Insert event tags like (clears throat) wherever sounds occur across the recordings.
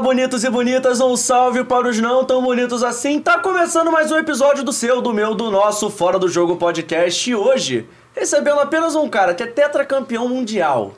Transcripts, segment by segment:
Bonitos e bonitas, um salve para os não tão bonitos assim. Tá começando mais um episódio do seu, do meu, do nosso Fora do Jogo podcast. E hoje, recebendo apenas um cara que é tetracampeão mundial.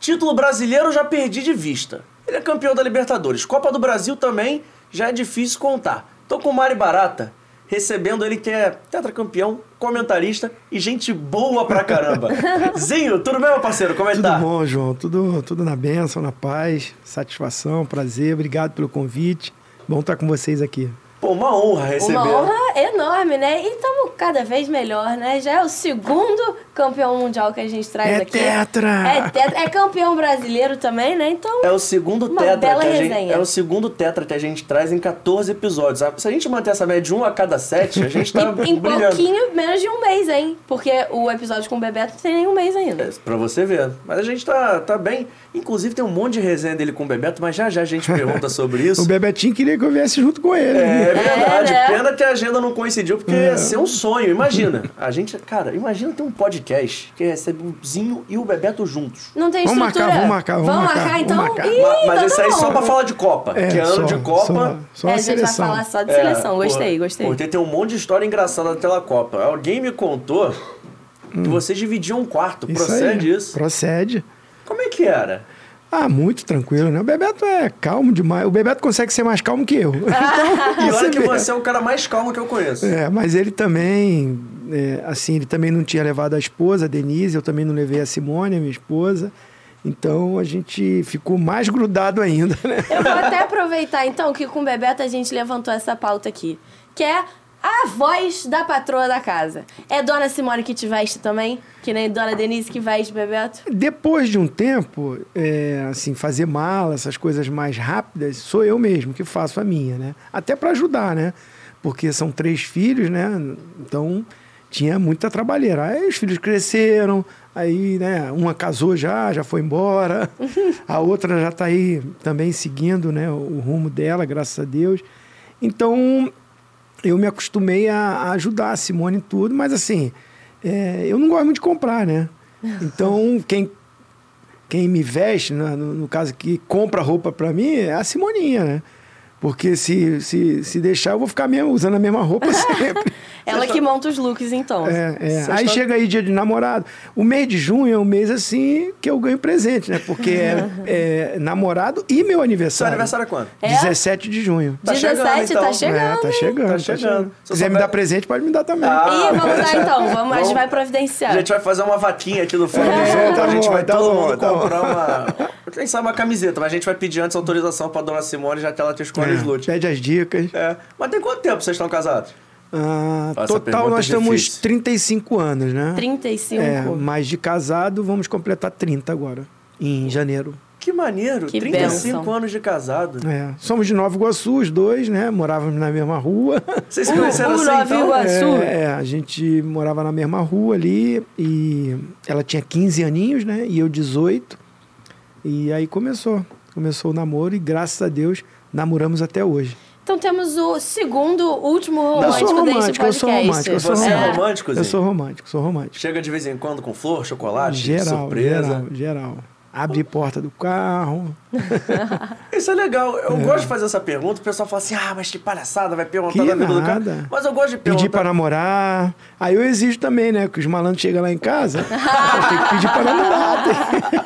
Título brasileiro já perdi de vista. Ele é campeão da Libertadores. Copa do Brasil também já é difícil contar. Tô com o Mari Barata, recebendo ele que é tetracampeão, comentarista e gente boa pra caramba. (laughs) Zinho, tudo bem, meu parceiro? Como é que Tudo tá? bom, João. Tudo, tudo na benção, na paz, satisfação, prazer. Obrigado pelo convite. Bom estar com vocês aqui. Pô, uma honra receber. Uma honra enorme, né? E estamos cada vez melhor, né? Já é o segundo campeão mundial que a gente traz É aqui. tetra! É tetra! É campeão brasileiro também, né? Então, É o segundo Uma tetra bela que a gente, é o segundo tetra que a gente traz em 14 episódios. Se a gente manter essa média de um a cada sete, a gente tá (laughs) em brilhando. pouquinho menos de um mês, hein? Porque o episódio com o Bebeto não tem nem um mês ainda. É, Pra você ver. Mas a gente tá, tá bem. Inclusive tem um monte de resenha dele com o Bebeto, mas já já a gente pergunta sobre isso. (laughs) O Bebetinho queria que eu viesse junto com ele. É né? verdade. É, né? Pena que a agenda não coincidiu, porque É. ia ser um sonho. Imagina. A gente, cara, imagina ter um podcast que recebe o Zinho e o Bebeto juntos. Não tem Vamos estrutura. marcar, vamos marcar, vamos marcar, marcar, vamos então? marcar. Ih, Ma- mas então tá aí bom. só pra falar de Copa. É, que é ano só, de Copa. Só, só É, a a gente vai seleção. falar só de É, seleção. Gostei, pô, gostei. Porque tem um monte de história engraçada pela Copa. Alguém me contou que vocês dividiam um quarto. Hum. Isso Procede aí. isso? Procede. Como é que era? Ah, muito tranquilo, né? O Bebeto é calmo demais. O Bebeto consegue ser mais calmo que eu. (laughs) Então, E olha que você é o cara mais calmo que eu conheço. É, mas ele também, é, assim, ele também não tinha levado a esposa, a Denise, eu também não levei a Simone, a minha esposa. Então a gente ficou mais grudado ainda, né? Eu vou até aproveitar, então, que com o Bebeto a gente levantou essa pauta aqui. Que é a voz da patroa da casa. É Dona Simone que te veste também? Que nem Dona Denise que veste Bebeto? Depois de um tempo, é, assim, fazer mala, essas coisas mais rápidas, sou eu mesmo que faço a minha, né? Até para ajudar, né? Porque são três filhos, né? Então tinha muita trabalheira. Aí os filhos cresceram, aí, né? Uma casou já, já foi embora. (laughs) A outra já está aí também seguindo, né? O rumo dela, graças a Deus. Então eu me acostumei a, a ajudar a Simone em tudo, mas assim, é, eu não gosto muito de comprar, né? (laughs) Então, quem, quem me veste, né, no, no caso que compra roupa pra mim, é a Simoninha, né? Porque se, se, se deixar, eu vou ficar mesmo usando a mesma roupa (laughs) sempre. Ela que monta os looks, então. É, é. Aí está- chega aí dia de namorado. O mês de junho é um mês assim que eu ganho presente, né? Porque é, (laughs) é namorado e meu Seu aniversário. aniversário é quando? É? 17 de junho. Tá 17 chegando, então. tá chegando. É, tá chegando, Tá tá chegando. chegando. Se Se quiser me dar presente, pode me dar também. Ah, Ih, vamos lá então. Vamos, a Vamos- gente vai A providenciar. gente vai fazer uma vaquinha aqui no fundo É, junto. tá a gente bom, vai tá todo bom, mundo tá bom. comprar uma. Quem sabe uma camiseta, mas a gente vai pedir antes autorização pra dona Simone, já que ela te escolhe os É, loots. pede as dicas. É. Mas tem quanto tempo vocês estão casados? Ah, total, pergunta nós é temos difícil. 35 anos, né? 35. É, mas de casado, vamos completar 30 agora, em janeiro. Que maneiro, Que 35 bênção. anos de casado. É, somos de Nova Iguaçu, os dois, né? Morávamos na mesma rua. (laughs) Vocês se conheceram o assim, Nova então? Iguaçu. É, é, a gente morava na mesma rua ali e ela tinha 15 aninhos, né? E eu 18. E aí começou. Começou o namoro e graças a Deus namoramos até hoje. Então temos o segundo, último eu sou romântico deste romântico, eu sou podcast. romântico, eu sou Você é romântico. romântico, Eu sou romântico, sou romântico. Chega de vez em quando com flor, chocolate, Geral, surpresa. geral, geral. Abre porta do carro. (laughs) Isso é legal. Eu gosto de fazer essa pergunta. O pessoal fala assim: ah, mas que palhaçada, vai perguntar Que da vida do nada. cara. Mas eu gosto de perguntar. Pedir para namorar. Aí eu exijo também, né? Que os malandros chegam lá em casa. tenho que pedir para namorar.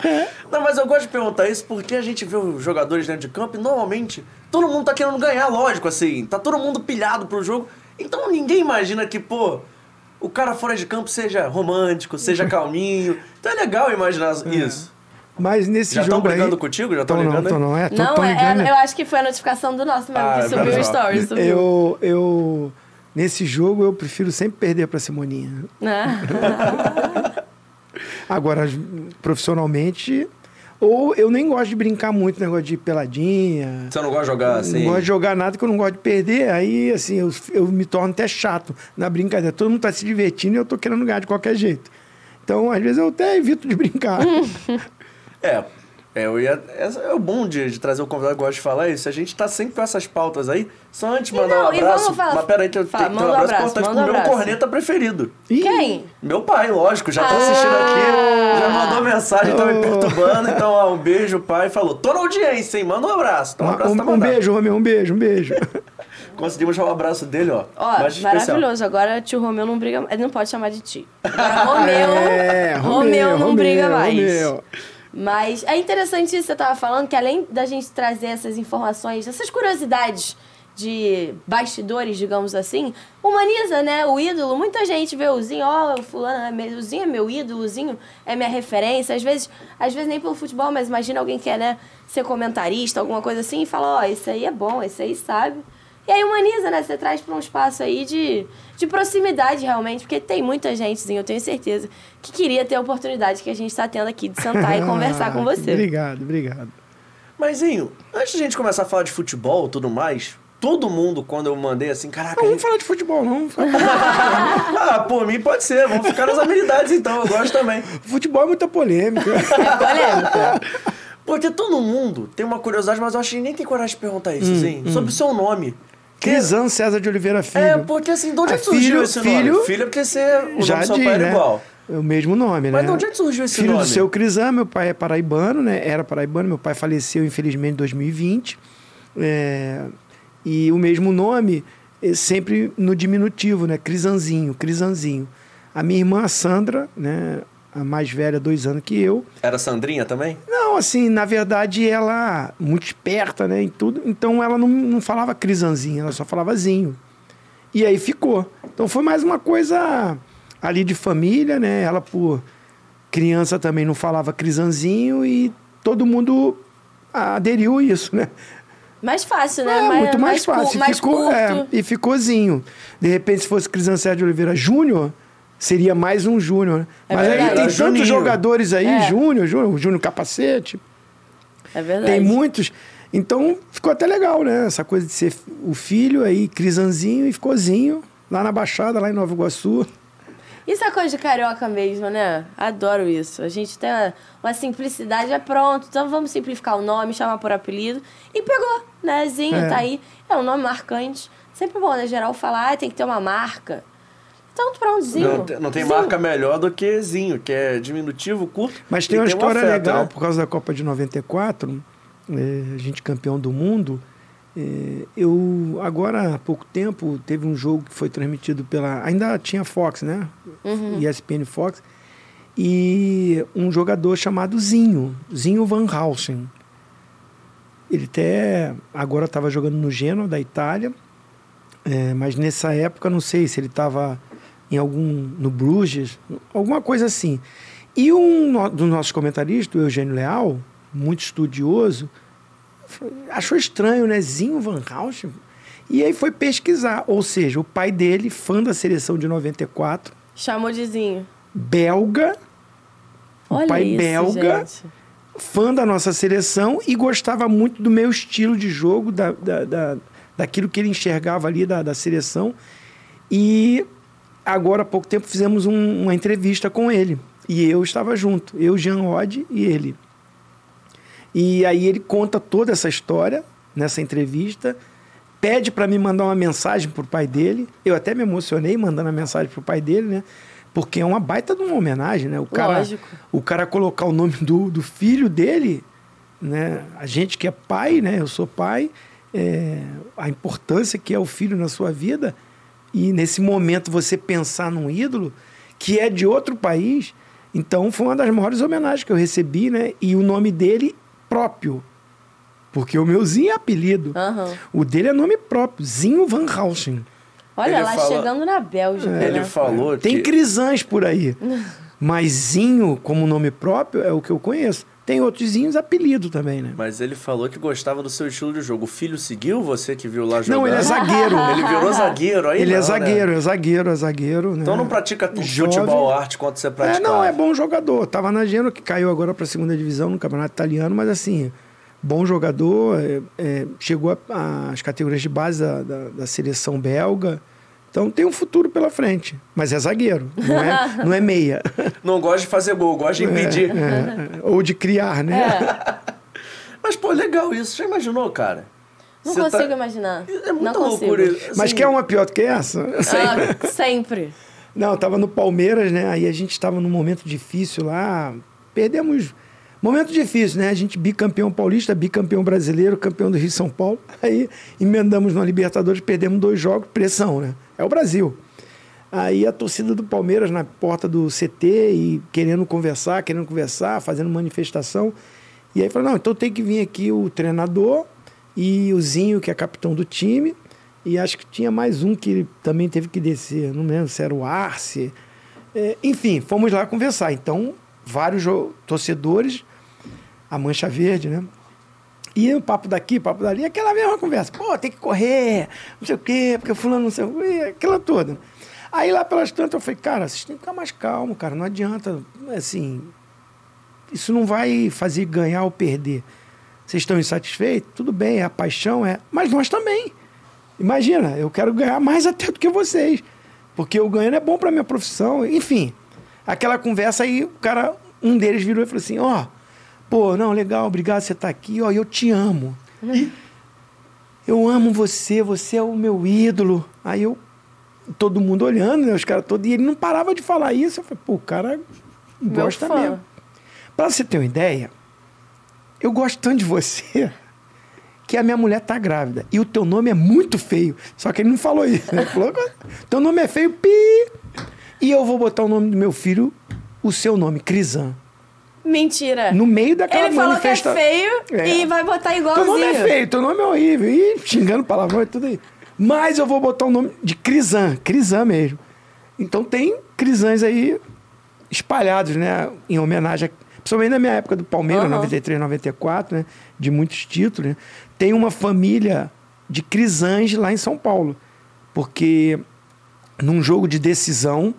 (laughs) Não, mas eu gosto de perguntar isso porque a gente vê os jogadores dentro de campo e normalmente todo mundo tá querendo ganhar, lógico, assim. Tá todo mundo pilhado pro jogo. Então ninguém imagina que, pô, o cara fora de campo seja romântico, seja (laughs) calminho. Então é legal imaginar isso. Mas nesse Já estão jogo brigando aí... contigo? Já estão Tão não, ligando? tão não. É, tão, Não, é, ligando. é- eu acho que foi a notificação do nosso mesmo, Ah, que subiu o story. Subiu. Eu, eu... Nesse jogo eu prefiro sempre perder para Simoninha. Né? (laughs) Agora, profissionalmente... Ou eu nem gosto de brincar muito, negócio de peladinha. Você não gosta de jogar assim? Não gosto de jogar nada que eu não gosto de perder. Aí, assim, eu, eu me torno até chato na brincadeira. Todo mundo tá se divertindo e eu tô querendo ganhar de qualquer jeito. Então, às vezes, eu até evito de brincar. (laughs) É, É, eu ia, essa é o bom de, de trazer o convidado que gosta de falar isso. A gente tá sempre com essas pautas aí. Só antes de mandar não, um e abraço. vamos falar- Mas peraí, tem, Fala, tem manda um abraço abraço, importante pro um meu corneta preferido. Ih, Quem? Meu pai, lógico, já tá Ah. assistindo aqui, já mandou mensagem, tá me perturbando. Então, ó, um beijo, pai. Falou, tô na audiência, hein? Manda um abraço. Então, um abraço Um, tá um beijo, Romeu, um beijo, um beijo. (laughs) Conseguimos chamar o abraço dele, ó. Ó, maravilhoso. Agora tio Romeu não briga mais. Ele não pode chamar de. Agora Romeu. É, Romeu, não Romeu, briga mais. Romeu. Mas é interessante isso que você tava falando, que além da gente trazer essas informações, essas curiosidades de bastidores, digamos assim, humaniza, né, o ídolo. Muita gente vê o Zinho, ó, o fulano, é meu, o Zinho é meu ídolo, o Zinho é minha referência. Às vezes, às vezes nem pelo futebol, mas imagina alguém que quer, né, ser comentarista, alguma coisa assim, e fala, ó, esse aí é bom, esse aí sabe. E aí humaniza, né? Você traz para um espaço aí de, de proximidade, realmente, porque tem muita gente, sim, eu tenho certeza, que queria ter a oportunidade que a gente está tendo aqui de sentar e (laughs) conversar com você. Obrigado, obrigado. Mas, Zinho, antes de a gente começar a falar de futebol e tudo mais, todo mundo, quando eu mandei assim, caraca, Não a vamos gente... falar de futebol, não. Vamos falar- (laughs) ah, por mim pode ser, vamos ficar nas habilidades então, eu gosto também. Futebol é muita polêmica. (laughs) É polêmica. Porque todo mundo tem uma curiosidade, mas eu acho que nem tem coragem de perguntar Hum, isso, Zinho, sobre o seu nome. Crisan César de Oliveira Filho. É, porque assim, de onde Ah, surgiu filho- esse filho- nome? Filho é porque você, o Já nome do seu pai era né? igual. É o mesmo nome, Mas né? de onde é que surgiu esse Filho nome? do seu Crisan, meu pai é paraibano, né? Era paraibano, meu pai faleceu infelizmente em 2020. É, E o mesmo nome é sempre no diminutivo, né? Crisanzinho, Crisanzinho. A minha irmã a Sandra, né? A mais velha, dois anos que eu. Era Sandrinha também? Não, assim, na verdade, ela muito esperta, né, em tudo. Então ela não, não falava crisanzinha, ela só falava zinho. E aí ficou. Então foi mais uma coisa ali de família, né? Ela por criança também não falava crisanzinho e todo mundo aderiu a isso, né? Mais fácil, né? É, muito mais, cu- fácil. mais ficou, curto. é, e ficou zinho. De repente, se fosse Crisan Sérgio de Oliveira Júnior, seria mais um Júnior. né? É Mas aí verdade. tem Era tantos Juninho. jogadores aí, É. Júnior, Júnior, Júnior Capacete. É verdade. Tem muitos. Então ficou até legal, né? Essa coisa de ser o filho aí, Crisanzinho e ficouzinho, lá na Baixada, lá em Nova Iguaçu. Isso é coisa de carioca mesmo, né? Adoro isso. A gente tem uma, uma simplicidade, é pronto. Então vamos simplificar o nome, chamar por apelido. E pegou, né? Zinho, É. tá aí. É um nome marcante. Sempre bom, né? Geral falar, ah, tem que ter uma marca. Então pronto, Zinho. Não, tem- não tem Zinho. marca melhor do que Zinho, que é diminutivo, curto. Mas tem uma um história afeto, legal, né? por causa da Copa de 94, é, a gente campeão do mundo. é, eu, agora há pouco tempo, teve um jogo que foi transmitido pela. Ainda tinha Fox, né? ESPN Fox. E um jogador chamado Zinho, Zinho Van Hausen. Ele até agora estava jogando no Genoa, da Itália. É, mas nessa época, não sei se ele estava em algum. no Bruges, alguma coisa assim. E um dos nossos comentaristas, o Eugênio Leal, muito estudioso, achou estranho, né? Zinho Van Hausen. E aí foi pesquisar. Ou seja, o pai dele, fã da seleção de 94, Chamou de Zinho. belga, Olha o pai isso, belga, gente. fã da nossa seleção e gostava muito do meu estilo de jogo, da, da, da- daquilo que ele enxergava ali da, da seleção. E agora, há pouco tempo, fizemos um- uma entrevista com ele. E eu estava junto, eu, Jean Rod e ele. E aí ele conta toda essa história nessa entrevista, pede para me mandar uma mensagem pro pai dele. Eu até me emocionei mandando a mensagem pro pai dele, né? Porque é uma baita de uma homenagem, né? O cara, Lógico. o cara colocar o nome do, do filho dele, né? A gente que é pai, né? Eu sou pai, é, a importância que é o filho na sua vida e nesse momento você pensar num ídolo que é de outro país. Então foi uma das maiores homenagens que eu recebi, né? E o nome dele próprio. Porque o meuzinho é apelido. Aham. O dele é nome próprio, Zinho Van Hausen. Olha Ele lá, fala- chegando na Bélgica. Ele né? falou Tem que... crisãs por aí. (laughs) Mas Zinho, como nome próprio, é o que eu conheço. Tem outros apelido também, né? Mas ele falou que gostava do seu estilo de jogo. O filho seguiu você que viu lá jogando? Não, ele é zagueiro. Ele virou zagueiro aí Ele é não, né? zagueiro, é zagueiro, é zagueiro. Né? Então não pratica Jovem. futebol arte quanto você É, praticava? não, é bom jogador. Tava na Genoa, que caiu agora para a segunda divisão no Campeonato Italiano, mas assim, bom jogador. é, é, chegou às categorias de base da, da, da seleção belga. Então tem um futuro pela frente. Mas é zagueiro, não é, (laughs) não é meia. Não gosta de fazer gol, gosta de impedir. É, é, ou de criar, né? É. (laughs) Mas, pô, legal isso. Já imaginou, cara? Não Você consigo tá- imaginar. É muita não consigo. isso. Mas Assim, quer uma pior do que essa? Ah, sempre. Não, eu tava no Palmeiras, né? Aí a gente estava num momento difícil lá. Perdemos. Momento difícil, né? A gente bicampeão paulista, bicampeão brasileiro, campeão do Rio São Paulo. Aí emendamos na Libertadores, perdemos dois jogos, pressão, né? É o Brasil. Aí a torcida do Palmeiras na porta do CT e querendo conversar, querendo conversar, fazendo manifestação. E aí falou: não, então tem que vir aqui o treinador e o Zinho, que é capitão do time. E acho que tinha mais um que também teve que descer, não lembro se era o Arce. É, enfim, fomos lá conversar. Então, vários torcedores, a Mancha Verde, né? E o papo daqui, papo dali, aquela mesma conversa. Pô, tem que correr, não sei o quê, porque fulano não sei o quê, aquela toda. Aí lá pelas tantas eu falei, cara, vocês têm que ficar mais calmo, cara, não adianta, assim, isso não vai fazer ganhar ou perder. Vocês estão insatisfeitos? Tudo bem, é a paixão, é. Mas nós também. Imagina, eu quero ganhar mais até do que vocês. Porque eu ganhando é bom para minha profissão. Enfim, aquela conversa aí, o cara, um deles virou e falou assim: Ó, pô, não, legal, obrigado você estar aqui, ó, eu te amo. Eu amo você, você é o meu ídolo. Aí eu, todo mundo olhando, né, os caras todos, e ele não parava de falar isso. Eu falei, pô, o cara gosta mesmo. Pra você ter uma ideia, eu gosto tanto de você (laughs) que a minha mulher tá grávida. E o teu nome é muito feio. Só que ele não falou isso, né? Ele falou, teu nome é feio, pi. E eu vou botar o nome do meu filho, o seu nome, Crisan. Mentira. No meio daquela Ele falou que é manifesta- feio É. e vai botar Teu igualzinho. nome é feio, teu nome é horrível. Ih, xingando palavrão e tudo aí. Mas eu vou botar o nome de Crisan, Crisan mesmo. Então tem Crisãs aí espalhados, né? Em homenagem, a, principalmente na minha época do Palmeiras, Aham. 93, 94, né? De muitos títulos, né? Tem uma família de Crisãs lá em São Paulo. Porque num jogo de decisão,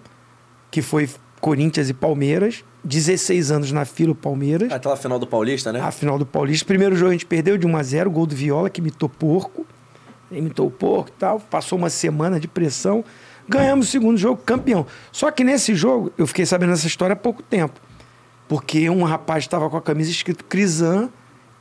que foi Corinthians e Palmeiras, 16 anos na fila o Palmeiras. Aquela final do Paulista, né? A final do Paulista. Primeiro jogo a gente perdeu de 1 a 0 gol do Viola, que imitou porco. Imitou o porco e tal. Passou uma semana de pressão. Ganhamos o segundo jogo, campeão. Só que nesse jogo, eu fiquei sabendo essa história há pouco tempo. Porque um rapaz estava com a camisa escrito Crisan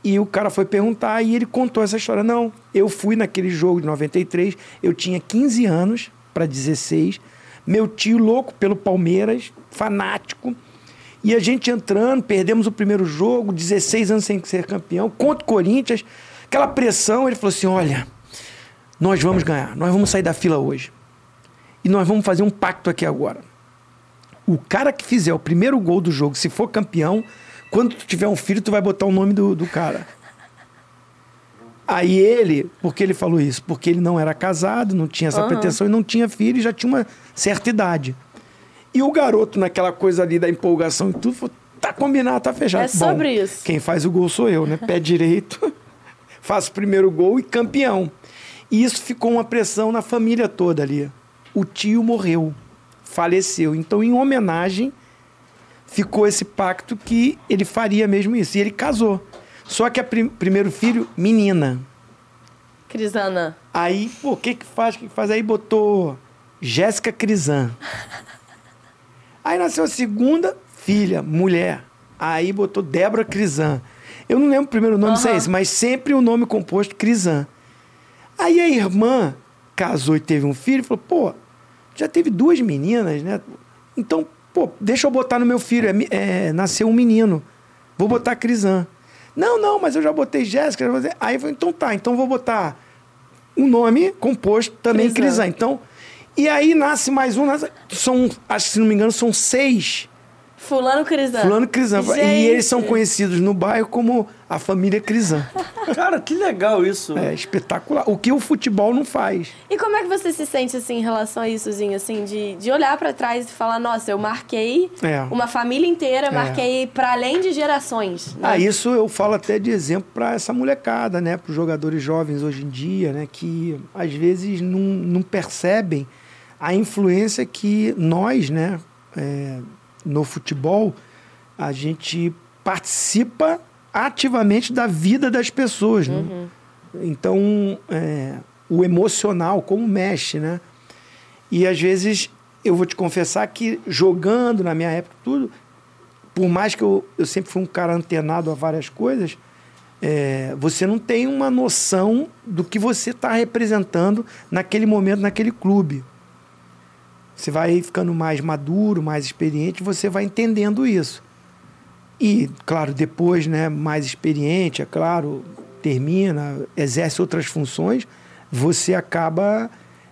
e o cara foi perguntar e ele contou essa história. Não, eu fui naquele jogo de 93, eu tinha 15 anos para 16. Meu tio louco pelo Palmeiras, fanático. E a gente entrando, perdemos o primeiro jogo, 16 anos sem ser campeão, contra o Corinthians. Aquela pressão, ele falou assim: olha, nós vamos ganhar, nós vamos sair da fila hoje. E nós vamos fazer um pacto aqui agora. O cara que fizer o primeiro gol do jogo, se for campeão, quando tu tiver um filho, tu vai botar o nome do, do cara. Aí ele, por que ele falou isso? Porque ele não era casado, não tinha essa Aham. pretensão e não tinha filho e já tinha uma certa idade. E o garoto, naquela coisa ali da empolgação e tudo, falou: tá combinado, tá fechado. É sobre isso. Quem faz o gol sou eu, né? Pé direito, (laughs) faço o primeiro gol e campeão. E isso ficou uma pressão na família toda ali. O tio morreu, faleceu. Então, em homenagem, ficou esse pacto que ele faria mesmo isso. E ele casou. Só que a prim primeiro filho, menina. Crisana. Aí, pô, o que que faz? O que que faz? Aí botou Jéssica Crisan. Aí nasceu a segunda filha, mulher. Aí botou Débora Crisan. Eu não lembro o primeiro nome, se é Aham. esse, mas sempre o nome composto Crisan. Aí a irmã casou e teve um filho e falou: pô, já teve duas meninas, né? Então, pô, deixa eu botar no meu filho. É, é, nasceu um menino. Vou botar Crisan. Não, não, mas eu já botei Jéssica. já botei- Aí eu falei: então tá, então vou botar um nome composto também Crisan. Crisan. Então, e aí nasce mais um. nasce- são, acho que se não me engano, são seis. Fulano Crisan. Fulano Crisan. E eles são conhecidos no bairro como a família Crisan. (laughs) Cara, que legal isso. É espetacular. O que o futebol não faz. E como é que você se sente, assim, em relação a isso, Zinho? Assim, de, de olhar pra trás e falar, nossa, eu marquei É. uma família inteira, marquei pra além de gerações. né? Ah, isso eu falo até de exemplo para essa molecada, né? Para os jogadores jovens hoje em dia, né? Que às vezes não, não percebem a influência que nós, né? é, no futebol, a gente participa ativamente da vida das pessoas, né? Então, é, o emocional, como mexe, né? E às vezes, eu vou te confessar que jogando na minha época, tudo, por mais que eu, eu sempre fui um cara antenado a várias coisas, é, você não tem uma noção do que você está representando naquele momento, naquele clube. Você vai ficando mais maduro, mais experiente, você vai entendendo isso. E, claro, depois, né, mais experiente, é claro, termina, exerce outras funções, você acaba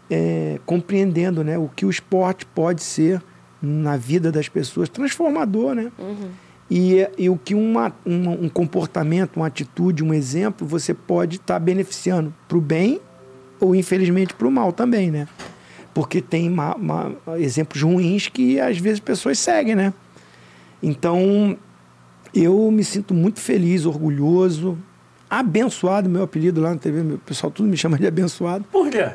é, compreendendo né, o que o esporte pode ser na vida das pessoas, transformador, né? Uhum. E, e o que uma, uma, um comportamento, uma atitude, um exemplo, você pode estar tá beneficiando para o bem ou, infelizmente, para o mal também, né? Porque tem uma, uma, exemplos ruins que às vezes pessoas seguem, né? Então, eu me sinto muito feliz, orgulhoso, abençoado, meu apelido lá na TV, o pessoal tudo me chama de abençoado. Por quê?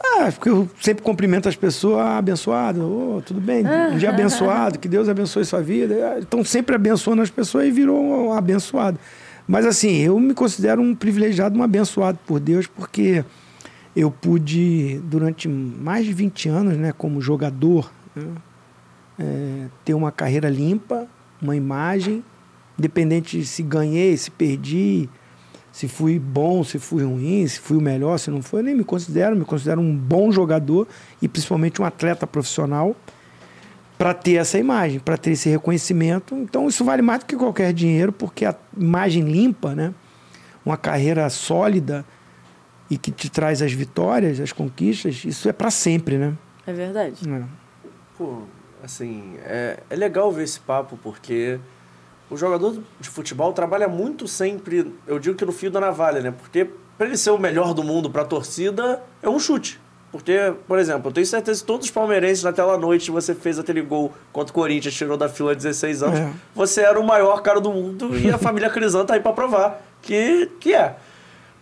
Ah, porque eu sempre cumprimento as pessoas, ah, abençoado, oh, tudo bem, um dia abençoado, que Deus abençoe sua vida. Então, sempre abençoando as pessoas e virou um abençoado. Mas, assim, eu me considero um privilegiado, um abençoado por Deus, porque eu pude, durante mais de 20 anos, né, como jogador, né, é, ter uma carreira limpa, uma imagem, independente se ganhei, se perdi, se fui bom, se fui ruim, se fui o melhor, se não foi, eu nem me considero, me considero um bom jogador e principalmente um atleta profissional para ter essa imagem, para ter esse reconhecimento. Então isso vale mais do que qualquer dinheiro, porque a imagem limpa, né? Uma carreira sólida e que te traz as vitórias, as conquistas, isso é para sempre, né? É verdade. É. Pô, assim, é, é legal ver esse papo porque o jogador de futebol trabalha muito sempre, eu digo que no fio da navalha, né? Porque para ele ser o melhor do mundo para a torcida, é um chute. Porque, por exemplo, eu tenho certeza que todos os palmeirenses naquela noite você fez aquele gol contra o Corinthians, tirou da fila 16 anos, é. você era o maior cara do mundo e a família Crisan tá aí para provar que, que é.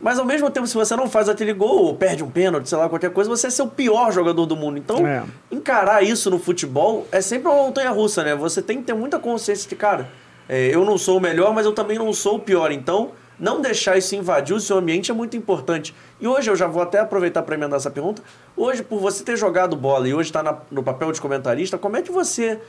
Mas ao mesmo tempo, se você não faz aquele gol, ou perde um pênalti, sei lá, qualquer coisa, você é ser o pior jogador do mundo. Então, é. encarar isso no futebol é sempre uma montanha russa, né? Você tem que ter muita consciência de, cara, é, eu não sou o melhor, mas eu também não sou o pior. Então, não deixar isso invadir o seu ambiente é muito importante. E hoje eu já vou até aproveitar para emendar essa pergunta. Hoje, por você ter jogado bola e hoje estar tá no papel de comentarista, como é que você.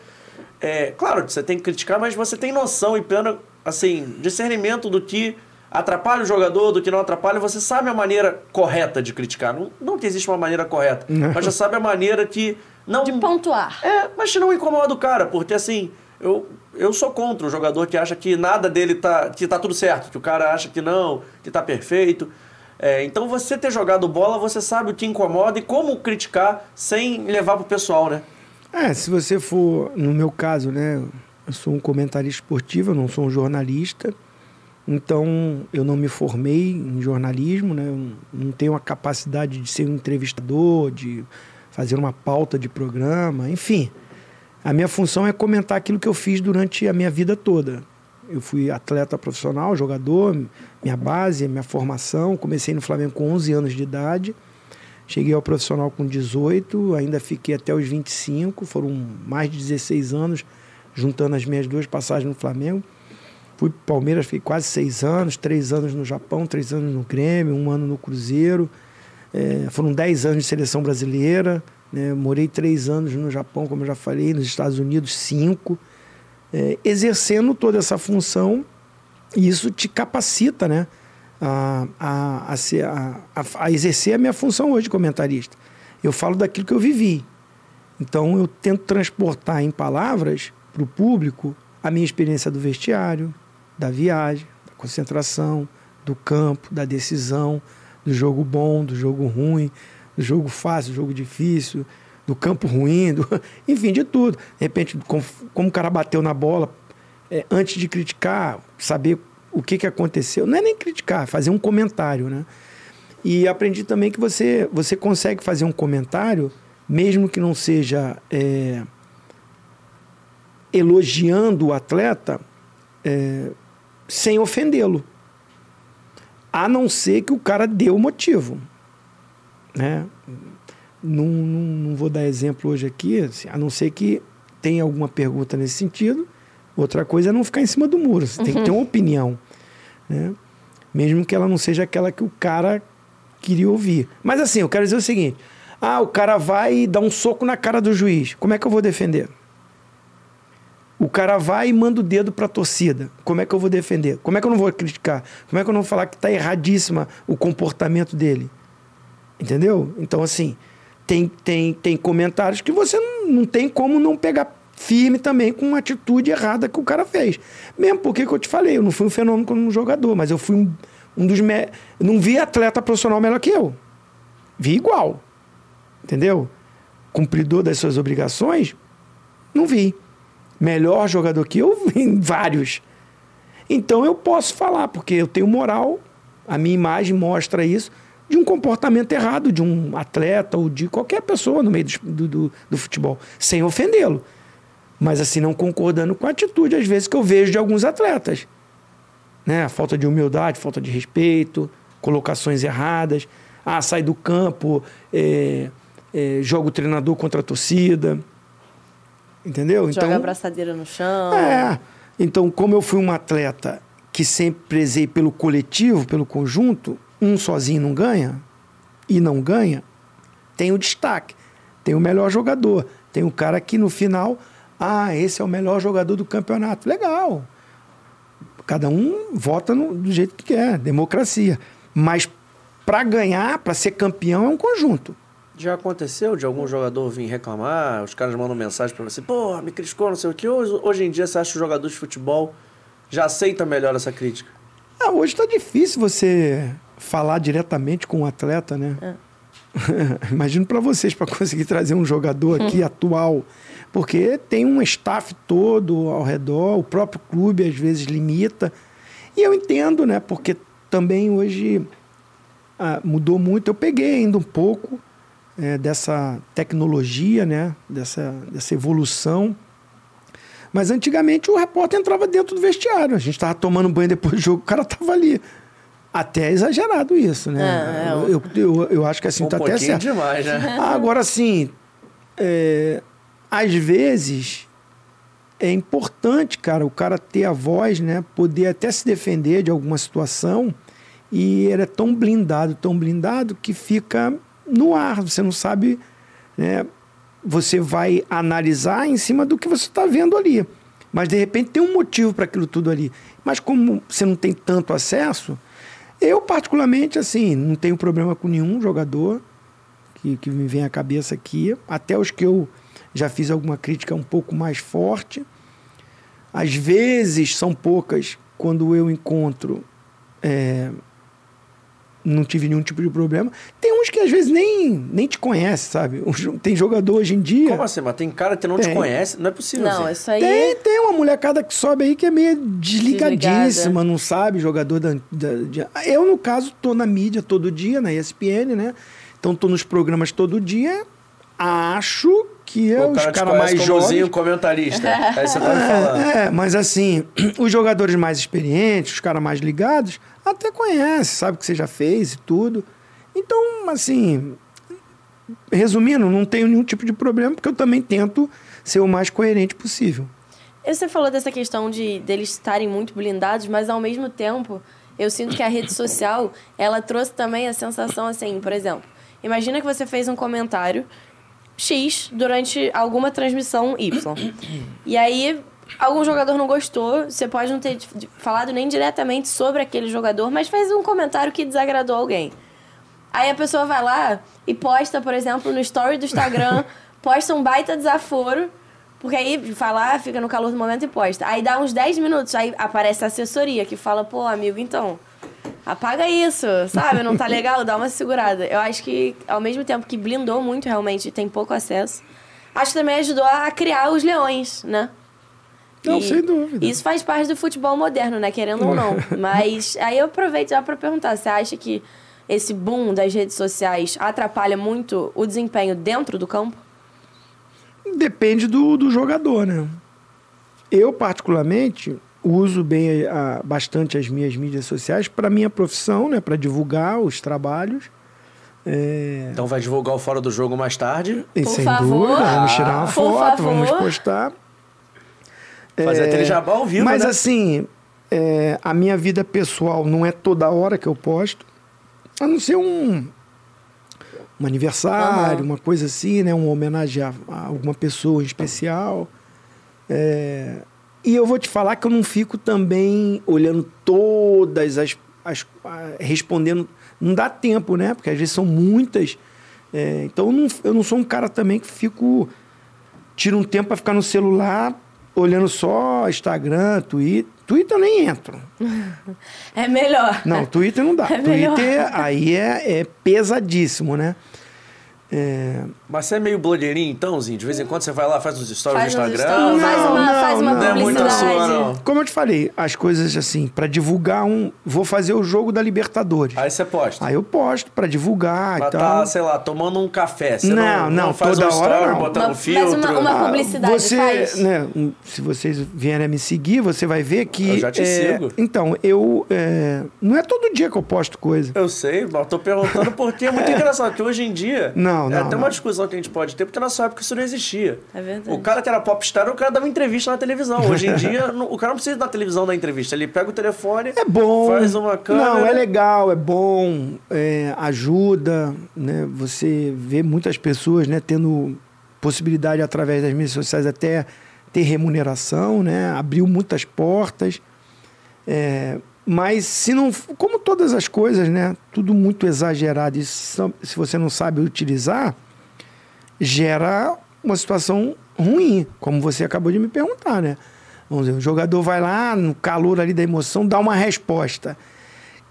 É, claro, você tem que criticar, mas você tem noção e pleno assim, discernimento do que atrapalha o jogador, do que não atrapalha, você sabe a maneira correta de criticar. Não, não que existe uma maneira correta, mas já sabe a maneira que. Não, de pontuar. É, mas que não incomoda o cara, porque assim, eu, eu sou contra o jogador que acha que nada dele tá, que tá tudo certo, que o cara acha que não, que tá perfeito. É, então você ter jogado bola, você sabe o que incomoda e como criticar sem levar pro pessoal, né? É, se você for, no meu caso, né, eu sou um comentarista esportivo, eu não sou um jornalista. Então, eu não me formei em jornalismo, né? Eu não tenho a capacidade de ser um entrevistador, de fazer uma pauta de programa, enfim. A minha função é comentar aquilo que eu fiz durante a minha vida toda. Eu fui atleta profissional, jogador, minha base, minha formação. Comecei no Flamengo com 11 anos de idade. Cheguei ao profissional com 18, ainda fiquei até os 25, foram mais de 16 anos, juntando as minhas duas passagens no Flamengo. Fui para Palmeiras, fiquei quase seis anos, três anos no Japão, três anos no Grêmio, um ano no Cruzeiro. É, foram dez anos de seleção brasileira. Né? Morei três anos no Japão, como eu já falei, nos Estados Unidos, cinco. É, exercendo toda essa função, e isso te capacita né? a, a, a, ser, a, a exercer a minha função hoje de comentarista. Eu falo daquilo que eu vivi. Então eu tento transportar em palavras para o público a minha experiência do vestiário, da viagem, da concentração, do campo, da decisão, do jogo bom, do jogo ruim, do jogo fácil, do jogo difícil, do campo ruim, do... (laughs) enfim, de tudo. De repente, como, o cara bateu na bola, é, antes de criticar, saber o que, que aconteceu. Não é nem criticar, é fazer um comentário, né? E aprendi também que você, você consegue fazer um comentário, mesmo que não seja é, elogiando o atleta, é, sem ofendê-lo. A não ser que o cara dê o motivo. Né? Não, não, não vou dar exemplo hoje aqui, assim, a não ser que tenha alguma pergunta nesse sentido. Outra coisa é não ficar em cima do muro. Você uhum. tem que ter uma opinião. Né? Mesmo que ela não seja aquela que o cara queria ouvir. Mas assim, eu quero dizer o seguinte: ah, o cara vai dá um soco na cara do juiz. Como é que eu vou defender? O cara vai e manda o dedo pra torcida. Como é que eu vou defender? Como é que eu não vou criticar? Como é que eu não vou falar que tá erradíssima o comportamento dele? Entendeu? Então, assim, tem, tem, tem comentários que você não, não tem como não pegar firme também com uma atitude errada que o cara fez. Mesmo porque que eu te falei, eu não fui um fenômeno como um jogador, mas eu fui um, um dos. Me... Não vi atleta profissional melhor que eu. Vi igual. Entendeu? Cumpridor das suas obrigações, não vi. Melhor jogador que eu, (laughs) vi vários. Então eu posso falar, porque eu tenho moral, a minha imagem mostra isso, de um comportamento errado de um atleta ou de qualquer pessoa no meio do, do, do futebol, sem ofendê-lo. Mas assim, não concordando com a atitude, às vezes, que eu vejo de alguns atletas. Né? Falta de humildade, falta de respeito, colocações erradas. Ah, sai do campo, é, é, joga o treinador contra a torcida. Entendeu? Joga então, a braçadeira no chão. É. Então, como eu fui um atleta que sempre prezei pelo coletivo, pelo conjunto, um sozinho não ganha e não ganha, tem o destaque, tem o melhor jogador, tem o cara que no final, ah, esse é o melhor jogador do campeonato. Legal. Cada um vota no, do jeito que quer, democracia. Mas para ganhar, para ser campeão, é um conjunto. Já aconteceu de algum jogador vir reclamar? Os caras mandam mensagem pra você, pô, me criticou, não sei o que. Hoje, hoje em dia, você acha que o jogador de futebol já aceita melhor essa crítica? Ah, hoje está difícil você falar diretamente com um atleta, né? É. (laughs) Imagino para vocês, para conseguir trazer um jogador aqui (laughs) atual. Porque tem um staff todo ao redor, o próprio clube às vezes limita. E eu entendo, né? Porque também hoje ah, mudou muito. Eu peguei ainda um pouco é, dessa tecnologia, né? Dessa, dessa evolução. Mas antigamente o repórter entrava dentro do vestiário. A gente estava tomando banho depois do jogo, o cara estava ali. Até é exagerado isso, né? É, é, eu, eu, eu acho que assim um tá até certo. demais, né? (laughs) Agora, assim, é, às vezes é importante, cara, o cara ter a voz, né? Poder até se defender de alguma situação. E ele é tão blindado, tão blindado, que fica no ar. Você não sabe, né? Você vai analisar em cima do que você está vendo ali. Mas de repente tem um motivo para aquilo tudo ali. Mas como você não tem tanto acesso, eu particularmente, assim, não tenho problema com nenhum jogador que, que me vem à cabeça aqui. Até os que eu já fiz alguma crítica um pouco mais forte. Às vezes são poucas quando eu encontro. é, não tive nenhum tipo de problema. Tem uns que às vezes nem, nem te conhece, sabe? Tem jogador hoje em dia. Como assim? Mas tem cara que não te Tem. conhece? Não é possível. Não, Zé. isso aí. Tem, tem uma molecada que sobe aí que é meio desligadíssima, Desligada. não sabe? Jogador da, da- de- Eu, no caso, tô na mídia todo dia, na ESPN, né? Então tô nos programas todo dia. Acho que é O os cara te caras conhece mais. Zinho comentarista. Aí você tá me (laughs) falando. É, mas assim, (clears throat) os jogadores mais experientes, os caras mais ligados, até conhece, sabe o que você já fez e tudo. Então, assim, resumindo, não tenho nenhum tipo de problema, porque eu também tento ser o mais coerente possível. Você falou dessa questão de deles estarem muito blindados, mas ao mesmo tempo, eu sinto que a rede social, ela trouxe também a sensação assim, por exemplo, imagina que você fez um comentário X durante alguma transmissão Y. E aí algum jogador não gostou, você pode não ter falado nem diretamente sobre aquele jogador, mas fez um comentário que desagradou alguém. Aí a pessoa vai lá e posta, por exemplo, no story do Instagram, (laughs) posta um baita desaforo, porque aí fala, ah, fica no calor do momento e posta. Aí dá uns 10 minutos, aí aparece a assessoria que fala, pô, amigo, então, apaga isso, sabe? Não tá legal, dá uma segurada. Eu acho que, ao mesmo tempo que blindou muito realmente, tem pouco acesso, acho que também ajudou a criar os leões, né? Não, E sem dúvida. Isso faz parte do futebol moderno, né? Querendo ou não. (laughs) Mas aí eu aproveito já pra perguntar: você acha que esse boom das redes sociais atrapalha muito o desempenho dentro do campo? Depende do, do jogador, né? Eu, particularmente, uso bem a- bastante as minhas mídias sociais para minha profissão, né? Para divulgar os trabalhos. É, Então vai divulgar o fora do jogo mais tarde. e Por sem favor. dúvida, vamos tirar uma Por foto, favor. vamos postar. Fazer É, aquele jabá ao vivo, Mas né? assim, é, a minha vida pessoal não é toda hora que eu posto. A não ser um, um aniversário, uma coisa assim, né? Uma homenagem a, a alguma pessoa em especial. É, e eu vou te falar que eu não fico também olhando todas as. as respondendo. Não dá tempo, né? Porque às vezes são muitas. É, então eu não, eu não sou um cara também que fico. Tiro um tempo para ficar no celular olhando só Instagram, Twitter. Twitter eu nem entro. (laughs) É melhor. Não, Twitter não dá. (laughs) É melhor. Twitter aí é, é pesadíssimo, né? É, Mas você é meio blogueirinho, então, Zinho? De vez em quando você vai lá, faz uns stories Faz no Instagram? stories, faz Não, uma, não, faz uma não. Não é muito a publicidade. sua, não. como eu te falei, as coisas assim, para divulgar um. Vou fazer o jogo da Libertadores. Aí você posta. Aí eu posto para divulgar Vai e tal. tá, sei lá, tomando um café. Você Não, não, não, faz toda um hora story, não. botando Uma- um mas filtro. uma- uma Ah, publicidade, você, faz? né, se vocês vierem a me seguir, você vai ver que. Eu já te é, sigo. Então, eu. é, não é todo dia que eu posto coisa. Eu sei, mas tô perguntando porque é muito (laughs) engraçado, porque hoje em dia. Não, É não, até não. uma discussão que a gente pode ter, porque na sua época isso não existia. É verdade. O cara que era popstar, o cara dava entrevista na televisão. Hoje em (laughs) dia, o cara não precisa da televisão da entrevista. Ele pega o telefone, É bom. faz uma câmera. Não, é legal, é bom, é, ajuda, né? Você vê muitas pessoas, né, tendo possibilidade através das mídias sociais até ter remuneração, né? Abriu muitas portas. É, mas se não, como todas as coisas, né, tudo muito exagerado, e se você não sabe utilizar, gera uma situação ruim, como você acabou de me perguntar, né? Vamos dizer, o jogador vai lá, no calor ali da emoção, dá uma resposta,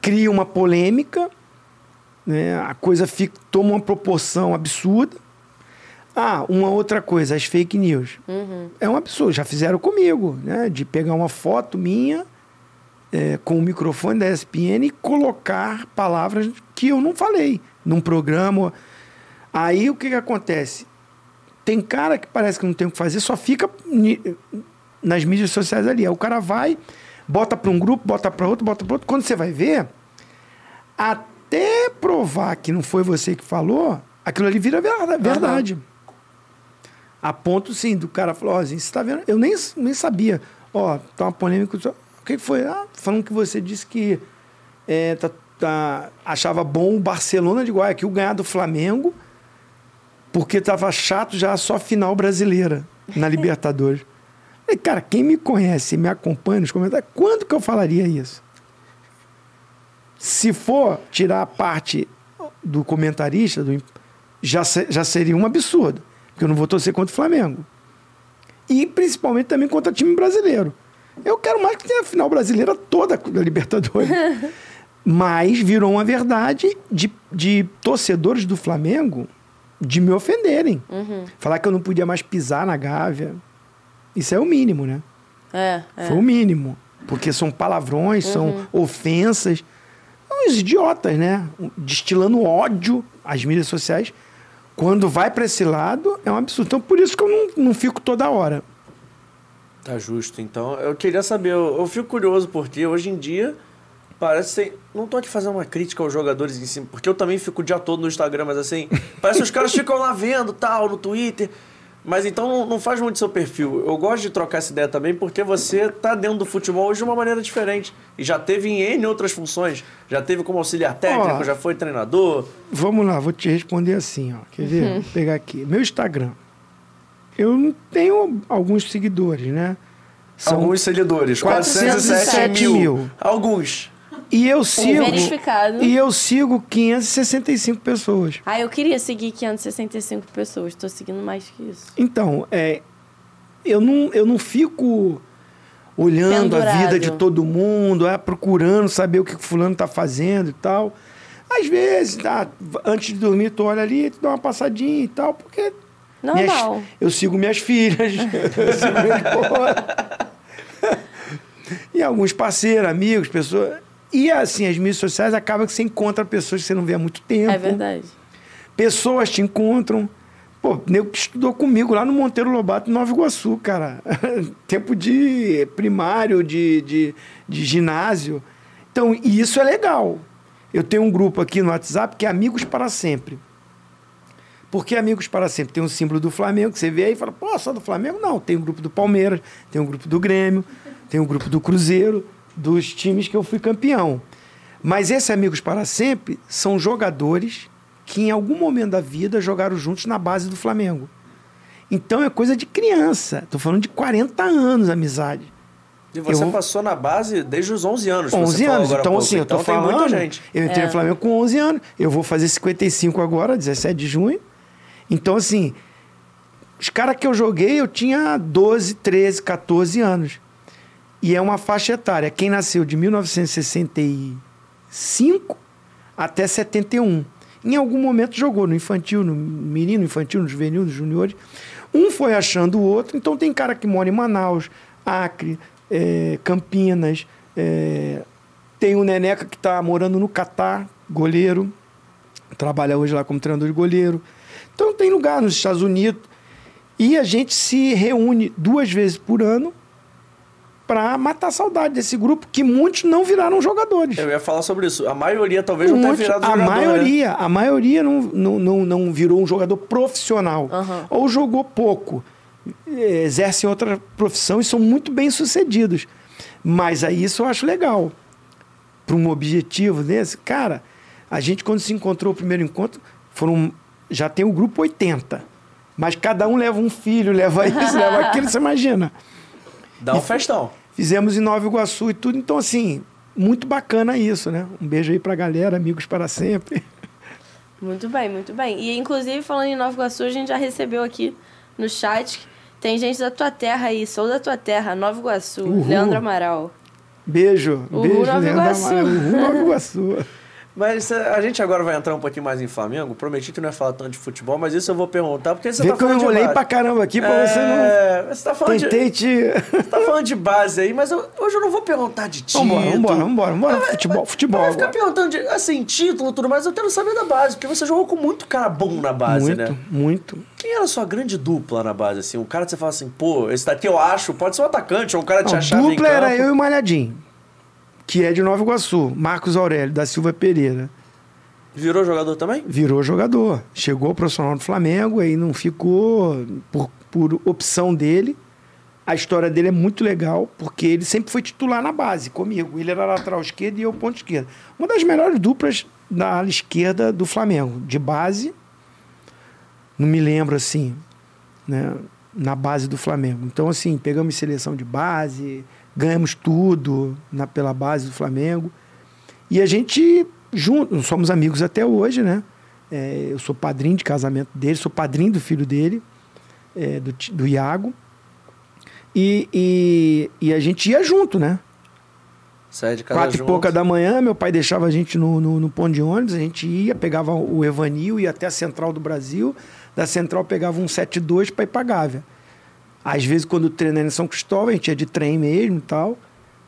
cria uma polêmica, né? a coisa fica, toma uma proporção absurda. Ah, uma outra coisa, as fake news. É um absurdo, já fizeram comigo, né? De pegar uma foto minha é, com o microfone da ESPN e colocar palavras que eu não falei num programa. Aí o que, que acontece? Tem cara que parece que não tem o que fazer, só fica nas mídias sociais ali. Aí o cara vai, bota para um grupo, bota para outro, bota para outro. Quando você vai ver, até provar que não foi você que falou, aquilo ali vira verda- verdade. A ponto, sim, do cara falou, ó, Zinho, você tá vendo? Eu nem, nem sabia. Ó, tá uma polêmica. O que que foi? Ah, falando que você disse que é, tá- tá- achava bom o Barcelona de Guayaquil ganhar do Flamengo porque tava chato já só final brasileira na Libertadores. Falei, cara, quem me conhece e me acompanha nos comentários, quando que eu falaria isso? Se for tirar a parte do comentarista, do, já, já seria um absurdo. Porque eu não vou torcer contra o Flamengo. E principalmente também contra o time brasileiro. Eu quero mais que tenha a final brasileira toda da Libertadores. (laughs) Mas virou uma verdade de, de torcedores do Flamengo de me ofenderem. Falar que eu não podia mais pisar na Gávea. Isso é o mínimo, né? É, é. Foi o mínimo. Porque são palavrões, são ofensas. Uns idiotas, né? Destilando ódio às mídias sociais. Quando vai para esse lado, é um absurdo. Então, por isso que eu não, não fico toda hora. Tá justo, então. Eu queria saber, eu, eu fico curioso porque hoje em dia parece ser. Não tô aqui fazendo uma crítica aos jogadores em si, porque eu também fico o dia todo no Instagram, mas assim, (laughs) parece que os caras ficam lá vendo tal, no Twitter. Mas então não, não faz muito seu perfil. Eu gosto de trocar essa ideia também porque você tá dentro do futebol hoje de uma maneira diferente. E já teve em N outras funções. Já teve como auxiliar técnico, Ó. já foi treinador. Vamos lá, vou te responder assim, ó. Quer ver? Vou pegar aqui. Meu Instagram. Eu tenho alguns seguidores, né? São Alguns seguidores. 407 407 mil. mil. Alguns. E eu sigo. verificado. E eu sigo 565 pessoas. Ah, eu queria seguir 565 pessoas. Tô seguindo mais que isso. Então, é, eu, não, eu não fico olhando a Pendurado. vida de todo mundo, é, procurando saber o que o fulano tá fazendo e tal. Às vezes, tá, antes de dormir, tu olha ali, tu dá uma passadinha e tal, porque. minhas- Normal. eu sigo minhas filhas, (laughs) eu sigo minha esposa. (laughs) e alguns parceiros, amigos, pessoas. E assim, as mídias sociais acabam que você encontra pessoas que você não vê há muito tempo. É verdade. Pessoas te encontram. Pô, nego que estudou comigo lá no Monteiro Lobato, Nova Iguaçu, cara. (laughs) Tempo de primário, de, de, de ginásio. Então, e isso é legal. Eu tenho um grupo aqui no WhatsApp que é Amigos para Sempre. Por que Amigos para Sempre? Tem um símbolo do Flamengo, que você vê aí e fala, pô, só do Flamengo? Não, tem um grupo do Palmeiras, tem um grupo do Grêmio, tem um grupo do Cruzeiro, dos times que eu fui campeão. Mas esses Amigos para Sempre são jogadores que em algum momento da vida jogaram juntos na base do Flamengo. Então é coisa de criança. Tô falando de 40 anos amizade. E você Eu- passou na base desde os 11 anos. que 11 você falou anos. Então, assim, eu tô Então tem falando. muita gente. Eu entrei É. no Flamengo com 11 anos. Eu vou fazer 55 agora, 17 de junho. Então, assim, os caras que eu joguei, eu tinha 12, 13, 14 anos. E é uma faixa etária. Quem nasceu de 1965 até 71. Em algum momento jogou no infantil, no menino infantil, no juvenil, nos juniores. Um foi achando o outro. Então tem cara que mora em Manaus, Acre, eh, Campinas. eh, tem o Neneca que está morando no Catar, goleiro. Trabalha hoje lá como treinador de goleiro. Então tem lugar nos Estados Unidos. E a gente se reúne duas vezes por ano para matar a saudade desse grupo, que muitos não viraram jogadores. Eu ia falar sobre isso. A maioria talvez não tenha Muitos- virado a jogador, né? maioria, a maioria não, não, não, não virou um jogador profissional. Aham. Ou jogou pouco. Exercem outra profissão e são muito bem sucedidos. Mas aí isso eu acho legal. Para um objetivo desse, cara, a gente quando se encontrou o primeiro encontro, foram já tem o grupo 80. Mas cada um leva um filho, leva (laughs) isso, leva aquilo, você imagina. Dá um festão. Fizemos em Nova Iguaçu e tudo. Então, assim, muito bacana isso, né? Um beijo aí pra galera, amigos para sempre. Muito bem, muito bem. E inclusive, falando em Nova Iguaçu, a gente já recebeu aqui no chat. que Tem gente da tua terra aí, sou da tua terra, Nova Iguaçu, Uhul. Leandro Amaral. Beijo. Uhul, beijo, Nova Leandro Iguaçu. Amaral. Uhul, Nova Iguaçu. (laughs) Mas eh, a gente agora vai entrar um pouquinho mais em Flamengo. Prometi que não ia falar tanto de futebol, mas isso eu vou perguntar, porque você Vê tá que eu falando de enrolei base. pra caramba aqui pra você não... É, Você tá falando de... Tentei te... Você tá falando de base aí, mas eu- hoje eu não vou perguntar de título. Vambora, vambora, vambora, vambora. Futebol, futebol Vai ficar agora. perguntando de, assim, título e tudo mais, eu quero saber da base, porque você jogou com muito cara bom na base, Muito, né? muito. Quem era a sua grande dupla na base, assim? Um cara que você fala assim, pô, esse daqui eu acho, pode ser um atacante, ou um cara que te achava dupla era eu e o Malhadinho, que é de Nova Iguaçu. Marcos Aurélio, da Silva Pereira. Virou jogador também? Virou jogador. Chegou ao profissional do Flamengo, aí não ficou por, por opção dele. A história dele é muito legal, porque ele sempre foi titular na base comigo. Ele era lateral esquerdo e eu ponto esquerdo. Uma das melhores duplas da ala esquerda do Flamengo. De base, não me lembro assim, né? Na base do Flamengo. Então, assim, pegamos seleção de base, ganhamos tudo na, pela base do Flamengo. E a gente, junto, somos amigos até hoje, né? É, eu sou padrinho de casamento dele, sou padrinho do filho dele, é, do, do Iago. E, e, e a gente ia junto, né? Sai de casa Quatro junto. e pouca da manhã, meu pai deixava a gente no, no, no ponto de ônibus, a gente ia, pegava o Evanil, ia até a Central do Brasil, da Central pegava um 72 para ir pra Gávea. Às vezes, quando o treino era em São Cristóvão, a gente ia de trem mesmo e tal.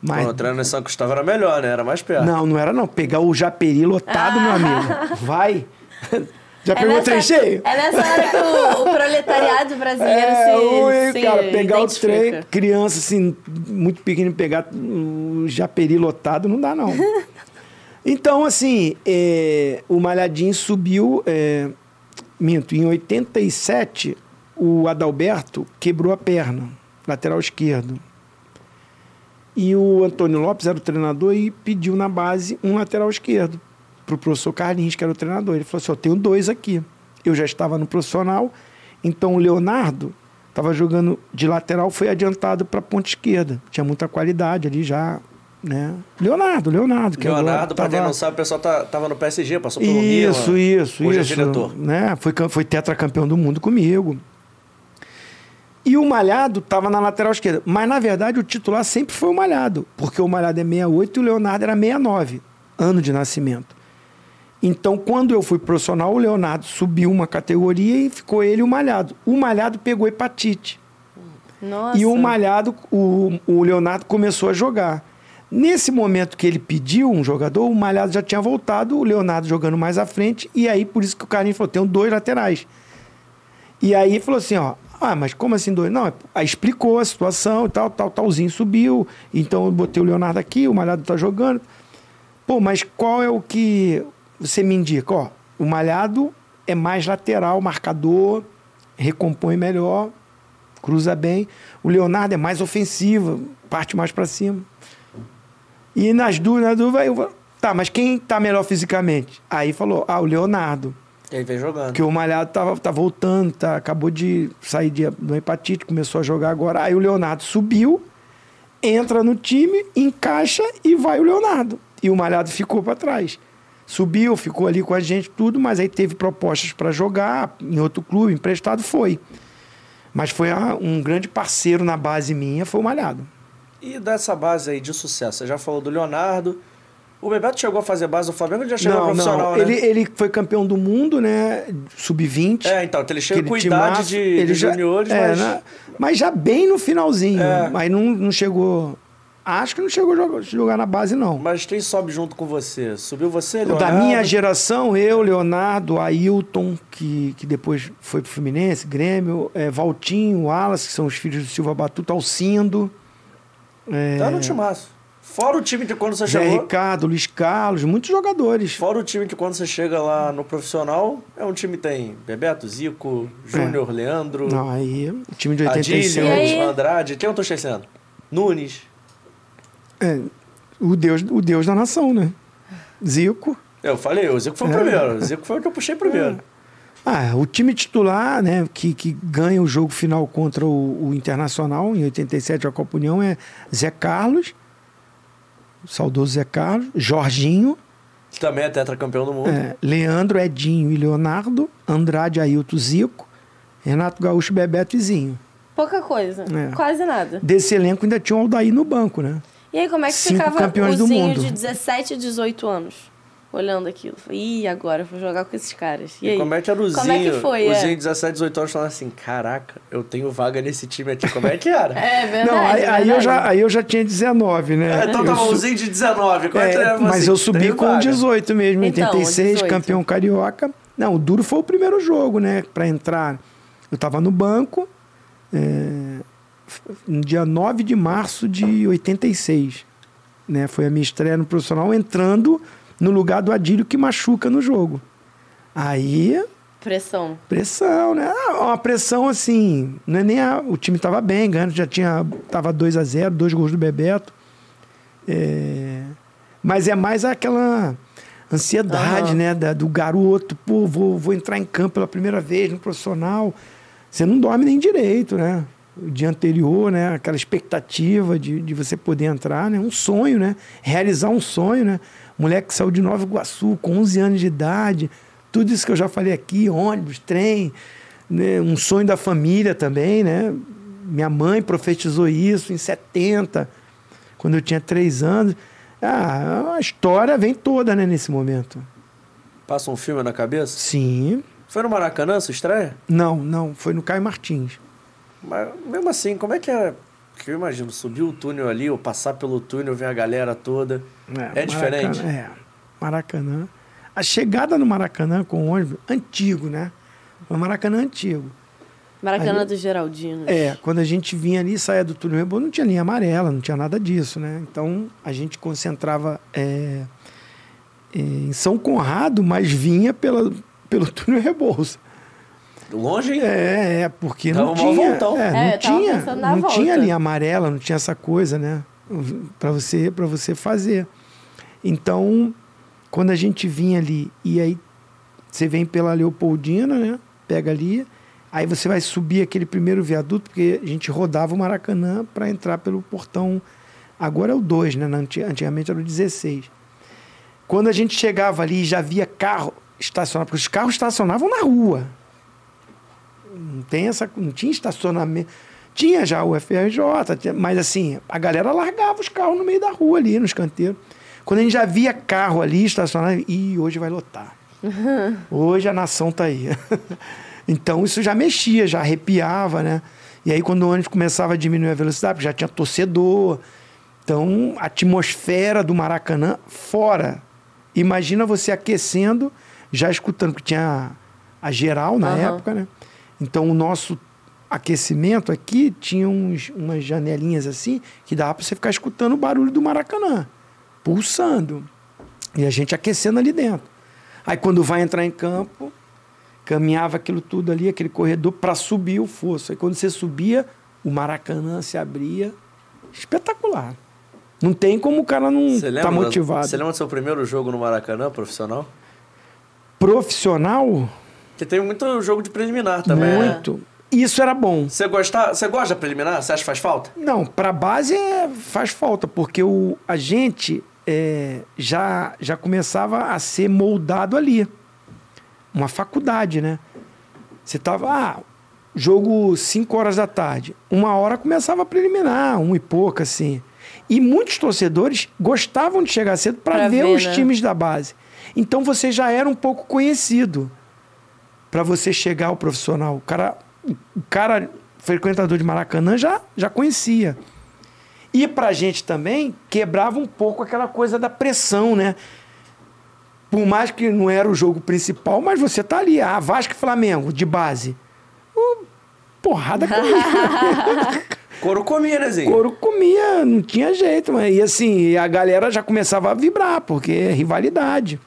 Mas Quando o treino em São Cristóvão era melhor, né? Era mais perto. não, não era não. Pegar o Japeri lotado, meu amigo. Vai. (laughs) Já pegou o trem cheio? é nessa hora que o, o proletariado brasileiro É, se, ui, se cara, pegar identifica. o trem, criança assim, muito pequeno, pegar o Japeri lotado, não dá não. (laughs) então, assim, é, o Malhadinho subiu, é, minto, em 87, o Adalberto quebrou a perna, lateral esquerdo. E o Antônio Lopes era o treinador e pediu na base um lateral esquerdo para o professor Carlinhos, que era o treinador. Ele falou assim: Eu tenho dois aqui. Eu já estava no profissional, então o Leonardo estava jogando de lateral, foi adiantado para a ponta esquerda. Tinha muita qualidade ali já. Né? Leonardo, Leonardo. Que Leonardo, pra quem não sabe, o pessoal tá, tava no PSG, passou pelo isso, Milan. isso, Hoje isso. é diretor. Né? Foi, foi tetracampeão do mundo comigo. E o Malhado estava na lateral esquerda. Mas, na verdade, o titular sempre foi o Malhado. Porque o Malhado é 68 e o Leonardo era 69, ano de nascimento. Então, quando eu fui profissional, o Leonardo subiu uma categoria e ficou ele e o Malhado. O Malhado pegou hepatite. Nossa. E o Malhado, o, o Leonardo começou a jogar. Nesse momento que ele pediu um jogador, o Malhado já tinha voltado, o Leonardo jogando mais à frente, e aí por isso que o Carlinhos falou: tem dois laterais. E aí falou assim: ó, ah, mas como assim dois? Não, aí explicou a situação e tal, tal, talzinho subiu, então eu botei o Leonardo aqui, o Malhado tá jogando. Pô, mas qual é o que você me indica? Ó, o Malhado é mais lateral, marcador, recompõe melhor, cruza bem. O Leonardo é mais ofensivo, parte mais para cima. E nas duas, na dúvida, eu vou, tá, mas quem tá melhor fisicamente? Aí falou, ah, o Leonardo. E aí vem jogando. Porque o Malhado tava, tá voltando, tá, acabou de sair de, uma hepatite, começou a jogar agora. Aí o Leonardo subiu, entra no time, encaixa e vai o Leonardo. E o Malhado ficou para trás. Subiu, ficou ali com a gente, tudo, mas aí teve propostas para jogar em outro clube, emprestado, foi. Mas foi a- um grande parceiro na base minha, foi o Malhado. E dessa base aí de sucesso, você já falou do Leonardo. O Bebeto chegou a fazer base do Flamengo ele já chegou não, profissional, não. né? Ele, ele foi campeão do mundo, né? Sub-20. É, então, ele chega com idade de, ele de já- juniores, é, mas... né? mas já bem no finalzinho. É. Mas não, não chegou. Acho que não chegou a jogar, jogar na base, não. Mas quem sobe junto com você? Subiu você, Da Leonardo? minha geração, eu, Leonardo, Ailton, que, que depois foi pro Fluminense, Grêmio, é, Valtinho, Wallace, que são os filhos do Silva Batuta, Alcindo, é, Tá no timaço. Fora o time de quando você Zé chegou... Ricardo, Luiz Carlos, muitos jogadores. Fora o time que quando você chega lá no profissional, é um time que tem Bebeto, Zico, Júnior, Leandro, É. Não, aí, o time de Adílio, 87. E aí? Andrade. Quem eu tô esquecendo? Nunes. É, o, deus, o deus da nação, né? Zico. Eu falei, o Zico foi o É. primeiro. O Zico foi o que eu puxei primeiro. Ah, o time titular, né, que, que ganha o jogo final contra o, o Internacional, em 87, a Copa União, é Zé Carlos, o saudoso Zé Carlos, Jorginho, Que também é tetracampeão do mundo. é, Leandro, Edinho e Leonardo, Andrade, Ailton, Zico, Renato Gaúcho, Bebeto e Zinho. Pouca coisa. É. Quase nada. Desse elenco ainda tinha o Aldair no banco, né? E aí, como é que Cinco ficava campeões o do Zinho mundo. de 17 e 18 anos? Olhando aquilo. Falei, Ih, agora eu vou jogar com esses caras. E, E aí? como é que era o Como é que foi, O é? Zinho, 17, 18 anos, falando assim: caraca, eu tenho vaga nesse time aqui. Como é que era? (laughs) É verdade. Não, aí, aí eu verdade. já, aí eu já tinha 19, né? É, então o Zinho de 19. Como é, É, mas assim? eu subi com vaga. 18 mesmo, em Então, 86, 18. campeão carioca. Não, o duro foi o primeiro jogo, né? Pra entrar. Eu tava no banco, é, no dia 9 de março de 86. Né? Foi a minha estreia no profissional, entrando no lugar do Adílio que machuca no jogo. Aí, Pressão. pressão, né? Ah, Uma pressão assim, não é nem a- o time tava bem, ganhando, já tinha tava 2 a 0, dois gols do Bebeto. É, mas é mais aquela ansiedade, Aham. né, da- do garoto, pô, vou, vou entrar em campo pela primeira vez no profissional. Você não dorme nem direito, né? O dia anterior, né? Aquela expectativa de, de você poder entrar, né? Um sonho, né? Realizar um sonho, né? Moleque que saiu de Nova Iguaçu com 11 anos de idade, tudo isso que eu já falei aqui, ônibus, trem, né? um sonho da família também, né? Minha mãe profetizou isso em 70, quando eu tinha três anos. Ah, a história vem toda, né, nesse momento. Passa um filme na cabeça? Sim. Foi no Maracanã, sua estreia? Não, não, foi no Caio Martins. Mas mesmo assim, como é que é? Porque eu imagino, subir o túnel ali, ou passar pelo túnel, ver a galera toda. É, diferente? Maracanã, é, Maracanã. A chegada no Maracanã com o ônibus, antigo, né? Foi um Maracanã antigo. Maracanã Ali- do Geraldino. É, quando a gente vinha ali, saía do túnel Rebouças, não tinha linha amarela, não tinha nada disso, né? Então a gente concentrava é, é, em São Conrado, mas vinha pela, pelo (laughs) túnel Rebouças. Longe, hein? É, é, porque não tinha. voltão. É, É, não tinha, não volta. tinha linha amarela, não tinha essa coisa, né? Para você, para você fazer. Então, quando a gente vinha ali e aí você vem pela Leopoldina, né? Pega ali, aí você vai subir aquele primeiro viaduto, porque a gente rodava o Maracanã para entrar pelo portão. Agora é o 2, né? Antigamente era o 16. Quando a gente chegava ali, já via carro estacionado, porque os carros estacionavam na rua. Não tem essa, não tinha estacionamento. Tinha já o FRJ, tinha- mas assim, a galera largava os carros no meio da rua ali, nos canteiros. Quando a gente já via carro ali estacionado, e hoje vai lotar. (laughs) Hoje a nação tá aí. (laughs) então isso já mexia, já arrepiava, né? E aí quando o ônibus começava a diminuir a velocidade, porque já tinha torcedor. Então, a atmosfera do Maracanã fora. Imagina você aquecendo, já escutando, porque tinha a geral na Aham. época, né? Então, o nosso aquecimento aqui tinha uns, umas janelinhas assim, que dava para você ficar escutando o barulho do Maracanã, pulsando. E a gente aquecendo ali dentro. Aí, quando vai entrar em campo, caminhava aquilo tudo ali, aquele corredor, para subir o fosso. Aí, quando você subia, o Maracanã se abria. Espetacular. Não tem como o cara não tá motivado. Você lembra do seu primeiro jogo no Maracanã, profissional? Profissional, Porque tem muito jogo de preliminar também. né? muito. Isso era bom. Você gosta, você gosta da preliminar? Você acha que faz falta? Não, para base é- faz falta, porque o, a gente é, já, já começava a ser moldado ali. Uma faculdade, né? Você tava, ah, jogo 5 horas da tarde. Uma hora começava a preliminar, um e pouco, assim. E muitos torcedores gostavam de chegar cedo para ver, ver, os né? times da base. Então você já era um pouco conhecido para você chegar ao profissional. O cara, o cara frequentador de Maracanã já, já conhecia. E pra gente também quebrava um pouco aquela coisa da pressão, né? Por mais que não era o jogo principal, mas você tá ali, ah, Vasco e Flamengo, de base. Hum, Porrada comia. (laughs) Couro comia, né, Zinho? Couro comia, não tinha jeito. Mas, e assim, a galera já começava a vibrar, porque é rivalidade.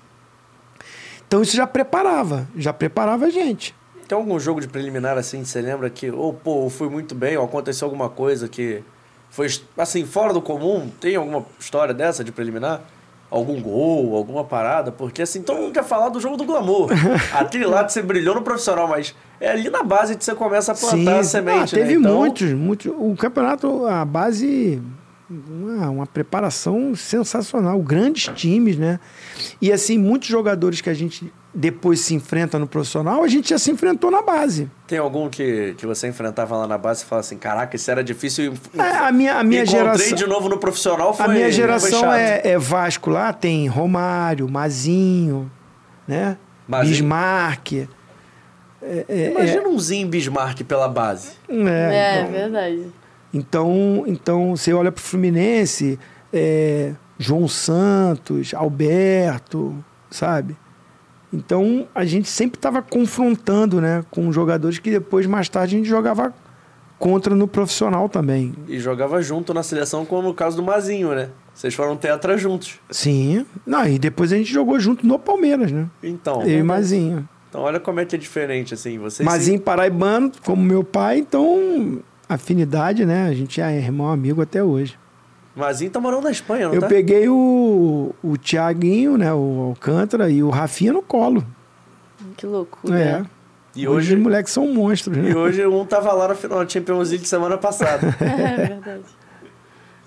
Então isso já preparava, já preparava a gente. Tem algum jogo de preliminar assim, você lembra que, ou pô, eu fui muito bem, ou aconteceu alguma coisa que foi assim, fora do comum? Tem alguma história dessa de preliminar? Algum gol, alguma parada? Porque assim, todo mundo quer falar do jogo do glamour. (laughs) Aquele lá que você brilhou no profissional, mas é ali na base que você começa a plantar a semente, ah, teve né? Então, muitos, muitos. O campeonato, a base, uma, uma preparação sensacional, grandes times, né? E assim, muitos jogadores que a gente depois se enfrenta no profissional, a gente já se enfrentou na base. Tem algum que, que você enfrentava lá na base e fala assim, caraca, isso era difícil e É, a minha, a minha encontrei geração. de novo no profissional foi A minha geração é, é Vasco lá, tem Romário, Mazinho, né? Mazinho. Bismarck. Imagina um Zinho Bismarck pela base. É, É, então- verdade. Então, então você olha para o Fluminense, é, João Santos, Alberto, sabe? Então a gente sempre estava confrontando, né, com jogadores que depois mais tarde a gente jogava contra no profissional também. E jogava junto na seleção, como no caso do Mazinho, né? Vocês foram tetra juntos. Sim. Não, e depois a gente jogou junto no Palmeiras, né? Então, Eu e Mazinho. então olha como é que é diferente, assim. Vocês Mazinho paraibano, como meu pai, então afinidade, né? A gente é irmão amigo até hoje. Mazinho tá morando na Espanha, não Eu tá? peguei o, o Tiaguinho, né? O Alcântara e o Rafinha no colo. Que loucura. É. E hoje hoje, os moleques são monstros, né? e hoje um tava lá na final da Champions League semana passada. (laughs) É verdade.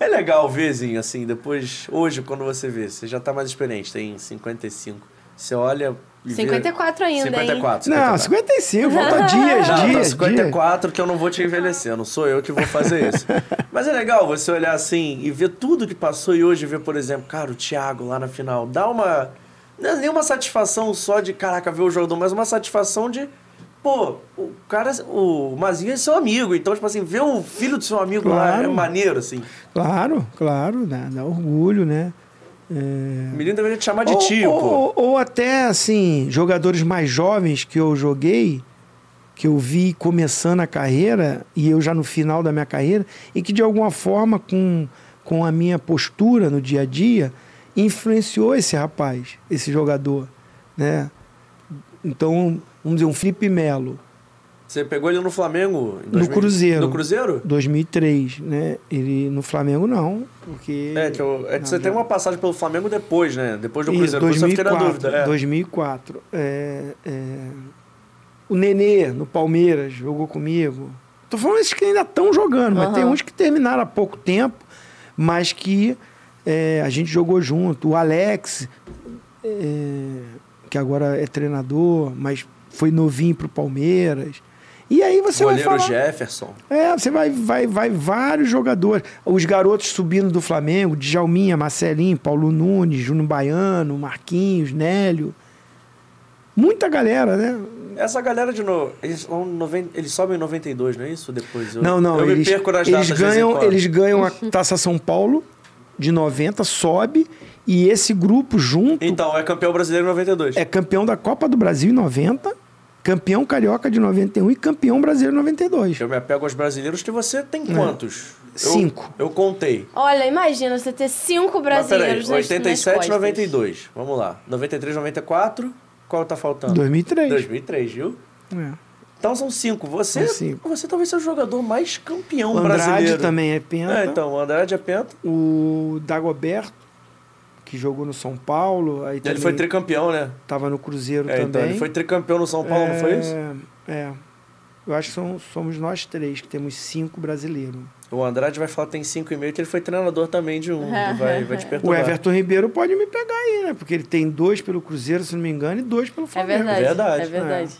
é legal ver, Zinho, assim, depois... Hoje, quando você vê, você já tá mais experiente, tem 55. Você olha. 54 ainda, 54, Não, 54. 55, falta (laughs) dias, Não, tá dias, 54 que eu não vou te envelhecer, não sou eu que vou fazer isso. (laughs) Mas é legal você olhar assim e ver tudo que passou e hoje ver, por exemplo, cara, o Thiago lá na final. Dá uma. Não é nem uma satisfação só de, caraca, ver o jogador, mas uma satisfação de. Pô, o cara, o Mazinho é seu amigo, então, tipo assim, ver o filho do seu amigo lá é Claro. maneiro, assim. Claro, claro, dá, dá orgulho, né? É, O menino deveria te chamar de ou, tio, ou, pô. ou- ou até, assim, jogadores mais jovens que eu joguei, que eu vi começando a carreira, e eu já no final da minha carreira, e que de alguma forma, com, com a minha postura no dia a dia, influenciou esse rapaz, esse jogador, né? Então, vamos dizer, um Felipe Melo, Você pegou ele no Flamengo? em No 2000? Cruzeiro. No Cruzeiro? 2003, né? Ele no Flamengo não, porque... É, que, eu- é que Não, você já- tem uma passagem pelo Flamengo depois, né? Depois do Cruzeiro. Isso eu fiquei na 2004, dúvida. É. 2004. É, é, o Nenê, no Palmeiras, jogou comigo. Tô falando esses que ainda estão jogando, mas Aham. tem uns que terminaram há pouco tempo, mas que é, a gente jogou junto. O Alex, é, que agora é treinador, mas foi novinho pro Palmeiras. E aí você Goleiro vai falar... Jefferson. É, você vai, vai, vai vários jogadores. Os garotos subindo do Flamengo, Djalminha, Marcelinho, Paulo Nunes, Júnior Baiano, Marquinhos, Nélio. Muita galera, né? Essa galera de novo, eles, noven- eles sobem em 92, não é isso? Depois eu, não, não, eu eles, me perco nas eles ganham, eles ganham a Taça São Paulo de 90, sobe, e esse grupo junto Então, é campeão brasileiro em 92. é campeão da Copa do Brasil em 90, campeão carioca de 91 e campeão brasileiro em 92. Eu me apego aos brasileiros que você tem quantos? Eu- É. Cinco. Eu, contei. Olha, imagina você ter cinco Mas peraí, brasileiros nas, 87, nas costas. 92. Vamos lá. 93, 94. Qual tá faltando? 2003. 2003, viu? É. Então são cinco. Você, São cinco. você talvez seja o jogador mais campeão O Andrade brasileiro. também é penta. É, então, o Andrade é penta. O Dagoberto, que jogou no São Paulo. Aí Ele foi tricampeão, né? Tava no Cruzeiro É, também. então ele foi tricampeão no São Paulo, não foi isso? É, É. Eu acho que são- somos nós três, que temos cinco brasileiros. O Andrade vai falar que tem 5,5 que ele foi treinador também de um. (laughs) vai, vai te O perturbar. Everton Ribeiro pode me pegar aí, né? Porque ele tem dois pelo Cruzeiro, se não me engano, e dois pelo É Flamengo. verdade. Verdade. É verdade.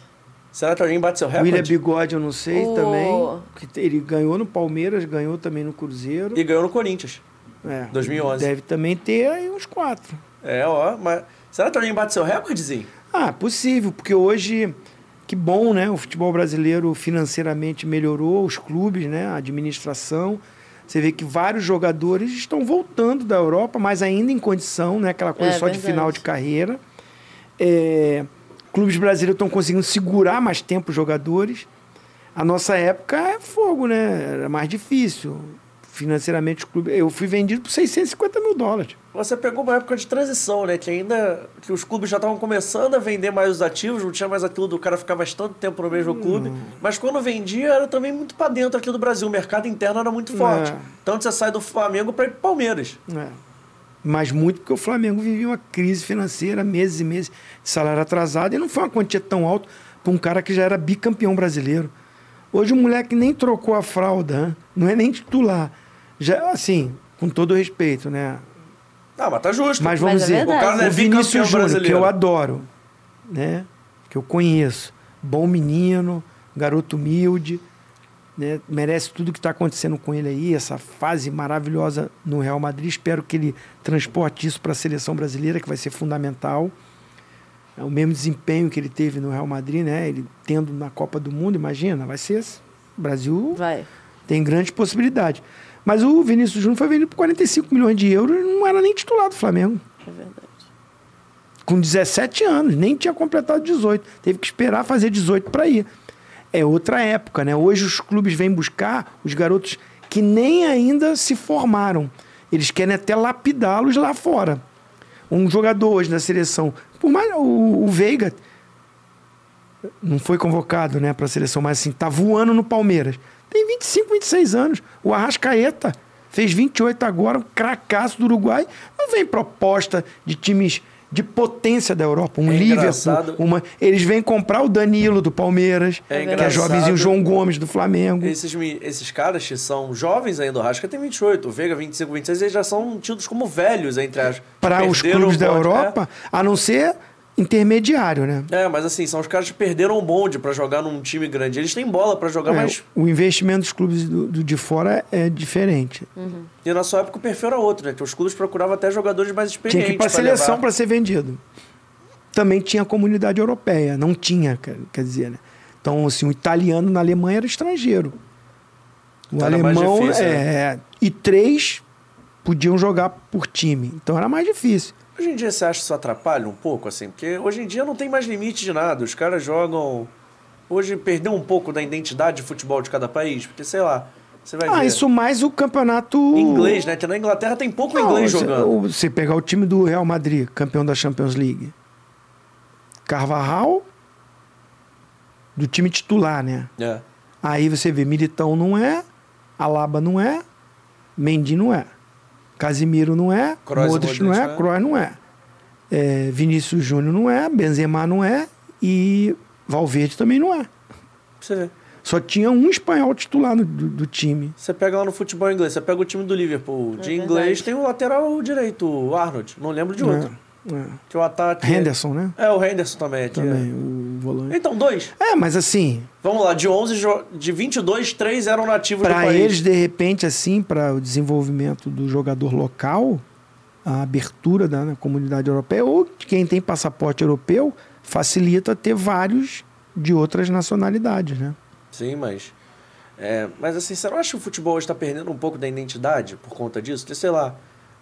Será que alguém bate seu O recorde? William Bigode eu não sei O- também. Que ele ganhou no Palmeiras, ganhou também no Cruzeiro. E ganhou no Corinthians. É, 2011. Deve também ter aí uns quatro. É, ó. Mas será que alguém bate seu recordezinho? Ah, possível, porque hoje, que bom, né? O futebol brasileiro financeiramente melhorou, os clubes, né? A administração. Você vê que vários jogadores estão voltando da Europa, mas ainda em condição, né? Aquela coisa É, só de verdade. final de carreira. É, clubes brasileiros estão conseguindo segurar mais tempo os jogadores. A nossa época é fogo, né? Era mais difícil. Financeiramente, os clubes. Eu fui vendido por 650 mil dólares. Você pegou uma época de transição, né? Que ainda. que os clubes já estavam começando a vender mais os ativos, não tinha mais aquilo do cara ficar bastante tempo no mesmo clube. Mas quando vendia, era também muito pra dentro aqui do Brasil. O mercado interno era muito forte. É. Então você sai do Flamengo pra ir pro Palmeiras. É. Mas muito porque o Flamengo vivia uma crise financeira, meses e meses de salário atrasado, e não foi uma quantia tão alta para um cara que já era bicampeão brasileiro. Hoje o moleque nem trocou a fralda, hein? não é nem titular. Já, assim, com todo o respeito, né? Ah, mas tá justo. Mas vamos Mas é dizer. O cara não é o Vinícius Júnior, que eu adoro, né? Que eu conheço. Bom menino, garoto humilde, né? Merece tudo que está acontecendo com ele aí, essa fase maravilhosa no Real Madrid. Espero que ele transporte isso para a seleção brasileira, que vai ser fundamental. É o mesmo desempenho que ele teve no Real Madrid, né? Ele tendo na Copa do Mundo, imagina, vai ser. O Brasil Vai. tem grandes possibilidades. Mas o Vinícius Júnior foi vendido por 45 milhões de euros e não era nem titular do Flamengo. É verdade. Com 17 anos, nem tinha completado 18. Teve que esperar fazer 18 para ir. É outra época, né? Hoje os clubes vêm buscar os garotos que nem ainda se formaram. Eles querem até lapidá-los lá fora. Um jogador hoje da seleção, por mais o, o Veiga não foi convocado, né, para a seleção, mas assim, tá voando no Palmeiras. Tem 25, 26 anos. O Arrascaeta fez 28 agora, um cracaço do Uruguai. Não vem proposta de times de potência da Europa, um É Liverpool, uma, eles vêm comprar o Danilo do Palmeiras, É que é jovenzinho João Gomes do Flamengo. Esses, esses caras que são jovens ainda, o Rasca tem 28, o Veiga 25, 26, eles já são tidos como velhos entre as. Para os clubes da bonde, Europa, a não ser intermediário, né? É. Mas assim, são os caras que perderam o bonde pra jogar num time grande. Eles têm bola pra jogar, É, mas. O investimento dos clubes do, do- de fora é diferente. E na sua época o perfil era outro, né? Que os clubes procuravam até jogadores mais experientes. Tinha que ir para a pra seleção para ser vendido. Também tinha a comunidade europeia, não tinha, quer, dizer, né? Então, assim, o italiano na Alemanha era estrangeiro. O Então alemão, difícil, é, né? é, e três podiam jogar por time. Então era mais difícil. Hoje em dia você acha que isso atrapalha um pouco, assim? Porque hoje em dia não tem mais limite de nada. Os caras jogam. Hoje perdeu um pouco da identidade de futebol de cada país. Porque, sei lá, você vai Ah, ver. isso mais o campeonato. Inglês, né? Que na Inglaterra tem pouco Não, inglês jogando. Você pegar o time do Real Madrid, campeão da Champions League. Carvajal, do time titular, né? É. Aí você vê, Militão não é, Alaba não é, Mendy não é, Casimiro não é, Kroos e Modric não é, não é. Kroos não é, É, Vinícius Júnior não é, Benzema não é e Valverde também não é. Você vê. Só tinha um espanhol titular no- do, do time. Você pega lá no futebol inglês, você pega o time do Liverpool. De É inglês verdade. tem o lateral direito, o Arnold. Não lembro de outro. É, é. Que o ataque. Henderson, né? É, o Henderson também aqui. Também, o volante. Então, dois. É, mas assim, Vamos lá, de 11, jo- de 22, três eram nativos do para país. eles, de repente, assim, para o desenvolvimento do jogador local, a abertura da né, comunidade europeia, ou quem tem passaporte europeu, facilita ter vários de outras nacionalidades, né? Sim, mas. é, mas assim, você não acha que o futebol está perdendo um pouco da identidade por conta disso? Porque, sei lá,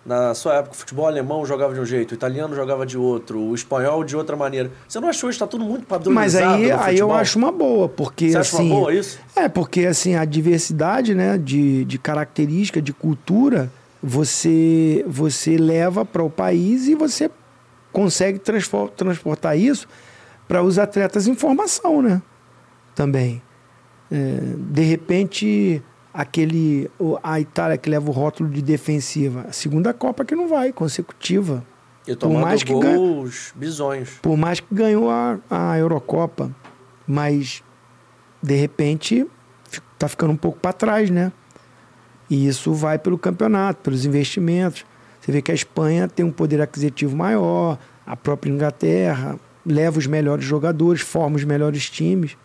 na sua época o futebol alemão jogava de um jeito, o italiano jogava de outro, o espanhol de outra maneira. Você não achou que está tudo muito padronizado Mas aí, aí eu acho uma boa, porque Você acha assim. uma boa isso? É, porque assim, a diversidade né, de, de característica, de cultura, você, você leva para o país e você consegue transportar isso para os atletas em formação, né? Também. É, de repente, aquele a Itália que leva o rótulo de defensiva, a segunda Copa que não vai, consecutiva. E por tomando mais que ganhe- gols bizonhos. por mais que ganhou a, a Eurocopa, mas de repente tá ficando um pouco para trás, né? E isso vai pelo campeonato, pelos investimentos. Você vê que a Espanha tem um poder aquisitivo maior, a própria Inglaterra leva os melhores jogadores, forma os melhores times.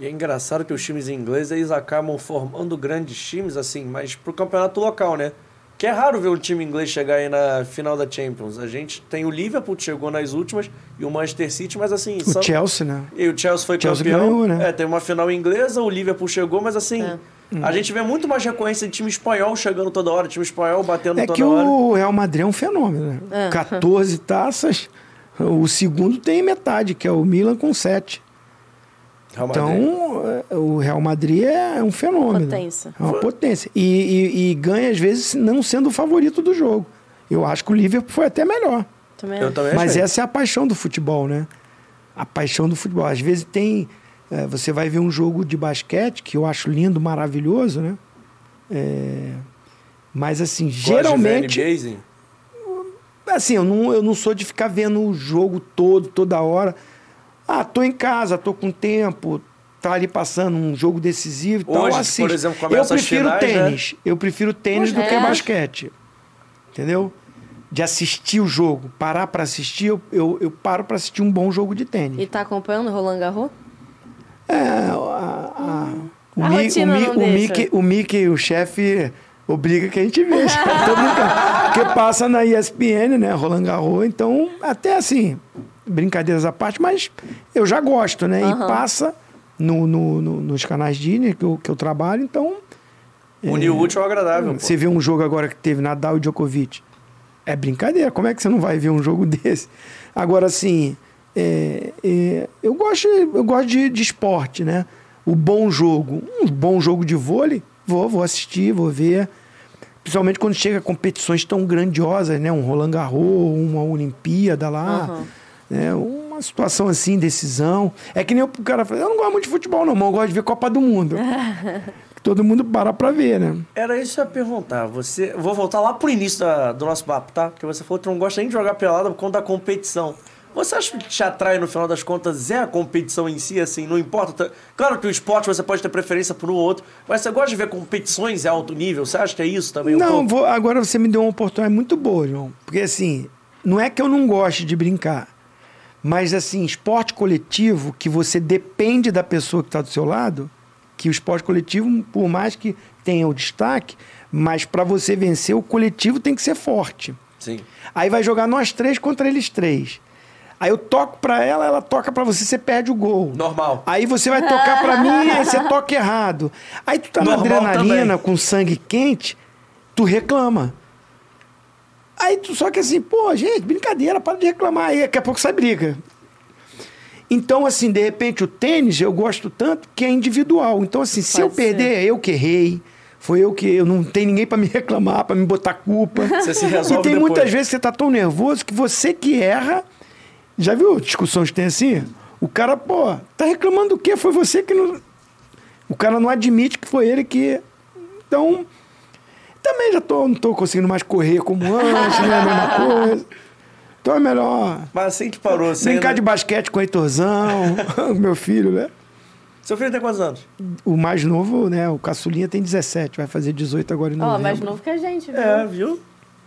E é engraçado que os times ingleses eles acabam formando grandes times, assim, mas pro campeonato local, né? Que é raro ver um time inglês chegar aí na final da Champions. A gente tem o Liverpool que chegou nas últimas e o Manchester City, mas assim. O são- Chelsea, né? E o Chelsea foi Chelsea campeão. ganhou, né? É, tem uma final inglesa, o Liverpool chegou, mas assim. É. A gente vê muito mais recorrência de time espanhol chegando toda hora, time espanhol batendo É toda que hora. o Real Madrid é um fenômeno, né? É. 14 taças, o segundo tem metade, que é o Milan com 7. Então, é, o Real Madrid é um fenômeno. Potência. É uma potência. E, e- e ganha, às vezes, não sendo o favorito do jogo. Eu acho que o Liverpool foi até melhor. Também Eu também Mas achei. essa é a paixão do futebol, né? A paixão do futebol. Às vezes tem. é, você vai ver um jogo de basquete, que eu acho lindo, maravilhoso, né? É, mas, assim, ver geralmente. Assim, eu não, eu não sou de ficar vendo o jogo todo, toda hora. Ah, tô em casa, tô com tempo, tá ali passando um jogo decisivo e tal, Hoje, assisto. por exemplo, eu prefiro finais, né? tênis. Eu prefiro tênis do que É? basquete. Entendeu? De assistir o jogo. Parar pra assistir, eu, eu, eu paro pra assistir um bom jogo de tênis. E tá acompanhando o Roland Garros? É, a, a, o, A Mi- o, Mi- o. Mickey, o Mickey, o chefe, obriga que a gente veja. (laughs) Porque passa na ESPN, né? Roland Garros. Então, até assim, brincadeiras à parte, mas eu já gosto, né? E Aham. passa no, no- no- nos canais Disney que eu, que eu trabalho. Então, Unir o útil ao agradável. pô. você vê um jogo agora que teve Nadal e Djokovic. É brincadeira. Como é que você não vai ver um jogo (laughs) desse? Agora, assim, é, é, eu gosto, eu gosto de, de esporte, né? O bom jogo. Um bom jogo de vôlei, vou, vou assistir, vou ver. Principalmente quando chega a competições tão grandiosas, né? Um Roland Garros, uma Olimpíada lá. Aham. Né? Uma situação assim, decisão. É que nem o cara fala, eu não gosto muito de futebol, não, mas eu gosto de ver Copa do Mundo. (laughs) Todo mundo para pra ver, né? Era isso que eu ia perguntar. Você... Vou voltar lá pro início da- do nosso papo, tá? Porque você falou que não gosta nem de jogar pelada por conta da competição. Você acha que te atrai, no final das contas, é a competição em si, assim, não importa? Claro que o esporte você pode ter preferência por um ou outro, mas você gosta de ver competições em alto nível? Você acha que é isso também? um Não, pouco? vou- agora você me deu uma oportunidade muito boa, João. Porque assim, não é que eu não goste de brincar, mas assim, esporte coletivo, que você depende da pessoa que está do seu lado, que o esporte coletivo, por mais que tenha o destaque, mas para você vencer, o coletivo tem que ser forte. Sim. Aí vai jogar nós três contra eles três. Aí eu toco pra ela, ela toca pra você, você perde o gol. Normal. Aí você vai tocar pra mim, aí você toca errado. Aí tu tá Normal na adrenalina, também. com sangue quente, tu reclama. Aí tu, só que assim, pô, gente, brincadeira, para de reclamar. Aí daqui a pouco sai briga. Então, assim, de repente, o tênis eu gosto tanto que é individual. Então, assim, se Pode eu perder, é eu que errei. Foi eu que. Eu não tem ninguém pra me (laughs) reclamar, pra me botar culpa. Você se resolve E tem depois. muitas vezes que você tá tão nervoso que você que erra. Já viu discussões que tem assim? O cara, pô, tá reclamando do quê? Foi você que não. O cara não admite que foi ele que. Então. Também já tô, não tô conseguindo mais correr como antes, não é a mesma coisa. Então é melhor Mas assim que parou, você brincar ainda- de basquete com o Heitorzão, (laughs) meu filho, né? Seu filho tem quantos anos? O mais novo, né? O caçulinha tem 17, vai fazer 18 agora em Ó, novembro. mais novo que a gente, viu? É, viu?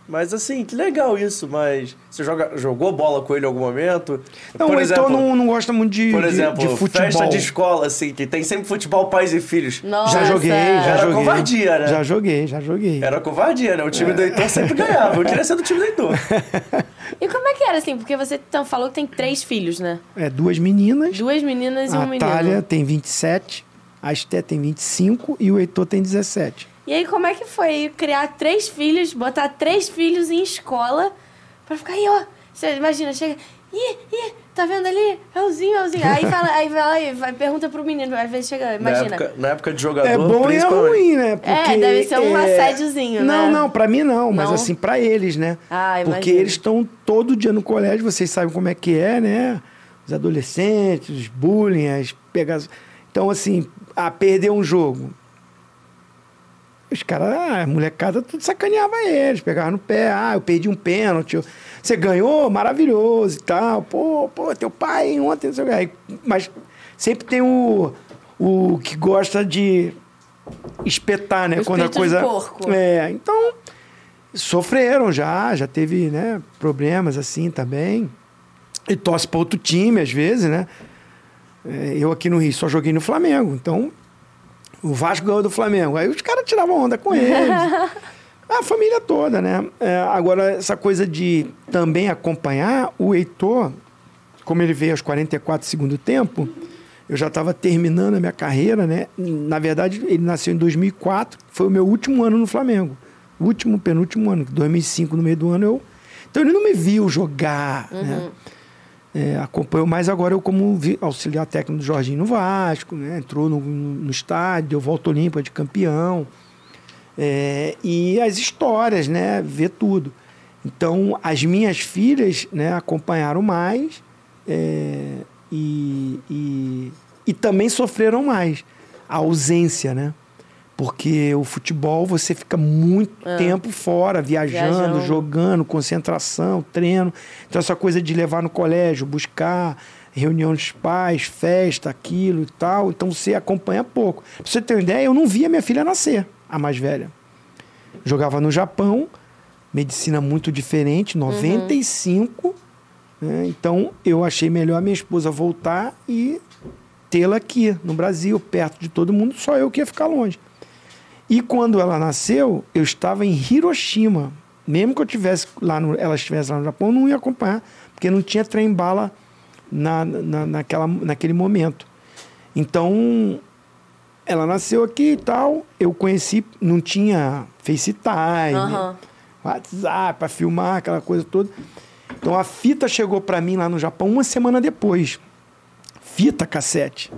Mas assim, que legal isso, mas você joga, jogou bola com ele em algum momento? Não, o Heitor não, não gosta muito de, Por de- exemplo, de, futebol. festa de escola, assim, que tem sempre futebol pais e filhos. Nossa. Já joguei, já Era joguei. covardia, né? Já joguei, já joguei. Era covardia, né? O time do Heitor sempre ganhava. Eu queria ser do time do Heitor. (laughs) E como é que era, assim? Porque você então, falou que tem três filhos, né? É, duas meninas. Duas meninas e um a menino. Thalia tem 27, a Esté tem 25 e o Heitor tem 17. E aí, como é que foi criar três filhos, botar três filhos em escola pra ficar aí, ó. Você imagina, chega. Ih, ih, tá vendo ali? É o Zinho, é o Zinho. Aí fala, aí vai lá e vai, pergunta pro menino, às vezes chega, Na imagina. época, na época de jogador, É bom e é ruim, né? Porque, deve ser um é, assédiozinho, Não, né? não, pra mim não, mas Não? assim, pra eles, né? Ah, Porque imagino. eles estão todo dia no colégio, vocês sabem como é que é, né? Os adolescentes, os bullying, as pegas. Então, assim, a perder um jogo. Os caras, ah, a molecada, tudo sacaneava eles, pegava no pé, ah, eu perdi um pênalti, você ganhou, maravilhoso e tal, pô, pô, teu pai ontem, não sei o. Aí, Mas sempre tem o, o que gosta de espetar, né? O quando a espírito de coisa. porco. É, então sofreram já, já teve, né, problemas assim também. E torce para outro time às vezes, né? É, Eu aqui no Rio só joguei no Flamengo, então o Vasco ganhou do Flamengo. Aí os caras tiravam onda com eles. (laughs) A família toda, né? É, agora, essa coisa de também acompanhar o Heitor, como ele veio aos 44 do segundo tempo, eu já estava terminando a minha carreira, né? Na verdade, ele nasceu em 2004, foi o meu último ano no Flamengo. Último, penúltimo ano, 2005, no meio do ano, eu... Então ele não me viu jogar, né? É, acompanhou mais agora eu como auxiliar técnico do Jorginho no Vasco, né? Entrou no, no, no estádio, deu volta olímpica de campeão. É, e as histórias, né? Ver tudo. Então, as minhas filhas né, acompanharam mais é, e, e, e também sofreram mais a ausência, né? Porque o futebol você fica muito tempo fora, viajando, Viajando. jogando, concentração, treino. Então, essa coisa de levar no colégio, buscar reunião dos pais, festa, aquilo e tal. Então, você acompanha pouco. Pra você ter uma ideia, eu não via minha filha nascer, a mais velha. Jogava no Japão, medicina muito diferente, 95. né? Então, eu achei melhor a minha esposa voltar e tê-la aqui no Brasil, perto de todo mundo, só eu que ia ficar longe. E quando ela nasceu, eu estava em Hiroshima. Mesmo que eu tivesse lá no, ela estivesse lá no Japão, eu não ia acompanhar, porque não tinha trem-bala na, na, naquela, naquele momento. Então, ela nasceu aqui e tal. Eu conheci, não tinha FaceTime, Aham. WhatsApp para filmar, aquela coisa toda. Então a fita chegou para mim lá no Japão uma semana depois. Fita cassete.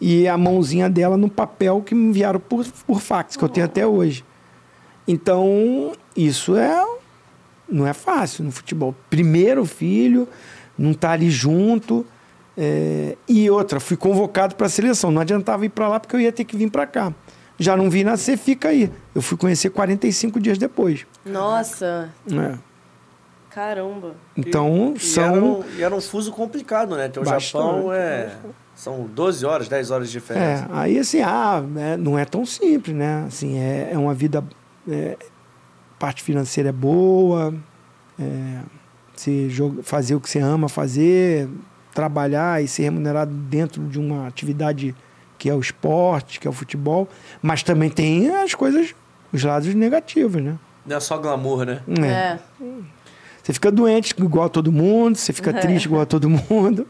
E a mãozinha dela no papel que me enviaram por, por fax, que eu tenho até hoje. Então, isso é não é fácil no futebol. Primeiro filho, não tá ali junto. é, e outra, fui convocado para a seleção. Não adiantava ir para lá porque eu ia ter que vir para cá. Já não vi nascer, fica aí. Eu fui conhecer 45 dias depois. Nossa, É. caramba. Então, E são. era, um, e era um fuso complicado, né? Porque o. Japão é. São 12 horas, 10 horas de É, diferença. aí assim, ah, né, não é tão simples, né? Assim, é, é uma vida. é, parte financeira é boa, é, você joga, fazer o que você ama fazer, trabalhar e ser remunerado dentro de uma atividade que é o esporte, que é o futebol, mas também tem as coisas, os lados negativos, né? Não é só glamour, né? É. É. Você fica doente igual a todo mundo, você fica É. triste igual a todo mundo.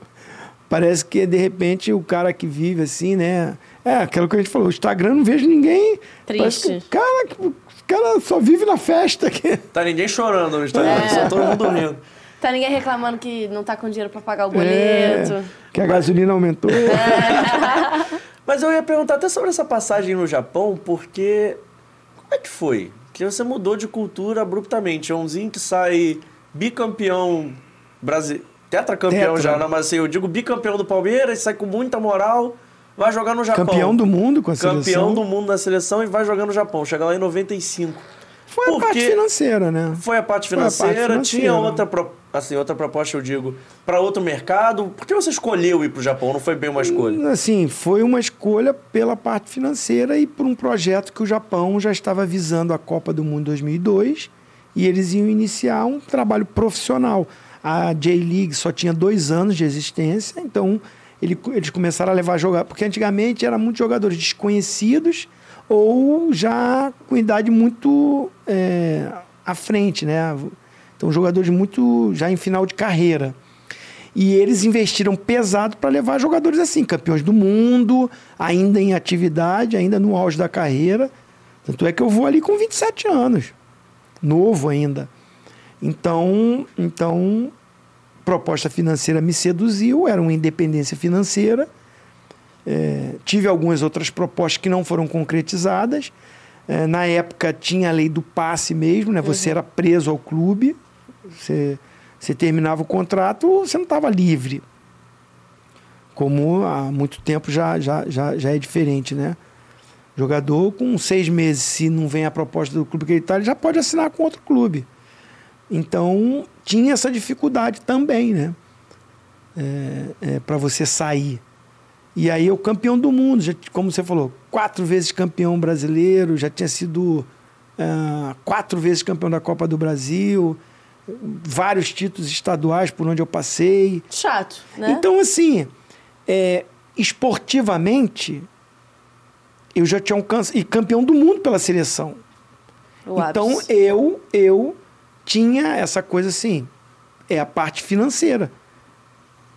Parece que, de repente, o cara que vive assim, né? É, aquilo que a gente falou, o Instagram não vejo ninguém. Triste. que, cara, que- o cara só vive na festa. aqui. Tá ninguém chorando no Instagram, É. só todo mundo dormindo. Tá ninguém reclamando que não tá com dinheiro pra pagar o É, boleto. que a gasolina aumentou. (laughs) Mas eu ia perguntar até sobre essa passagem no Japão, porque. Como é que foi? Que você mudou de cultura abruptamente. É umzinho que sai bicampeão brasileiro. Tetracampeão Tetra. já, não, mas assim, eu digo bicampeão do Palmeiras, sai com muita moral, vai jogar no Japão. Campeão do mundo com a Campeão seleção. do mundo na seleção e vai jogar no Japão. Chega lá em 95. Foi a Por parte financeira, né? Foi a parte Foi a parte financeira, financeira. tinha outra, assim, outra proposta, eu digo, para outro mercado. Por que você escolheu ir pro Japão? Não foi bem uma escolha? Assim, foi uma escolha pela parte financeira e por um projeto que o Japão já estava visando a Copa do Mundo 2002 e eles iam iniciar um trabalho profissional. A J-League só tinha dois anos de existência, então ele- eles começaram a levar jogar, porque antigamente eram muitos jogadores desconhecidos ou já com idade muito é, à frente, né? Então jogadores muito já em final de carreira. E eles investiram pesado para levar jogadores assim, campeões do mundo, ainda em atividade, ainda no auge da carreira. Tanto é que eu vou ali com 27 anos, novo ainda. Então, então proposta financeira me seduziu, era uma independência financeira. É, tive algumas outras propostas que não foram concretizadas. É, na época tinha a lei do passe mesmo, né? Você era preso ao clube, você, você terminava o contrato, você não estava livre. Como há muito tempo já, já, já, já é diferente, né? Jogador, com seis meses, se não vem a proposta do clube que ele está, ele já pode assinar com outro clube. Então, tinha essa dificuldade também, né? É, é, para você sair. E aí, o campeão do mundo, já, como você falou, quatro vezes campeão brasileiro, já tinha sido uh, quatro vezes campeão da Copa do Brasil, vários títulos estaduais por onde eu passei. Chato, né? Então, assim, é, esportivamente, eu já tinha um e campeão do mundo pela seleção. O então, eu, eu tinha essa coisa assim, é a parte financeira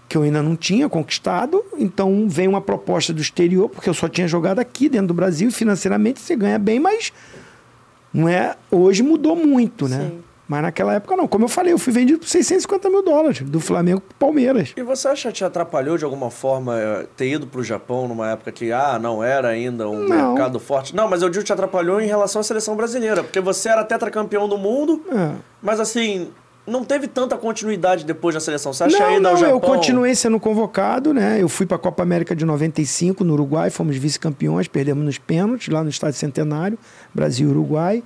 que eu ainda não tinha conquistado, então vem uma proposta do exterior, porque eu só tinha jogado aqui dentro do Brasil, financeiramente você ganha bem, mas não é. Hoje mudou muito, né? Sim. Mas naquela época não. Como eu falei, eu fui vendido por 650 mil dólares do Flamengo pro Palmeiras. E você acha que te atrapalhou de alguma forma eh, ter ido pro Japão numa época que, ah, não era ainda um Não. mercado forte? Não, mas eu digo que te atrapalhou em relação à seleção brasileira, porque você era tetracampeão do mundo, É. mas assim, não teve tanta continuidade depois na seleção. Você acha Não, ida ao não, Japão... eu continuei sendo convocado, né? Eu fui para a Copa América de 95 no Uruguai, fomos vice-campeões, perdemos nos pênaltis lá no Estádio Centenário, Brasil e Uruguai.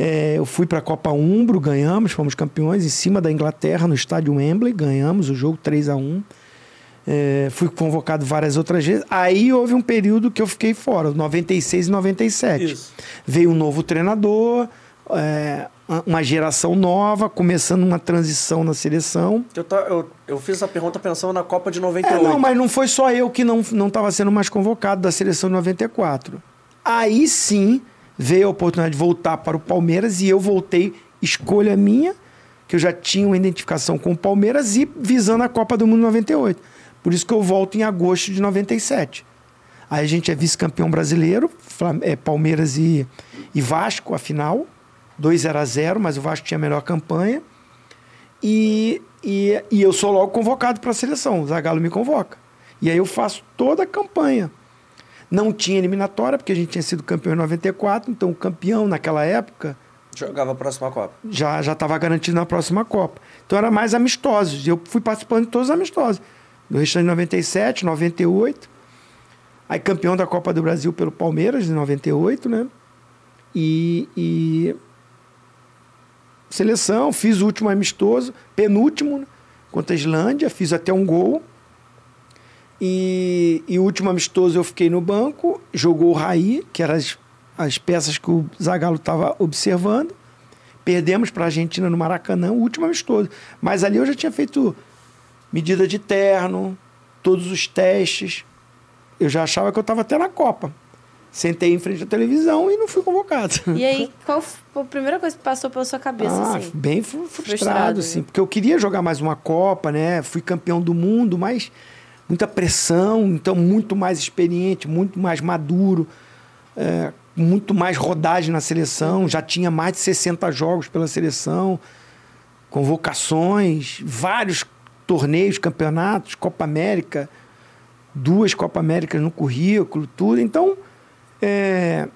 É, eu fui para a Copa Umbro, ganhamos, fomos campeões em cima da Inglaterra no estádio Wembley, ganhamos o jogo 3 a 1 É, fui convocado várias outras vezes. Aí houve um período que eu fiquei fora, 96 e 97. Isso. Veio um novo treinador, é, uma geração nova, começando uma transição na seleção. Eu, ta- eu, eu fiz essa pergunta pensando na Copa de 98. É, não, mas não foi só eu que não não estava sendo mais convocado da seleção de 94. Aí sim veio a oportunidade de voltar para o Palmeiras e eu voltei, escolha minha, que eu já tinha uma identificação com o Palmeiras e visando a Copa do Mundo 98. Por isso que eu volto em agosto de 97. Aí a gente é vice-campeão brasileiro, é, Palmeiras e, e Vasco, a final. 2 0 a 0 mas o Vasco tinha a melhor campanha. E, e, e eu sou logo convocado para a seleção. O Zagallo me convoca. E aí eu faço toda a campanha. Não tinha eliminatória, porque a gente tinha sido campeão em 94, então o campeão naquela época Jogava a próxima Copa. já já estava garantido na próxima Copa. Então era mais amistosos. E eu fui participando de todos os amistosos. Do restante de 97, 98. Aí campeão da Copa do Brasil pelo Palmeiras em 98, né? E, e seleção, fiz o último amistoso, penúltimo, né? contra a Islândia, fiz até um gol. E, e o último amistoso eu fiquei no banco, jogou o Raí, que eram as, as peças que o Zagallo estava observando. Perdemos para a Argentina no Maracanã, o último amistoso. Mas ali eu já tinha feito medida de terno, todos os testes. Eu já achava que eu estava até na Copa. Sentei em frente à televisão e não fui convocado. E aí, (laughs) qual foi a primeira coisa que passou pela sua cabeça, Ah, assim? bem fru- frustrado, Frustrado, assim, né? porque eu queria jogar mais uma Copa, né? Fui campeão do mundo, mas muita pressão, então muito mais experiente, muito mais maduro, é, muito mais rodagem na seleção, já tinha mais de 60 jogos pela seleção, convocações, vários torneios, campeonatos, Copa América, duas Copa Américas no currículo, tudo. Então, é,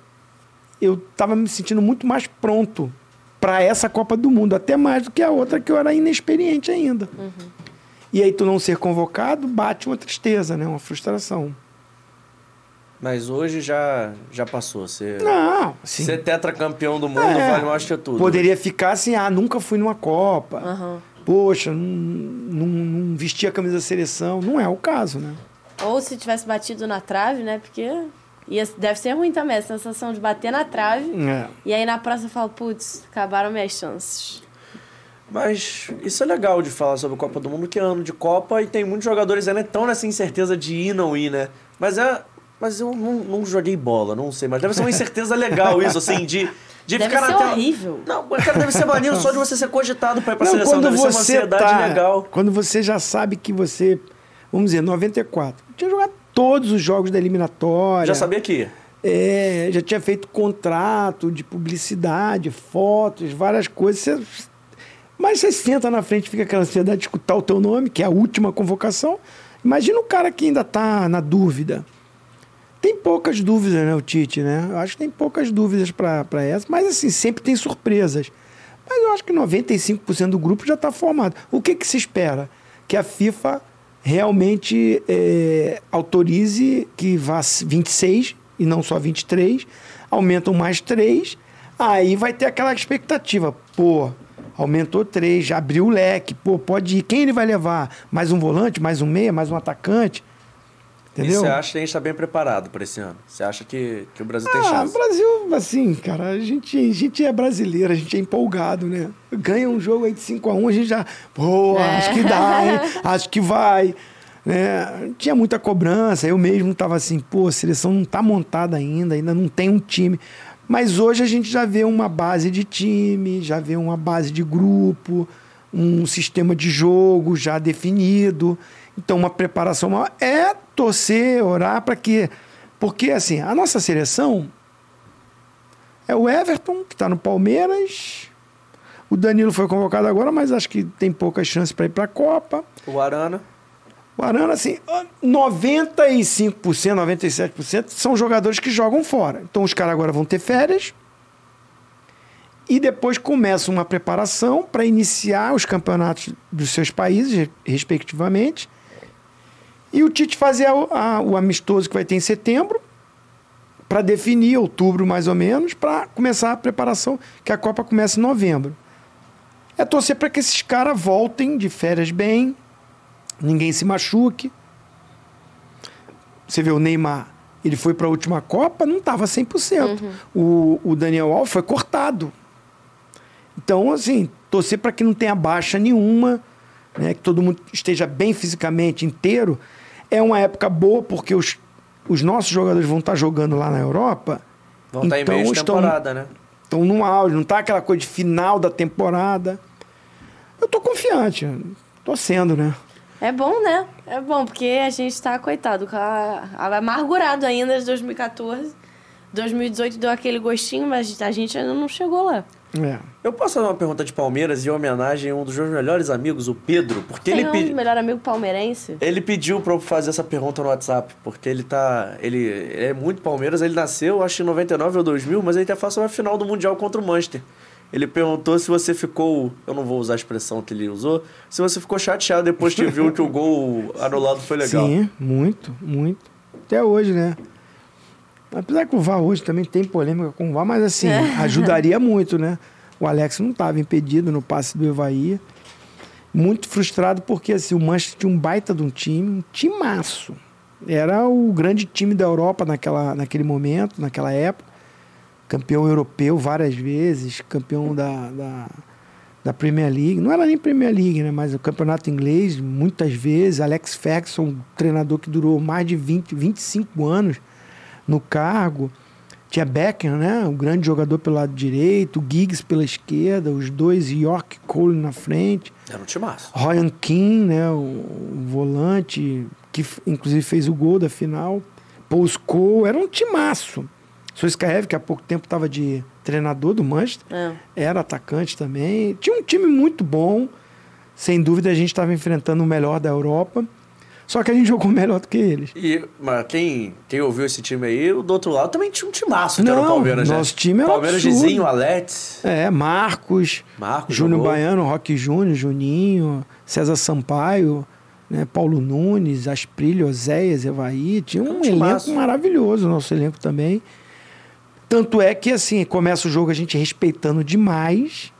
eu estava me sentindo muito mais pronto para essa Copa do Mundo, até mais do que a outra que eu era inexperiente ainda. E aí tu não ser convocado bate uma tristeza, né? Uma frustração. Mas hoje já, já passou. Você, Não, assim, ser tetracampeão do mundo É. vale mais que tudo. poderia ficar assim, ah, nunca fui numa Copa. Aham. Poxa, não, não, não vesti a camisa da seleção. Não é o caso, né? Ou se tivesse batido na trave, né? Porque ia, deve ser ruim também, a sensação de bater na trave. É. E aí na próxima fala, putz, acabaram minhas chances. Mas isso é legal de falar sobre a Copa do Mundo, que é ano de Copa e tem muitos jogadores ainda tão nessa incerteza de ir não ir, né? Mas é. Mas eu não, não joguei bola, não sei. Mas deve ser uma incerteza legal isso, assim, de, de Deve ficar ser na tela. horrível. Não, mas, cara, deve ser maneiro só de você ser cogitado pra ir pra Não, seleção. quando Deve ser uma você ansiedade tá, legal. Quando você já sabe que você, vamos dizer, 94, tinha jogado todos os jogos da eliminatória. Já sabia que ia. É, já tinha feito contrato de publicidade, fotos, várias coisas. Você- mas você senta na frente, fica aquela ansiedade de escutar o teu nome, que é a última convocação. Imagina o cara que ainda está na dúvida. Tem poucas dúvidas, né, o Tite, né? Eu acho que tem poucas dúvidas para essa, mas assim, sempre tem surpresas. Mas eu acho que 95% do grupo já está formado. O que, que se espera? Que a FIFA realmente é, autorize que vá 26 e não só 23, aumentam mais 3, aí vai ter aquela expectativa. Pô, aumentou 3, já abriu o leque, pô, pode ir. Quem ele vai levar? Mais um volante, mais um meia, mais um atacante? Entendeu? E você acha que a gente está bem preparado para esse ano? Você acha que, que o Brasil tem Ah, chance? o Brasil, assim, cara, a gente, a gente é brasileiro, a gente é empolgado, né? Ganha um jogo aí de 5x1, a gente já, pô, É. acho que dá, hein? (laughs) Acho que vai. Né? Tinha muita cobrança, eu mesmo tava assim, pô, a seleção não tá montada ainda, ainda não tem um time. Mas hoje a gente já vê uma base de time, já vê uma base de grupo, um sistema de jogo já definido. Então, uma preparação maior é torcer, orar para que. Porque, assim, a nossa seleção é o Everton, que está no Palmeiras. O Danilo foi convocado agora, mas acho que tem poucas chances para ir para a Copa. O Arana. O assim, 95%, 97% são jogadores que jogam fora. Então os caras agora vão ter férias e depois começa uma preparação para iniciar os campeonatos dos seus países, respectivamente. E o Tite fazer a- a- o amistoso que vai ter em setembro, para definir outubro mais ou menos, para começar a preparação, que a Copa começa em novembro. É torcer para que esses caras voltem de férias bem, ninguém se machuque. Você vê o Neymar, ele foi para a última Copa, não estava 100%. O, o Daniel Alves foi cortado. Então, assim, torcer para que não tenha baixa nenhuma, né, que todo mundo esteja bem fisicamente inteiro. É uma época boa porque os, os nossos jogadores vão estar jogando lá na Europa. Vão estar em então meio de estão- temporada, né? estão no auge, não tá aquela coisa de final da temporada. Eu tô confiante, tô sendo, né? É bom, né? É bom, porque a gente tá, coitado, com a- a- amargurado ainda de 2014. 2018 deu aquele gostinho, mas a gente ainda não chegou lá. É. Eu posso fazer uma pergunta de Palmeiras em homenagem a um dos meus melhores amigos, o Pedro, porque Tem ele, um pedi- melhor amigo palmeirense. ele pediu pra eu fazer essa pergunta no WhatsApp, porque ele tá. Ele, ele é muito Palmeiras, ele nasceu, acho que em 99 ou 2000, mas ele até faz uma final do Mundial contra o Manchester. Ele perguntou se você ficou, eu não vou usar a expressão que ele usou, se você ficou chateado depois que viu que o gol anulado foi legal. Sim, muito, muito. Até hoje, né? Apesar que o VAR hoje também tem polêmica com o VAR, mas assim, É. ajudaria muito, né? O Alex não estava impedido no passe do Evaí. Muito frustrado porque assim, o Manchester tinha um baita de um time, um timaço. Era o grande time da Europa naquela, naquele momento, naquela época. Campeão europeu várias vezes, campeão da, da, da Premier League. Não era nem Premier League, né? Mas o campeonato inglês, muitas vezes. Alex Ferguson, um treinador que durou mais de 20, 25 anos no cargo. Tinha Beckham, né? O grande jogador pelo lado direito, o Giggs pela esquerda, os dois York Cole na frente. Era um timaço. Ryan King, né, o, o volante, que inclusive fez o gol da final. Paul Scholes, era um timaço. Soiscaev, que há pouco tempo estava de treinador do Manchester, É. era atacante também. Tinha um time muito bom. Sem dúvida, a gente estava enfrentando o melhor da Europa. Só que a gente (laughs) jogou melhor do que eles. E, mas quem, quem ouviu esse time aí, o do outro lado também tinha um timaço que era o Não, Palmeiras, né? nosso time era Palmeiras, absurdo. Gizinho, Alex, É, Marcos, Marcos, Júnior jogou. Baiano, Roque Júnior, Juninho, César Sampaio, né, Paulo Nunes, Asprilho, Oséias, Evaí. Tinha um um elenco maravilhoso, o nosso elenco também. Tanto é que, assim, começa o jogo a gente respeitando demais.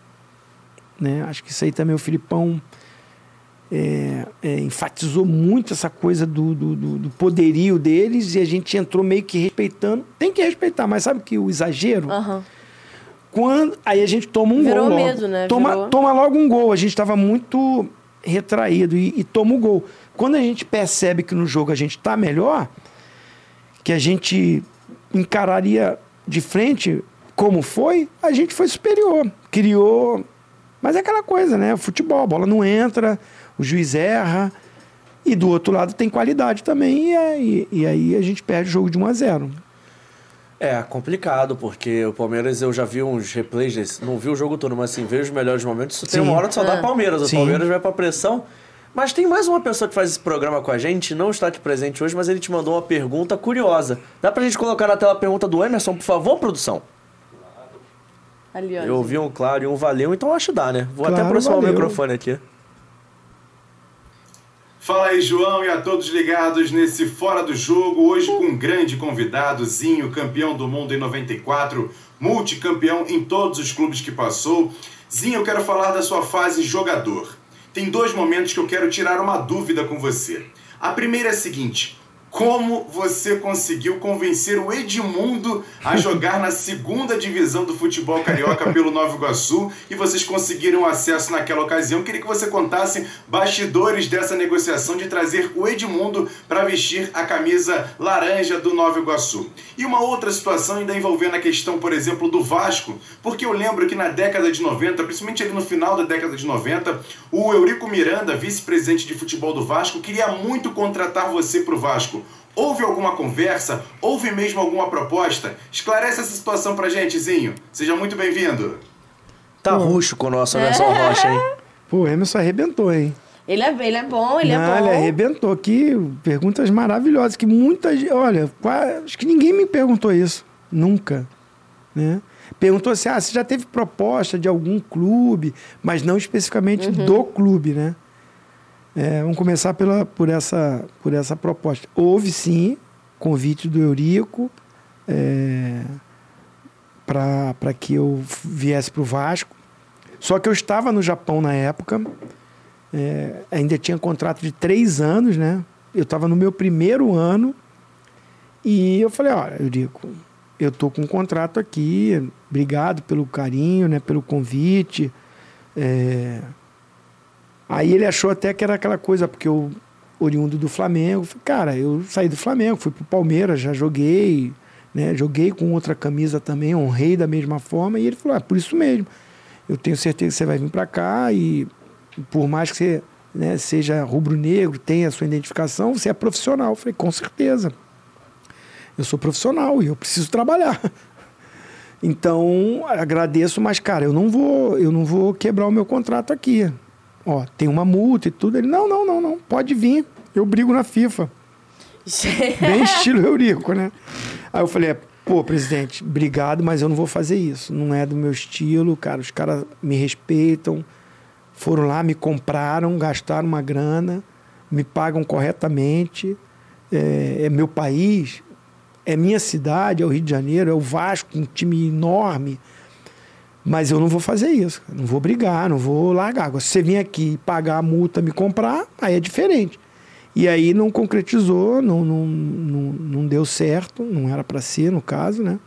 Né? Acho que isso aí também o Filipão é, é, enfatizou muito essa coisa do, do, do- poderio deles e a gente entrou meio que respeitando. Tem que respeitar, mas sabe que o exagero. Aham. Quando, aí a gente toma um Virou gol. logo. medo, né? Toma, Virou. toma logo um gol. A gente estava muito retraído e, e toma o gol. Quando a gente percebe que no jogo a gente está melhor, que a gente encararia de frente como foi, a gente foi superior. Criou. Mas é aquela coisa, né? Futebol, a bola não entra, o juiz erra. E do outro lado tem qualidade também. E, aí- e aí a gente perde o jogo de 1 a 0 É, complicado, porque o Palmeiras eu já vi uns replays desse, não vi o jogo todo, mas assim, vejo os melhores momentos. Isso tem Sim. uma hora que só dá. Palmeiras, o Sim. Palmeiras vai pra pressão. Mas tem mais uma pessoa que faz esse programa com a gente, não está aqui presente hoje, mas ele te mandou uma pergunta curiosa. Dá pra gente colocar na tela a pergunta do Emerson, por favor, produção? Ali, ó. Eu ouvi um claro e um valeu, então acho que dá, né? Vou até Claro, aproximar o valeu. microfone aqui. Fala aí, João, e a todos ligados nesse Fora do Jogo, hoje com um grande convidado, Zinho, campeão do mundo em 94, multicampeão em todos os clubes que passou. Zinho, eu quero falar da sua fase jogador. Tem dois momentos que eu quero tirar uma dúvida com você. A primeira é a seguinte: como você conseguiu convencer o Edmundo a jogar na segunda divisão do futebol carioca pelo Nova Iguaçu e vocês conseguiram acesso naquela ocasião. Queria que você contasse bastidores dessa negociação de trazer o Edmundo para vestir a camisa laranja do Nova Iguaçu. E uma outra situação ainda envolvendo a questão, por exemplo, do Vasco, porque eu lembro que na década de 90, principalmente ali no final da década de 90, o Eurico Miranda, vice-presidente de futebol do Vasco, queria muito contratar você para o Vasco. Houve alguma conversa? Houve mesmo alguma proposta? Esclarece essa situação pra gente, Zinho. Seja muito bem-vindo. Tá ruxo com o nosso Emerson Rocha, hein? (laughs) Pô, o Emerson arrebentou, hein? Ele é, ele é bom, ele Não, é bom. ele arrebentou. Que perguntas maravilhosas. Que muita gente. Olha, qua- acho que ninguém me perguntou isso. Nunca. Né? Perguntou assim: ah, você já teve proposta de algum clube, mas não especificamente do clube, né? É, vamos começar pela, por, essa, por essa proposta. Houve sim convite do Eurico é, para que eu viesse para o Vasco. Só que eu estava no Japão na época, é, ainda tinha contrato de três anos, né? Eu estava no meu primeiro ano e eu falei, olha, Eurico, eu tô com um contrato aqui, obrigado pelo carinho, né? Pelo convite. É, Aí ele achou até que era aquela coisa, porque eu, oriundo do Flamengo, cara, eu saí do Flamengo, fui pro Palmeiras, já joguei, né? Joguei com outra camisa também, honrei da mesma forma, e ele falou, ah, por isso mesmo. Eu tenho certeza que você vai vir para cá e por mais que você né, seja rubro-negro, tenha a sua identificação, você é profissional. Eu falei, com certeza. Eu sou profissional e eu preciso trabalhar. (laughs) Então, agradeço, mas cara, eu não vou, eu não vou quebrar o meu contrato aqui. Ó, tem uma multa e tudo. Ele, não, não, não, não, pode vir. Eu brigo na FIFA. Bem estilo Eurico, né? Aí eu falei, pô, presidente, obrigado, mas eu não vou fazer isso. Não é do meu estilo, cara. Os caras me respeitam. Foram lá, me compraram, gastaram uma grana, me pagam corretamente. É, é meu país, é minha cidade, é o Rio de Janeiro, é o Vasco, um time enorme. Mas eu não vou fazer isso. Não vou brigar, não vou largar. Agora, se você vir aqui pagar a multa, me comprar, aí é diferente. E aí não concretizou, não, não, não, não deu certo, não era para ser, no caso, né?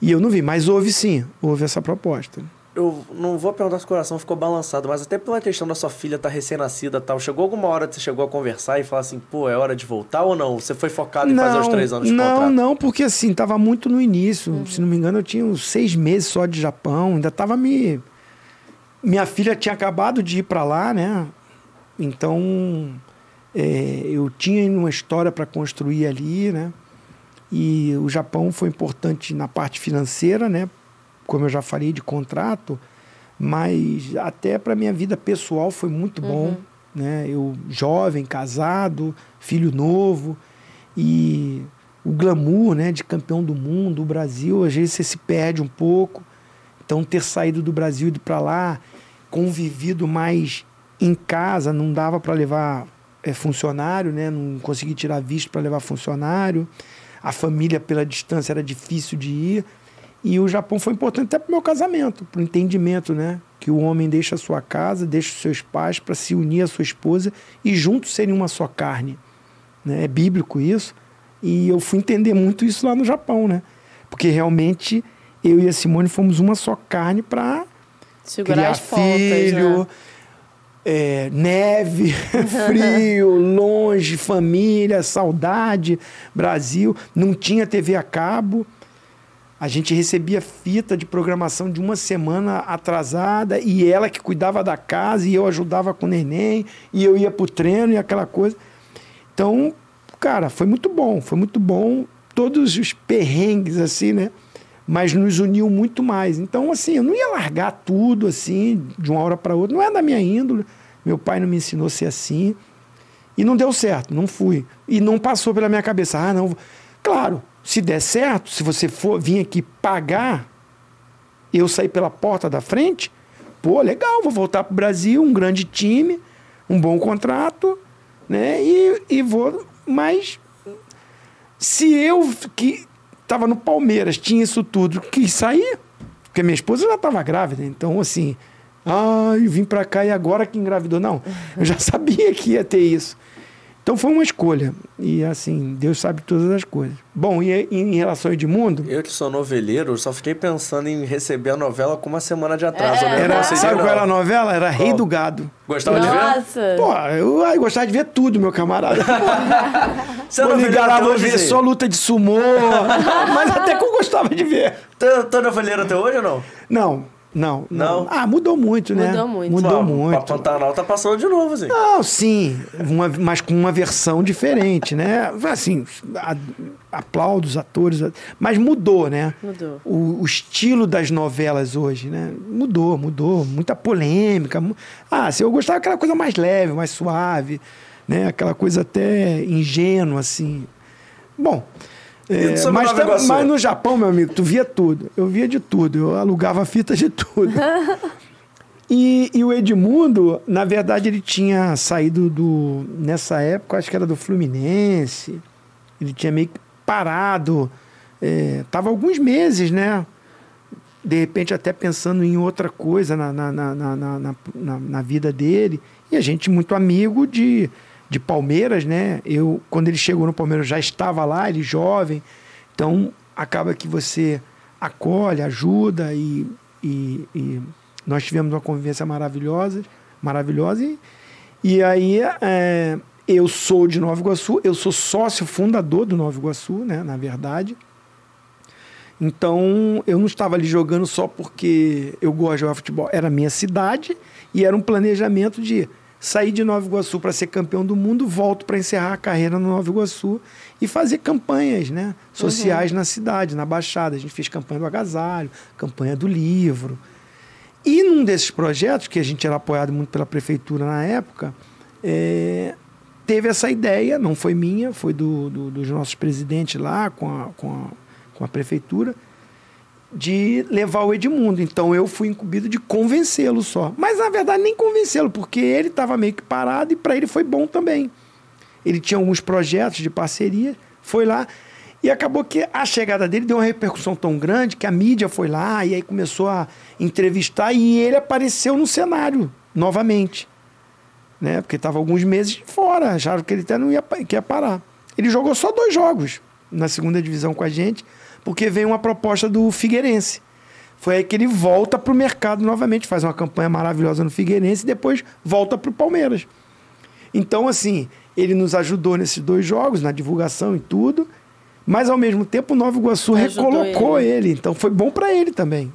E eu não vi, mas houve sim, houve essa proposta. Eu não vou perguntar se o coração ficou balançado, mas até pela questão da sua filha estar recém-nascida e tal, chegou alguma hora que você chegou a conversar e falar assim, pô, é hora de voltar ou não? Você foi focado em fazer os três anos de não, contrato? não, porque assim, tava muito no início. Se não me engano, eu tinha uns seis meses só de Japão, ainda tava me. Minha filha tinha acabado de ir para lá, né? Então, é, eu tinha uma história para construir ali, né? E o Japão foi importante na parte financeira, né? Como eu já falei, de contrato, mas até para minha vida pessoal foi muito bom, né? Eu jovem, casado, filho novo e o glamour, né, de campeão do mundo, o Brasil, às vezes você se perde um pouco. Então ter saído do Brasil e ido para lá, convivido mais em casa, não dava para levar é, funcionário, né? Não consegui tirar visto para levar funcionário. A família pela distância era difícil de ir. E o Japão foi importante até para o meu casamento, para o entendimento, né? Que o homem deixa a sua casa, deixa os seus pais para se unir à sua esposa e juntos serem uma só carne. Né? É bíblico isso. E eu fui entender muito isso lá no Japão, né? Porque realmente eu e a Simone fomos uma só carne para criar as pontas, filho, né? é, neve, (laughs) frio, longe, família, saudade, Brasil. Não tinha TV a cabo. A gente recebia fita de programação de uma semana atrasada e ela que cuidava da casa e eu ajudava com o neném e eu ia pro treino e aquela coisa. Então, cara, foi muito bom, foi muito bom. Todos os perrengues, assim, né? Mas nos uniu muito mais. Então, assim, eu não ia largar tudo, assim, de uma hora para outra. Não é da minha índole. Meu pai não me ensinou a ser assim. E não deu certo, não fui. E não passou pela minha cabeça, ah, não. Claro, se der certo, se você for vir aqui pagar, eu sair pela porta da frente, pô, legal, vou voltar pro Brasil, um grande time, um bom contrato, né? E, e vou. Mas se eu que estava no Palmeiras tinha isso tudo, quis sair, porque minha esposa já estava grávida, então assim, ah, eu vim para cá e agora que engravidou. Não, eu já (laughs) sabia que ia ter isso. Então foi uma escolha. E assim, Deus sabe todas as coisas. Bom, e em relação ao Edmundo. Eu que sou noveleiro, só fiquei pensando em receber a novela com uma semana de atraso. É. Era, sabe não. qual era a novela? Era Rei do Gado. Gostava de ver? Nossa! Pô, eu, ai, gostava de ver tudo, meu camarada. (laughs) Você é até vou hoje, ver só luta de sumô. (laughs) mas até que eu gostava de ver. Tá, tá noveleiro até hoje ou não? Não, não, não. Não? Ah, mudou muito, né? Mudou muito. Mudou Pô, muito. A Pantanal tá passando de novo, assim. Não, sim, uma, mas com uma versão diferente, né? Assim, a, aplaudo os atores, mas mudou, né? Mudou. O, o estilo das novelas hoje, né? Mudou, mudou. Muita polêmica. mu- Ah, se eu gostava daquela coisa mais leve, mais suave, né? Aquela coisa até ingênua, assim. Bom. É, mas, tam- mas no Japão, meu amigo, tu via tudo. Eu via de tudo. Eu alugava fita de tudo. (laughs) E, e o Edmundo, na verdade, ele tinha saído do. Nessa época, acho que era do Fluminense. Ele tinha meio que parado. É, tava alguns meses, né? De repente, até pensando em outra coisa na, na, na, na, na- na- na vida dele. E a gente, muito amigo de, de Palmeiras, né? Eu, quando ele chegou no Palmeiras, já estava lá, ele jovem. Então, acaba que você acolhe, ajuda e, e, e nós tivemos uma convivência maravilhosa, maravilhosa e, e aí é, eu sou de Nova Iguaçu, eu sou sócio fundador do Nova Iguaçu, né, na verdade. Então eu não estava ali jogando só porque eu gosto de jogar futebol, era minha cidade e era um planejamento de sair de Nova Iguaçu para ser campeão do mundo, volto para encerrar a carreira no Nova Iguaçu e fazer campanhas né, sociais na cidade, na Baixada. A gente fez campanha do agasalho, campanha do livro. E num desses projetos, que a gente era apoiado muito pela prefeitura na época, é, teve essa ideia, não foi minha, foi do, do- dos nossos presidentes lá com a, com, a, com a prefeitura, de levar o Edmundo. Então eu fui incumbido de convencê-lo só. Mas na verdade nem convencê-lo, porque ele estava meio que parado e para ele foi bom também. Ele tinha alguns projetos de parceria, foi lá. E acabou que a chegada dele deu uma repercussão tão grande que a mídia foi lá e aí começou a entrevistar e ele apareceu no cenário novamente. Né? Porque estava alguns meses fora, acharam que ele até não ia, que ia parar. Ele jogou só dois jogos na segunda divisão com a gente, porque veio uma proposta do Figueirense. Foi aí que ele volta para o mercado novamente, faz uma campanha maravilhosa no Figueirense e depois volta para o Palmeiras. Então, assim, ele nos ajudou nesses dois jogos, na divulgação e tudo, mas ao mesmo tempo o Nova Iguaçu Ajudou recolocou ele. ele. Então foi bom para ele também.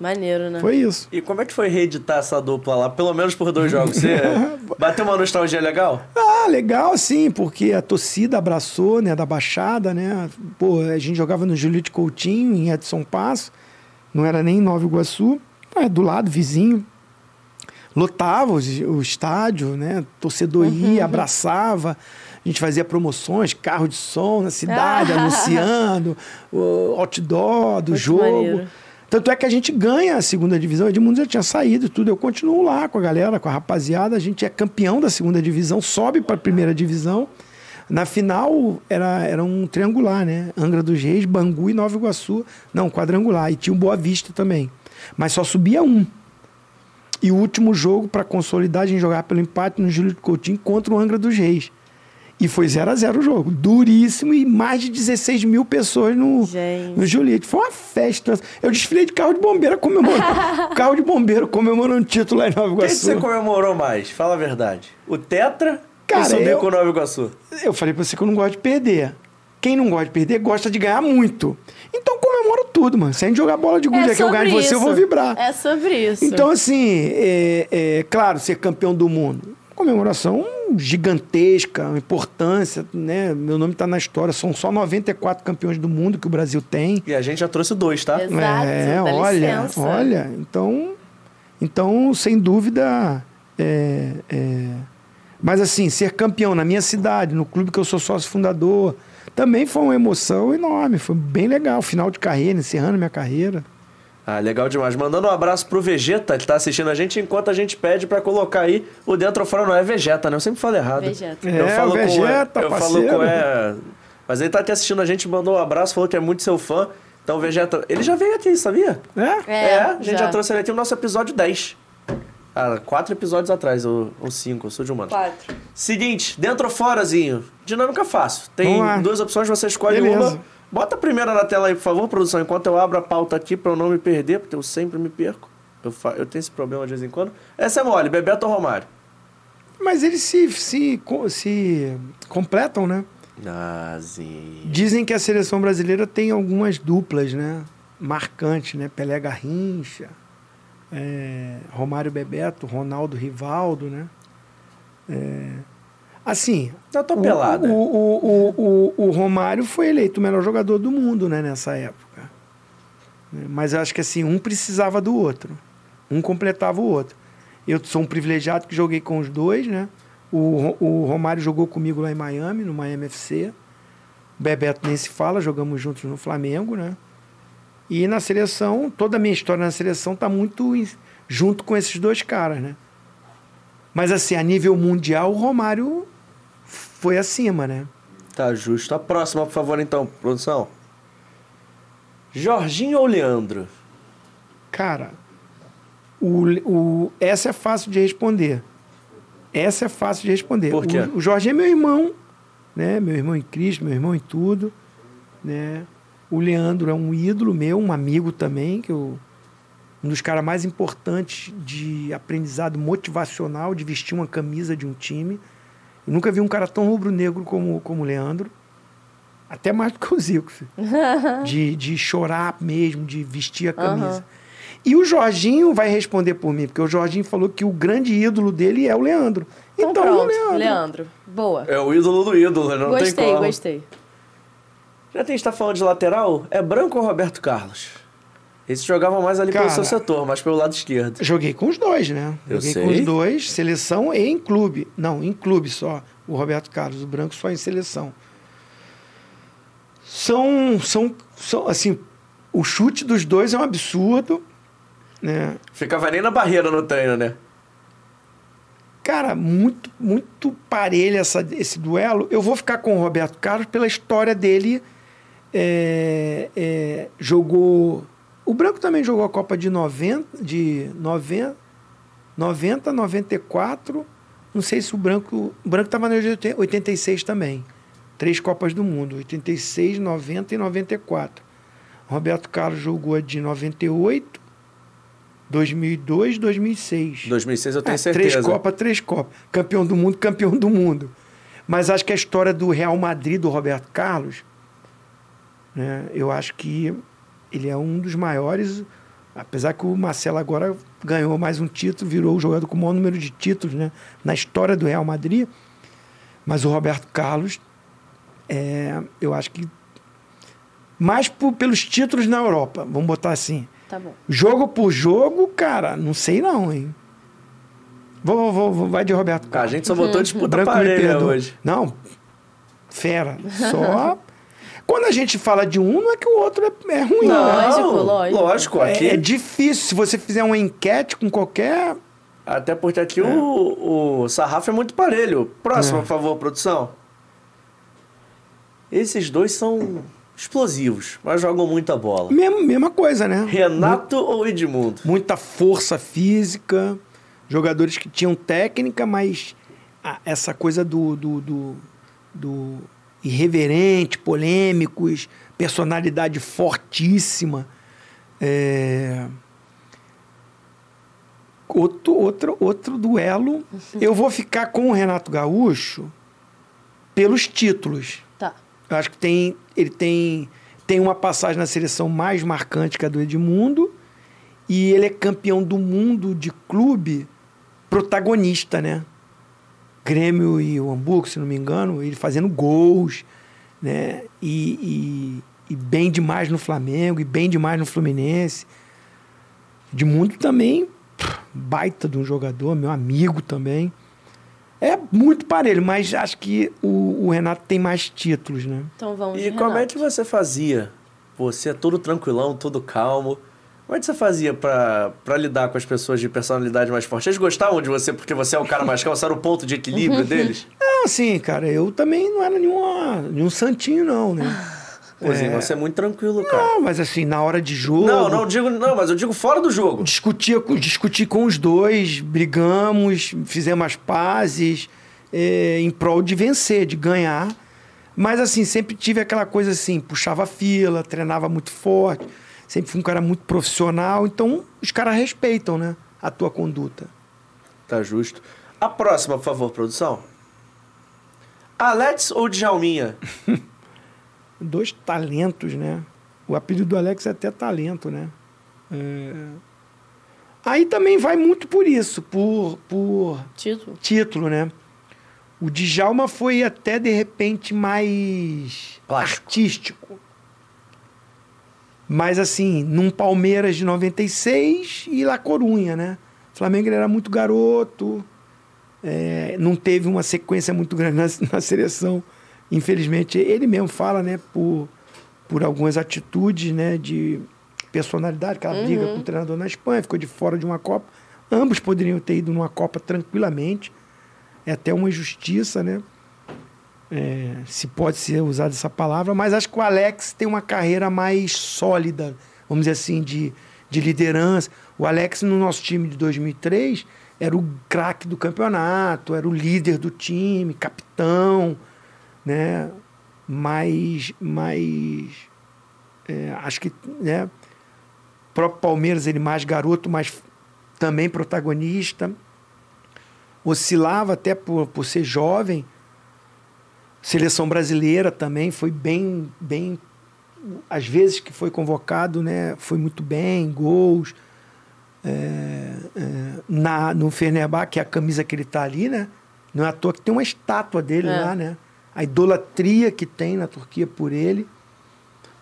Maneiro, né? Foi isso. E como é que foi reeditar essa dupla lá, pelo menos por dois jogos? Você (laughs) bateu uma nostalgia legal? Ah, legal sim, porque a torcida abraçou, né, da Baixada, né? Pô, a gente jogava no Julito Coutinho, em Edson Passo, não era nem em Nova Iguaçu, é do lado, vizinho. Lotava os- o, estádio, né? Torcedor ia, abraçava. A gente fazia promoções, carro de som na cidade, anunciando, o outdoor do Muito jogo. maneiro. Tanto é que a gente ganha a segunda divisão. Edmundo já tinha saído e tudo. Eu continuo lá com a galera, com a rapaziada. A gente é campeão da segunda divisão, sobe para a primeira divisão. Na final era, era um triangular, né? Angra dos Reis, Bangu e Nova Iguaçu. Não, quadrangular. E tinha o Boa Vista também. Mas só subia um. E o último jogo, para consolidar, a gente jogava pelo empate no Júlio Coutinho contra o Angra dos Reis. E foi 0 a 0 o jogo. Duríssimo e mais de 16 mil pessoas no, Gente. no Juliette. Foi uma festa. Eu desfilei de carro de bombeiro comemorando. (laughs) carro de bombeiro comemorando um título lá em Nova Quem que você Iguaçu. comemorou mais? Fala a verdade. O Tetra Cara, ou subir eu- com o Nova Iguaçu? Eu falei pra você que eu não gosto de perder. Quem não gosta de perder gosta de ganhar muito. Então comemoro tudo, mano. Se a gente jogar bola de gude É aqui, eu ganho de você, eu vou vibrar. É sobre isso. Então, assim, é, é claro, ser campeão do mundo. Comemoração gigantesca, uma importância, né? Meu nome está na história. São só 94 campeões do mundo que o Brasil tem. E a gente já trouxe dois, tá? Exato, é, olha, licença. olha. Então, então, sem dúvida, é, é, mas assim, ser campeão na minha cidade, no clube que eu sou sócio fundador, também foi uma emoção enorme. Foi bem legal. Final de carreira, encerrando minha carreira. Ah, legal demais. Mandando um abraço pro Vegeta, que tá assistindo a gente, enquanto a gente pede pra colocar aí o dentro ou fora não é Vegeta, né? Eu sempre falo errado. Vegeta. É, eu falo o Vegeta, com, eu falo com é, mas ele tá aqui assistindo a gente, mandou um abraço, falou que é muito seu fã. Então, Vegeta, ele já veio aqui, sabia? É? É, a gente já. trouxe ele aqui no nosso episódio 10. Ah, quatro episódios atrás, ou, ou cinco, eu sou de humano. Quatro. Seguinte, dentro ou forazinho? Dinâmica fácil. Tem duas opções, você escolhe Beleza. uma. Bota a primeira na tela aí, por favor, produção, enquanto eu abro a pauta aqui pra eu não me perder, porque eu sempre me perco. Eu, fa- eu tenho esse problema de vez em quando. Essa é mole, Bebeto ou Romário? Mas eles se, se, se completam, né? Nazi. Dizem que a seleção brasileira tem algumas duplas, né? Marcantes, né? Pelé Garrincha, é, Romário Bebeto, Ronaldo Rivaldo, né? É, assim, Eu tô o, pelada. o, o, o, o, o Romário foi eleito o melhor jogador do mundo, né? Nessa época. Mas eu acho que assim, um precisava do outro. Um completava o outro. Eu sou um privilegiado que joguei com os dois, né? O, o Romário jogou comigo lá em Miami, no Miami FC. O Bebeto nem se fala, jogamos juntos no Flamengo, né? E na seleção, toda a minha história na seleção tá muito em- junto com esses dois caras, né? Mas assim, a nível mundial, o Romário foi acima, né? Tá justo. A próxima, por favor, então, produção. Jorginho ou Leandro? Cara, o, o, essa é fácil de responder. Essa é fácil de responder. Por quê? O, o Jorge é meu irmão, né? Meu irmão em Cristo, meu irmão em tudo, né? O Leandro é um ídolo meu, um amigo também, que eu, um dos caras mais importantes de aprendizado motivacional, de vestir uma camisa de um time. Eu nunca vi um cara tão rubro-negro como, como o Leandro. Até mais do que o Zico. filho. (laughs) de, de chorar mesmo, de vestir a camisa. Aham. E o Jorginho vai responder por mim, porque o Jorginho falou que o grande ídolo dele é o Leandro. Então, Então, pronto, o Leandro. Leandro. Boa. É o ídolo do ídolo, não tem gostei, como. gostei. Já tem está falando de lateral? É Branco ou Roberto Carlos? Esse jogava mais ali pelo Cara. seu setor, mais pelo lado esquerdo. Joguei com os dois, né? Eu Joguei sei. com os dois, seleção e em clube. Não, em clube só. O Roberto Carlos, o Branco só em seleção. São, são, são assim, o chute dos dois é um absurdo, né? Ficava nem na barreira no treino, né? Cara, muito, muito parelho essa, esse duelo. Eu vou ficar com o Roberto Carlos pela história dele. É, é, jogou. O Branco também jogou a Copa de 90, de 90, 90 94. Não sei se o Branco. O Branco estava na de 86 também. Três Copas do Mundo: 86, 90 e 94. Roberto Carlos jogou a de 98, 2002, 2006. 2006 eu tenho É, certeza. Três Copas, três Copas. Campeão do mundo, campeão do mundo. Mas acho que a história do Real Madrid, do Roberto Carlos, né, eu acho que ele é um dos maiores. Apesar que o Marcelo agora ganhou mais um título, virou o jogador com o maior número de títulos né, na história do Real Madrid. Mas o Roberto Carlos, é, eu acho que. Mais por- pelos títulos na Europa, vamos botar assim. Tá bom. Jogo por jogo, cara, não sei não, hein? Vou, vou, vou vai de Roberto Ah, a Carlos. gente só botou disputa Branco parelha perdoa. hoje. Não, fera. Só. (laughs) Quando a gente fala de um, não é que o outro é, é ruim, Não, né? lógico, lógico. Lógico, aqui. É, é difícil. Se você fizer uma enquete com qualquer. Até porque aqui o, o sarrafo é muito parelho. Próximo, É. por favor, produção. Esses dois são explosivos, mas jogam muita bola. Mesma, mesma coisa, né? Renato ou Edmundo? Muita força física, jogadores que tinham técnica, mas a- essa coisa do, do, do, do irreverente, polêmicos, personalidade fortíssima. É... Outro, outro, outro duelo. Eu vou ficar com o Renato Gaúcho pelos títulos. Tá. Eu acho que tem, ele tem, tem uma passagem na seleção mais marcante que a do Edmundo. E ele é campeão do mundo de clube protagonista, né? Grêmio e o Hamburgo, se não me engano, ele fazendo gols, né? E, e, e bem demais no Flamengo, e bem demais no Fluminense. De mundo também, baita de um jogador, meu amigo também. É muito parelho, mas acho que o, o Renato tem mais títulos, né? Então vamos E como é que você fazia? Você é todo tranquilão, todo calmo. Como é que você fazia pra, pra lidar com as pessoas de personalidade mais forte? Eles gostavam de você porque você é o cara mais calmo? Você era o ponto de equilíbrio deles? É assim, cara, eu também não era nenhuma, nenhum santinho, não, né? Pôzinho, você é muito tranquilo, cara. Não, mas assim, na hora de jogo. Não, não digo, não, mas eu digo fora do jogo. Discutia, com- discuti com os dois, brigamos, fizemos as pazes é, em prol de vencer, de ganhar. Mas assim, sempre tive aquela coisa assim, puxava fila, treinava muito forte, sempre fui um cara muito profissional, então os caras respeitam, né? A tua conduta. Tá justo. A próxima, por favor, produção. Alex ou Djalminha? (laughs) Dois talentos, né? O apelido do Alex é até talento, né? É. Aí também vai muito por isso, por, por Título. título, né? O Djalma foi até de repente mais Plástico. artístico. Mas assim, num Palmeiras de 96 e La Corunha, né? O Flamengo era muito garoto, é, não teve uma sequência muito grande na, (laughs) na seleção. Infelizmente, ele mesmo fala, né, por, por algumas atitudes, né, de personalidade, aquela briga com o treinador na Espanha, ficou de fora de uma Copa. Ambos poderiam ter ido numa Copa tranquilamente. É até uma injustiça, né? É, se pode ser usada essa palavra, mas acho que o Alex tem uma carreira mais sólida, vamos dizer assim, de, de liderança. O Alex, no nosso time de 2003, era o craque do campeonato, era o líder do time, capitão, né? Mas, mas é, acho que né, o próprio Palmeiras, ele mais garoto, mas também protagonista. Oscilava até por, por ser jovem. Seleção brasileira também foi bem, bem. Às vezes que foi convocado, né, foi muito bem, gols. É, é, na, no Fenerbahçe, que é a camisa que ele tá ali, né? Não é à toa que tem uma estátua dele É. lá, né? A idolatria que tem na Turquia por ele.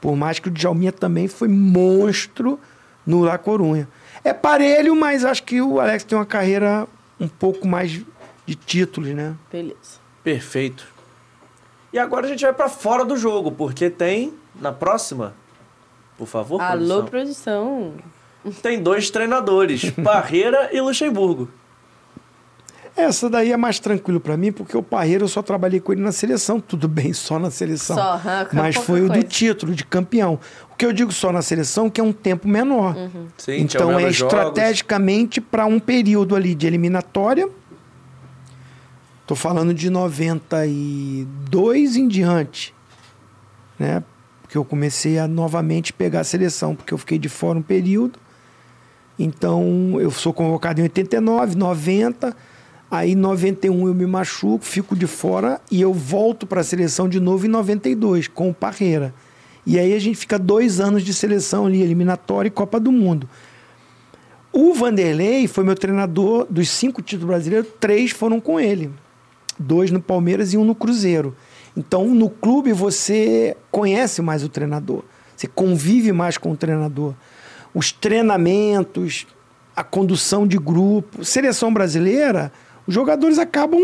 Por mais que o Djalminha também foi monstro no La Corunha. É parelho, mas acho que o Alex tem uma carreira um pouco mais de títulos, né? Beleza. Perfeito. E agora a gente vai pra fora do jogo, porque tem, na próxima, por favor, Alô, produção, produção. tem dois treinadores, (laughs) Parreira e Luxemburgo. Essa daí é mais tranquilo pra mim, porque o Parreira eu só trabalhei com ele na seleção. Tudo bem, só na seleção. Só, aham, mas foi o do coisa. título, de campeão. O que eu digo só na seleção, que é um tempo menor. Uhum. Sim, então é menos jogos. estrategicamente para um período ali de eliminatória. Tô falando de 92 em diante, né? Porque eu comecei a novamente pegar a seleção, porque eu fiquei de fora um período. Então eu sou convocado em 89, 90, aí em 91 eu me machuco, fico de fora e eu volto para a seleção de novo em 92 com o Parreira. E aí a gente fica dois anos de seleção ali, eliminatória e Copa do Mundo. O Vanderlei foi meu treinador dos cinco títulos brasileiros, três foram com ele. Dois no Palmeiras e um no Cruzeiro. Então, no clube, você conhece mais o treinador. Você convive mais com o treinador. Os treinamentos, a condução de grupo. Seleção brasileira, os jogadores acabam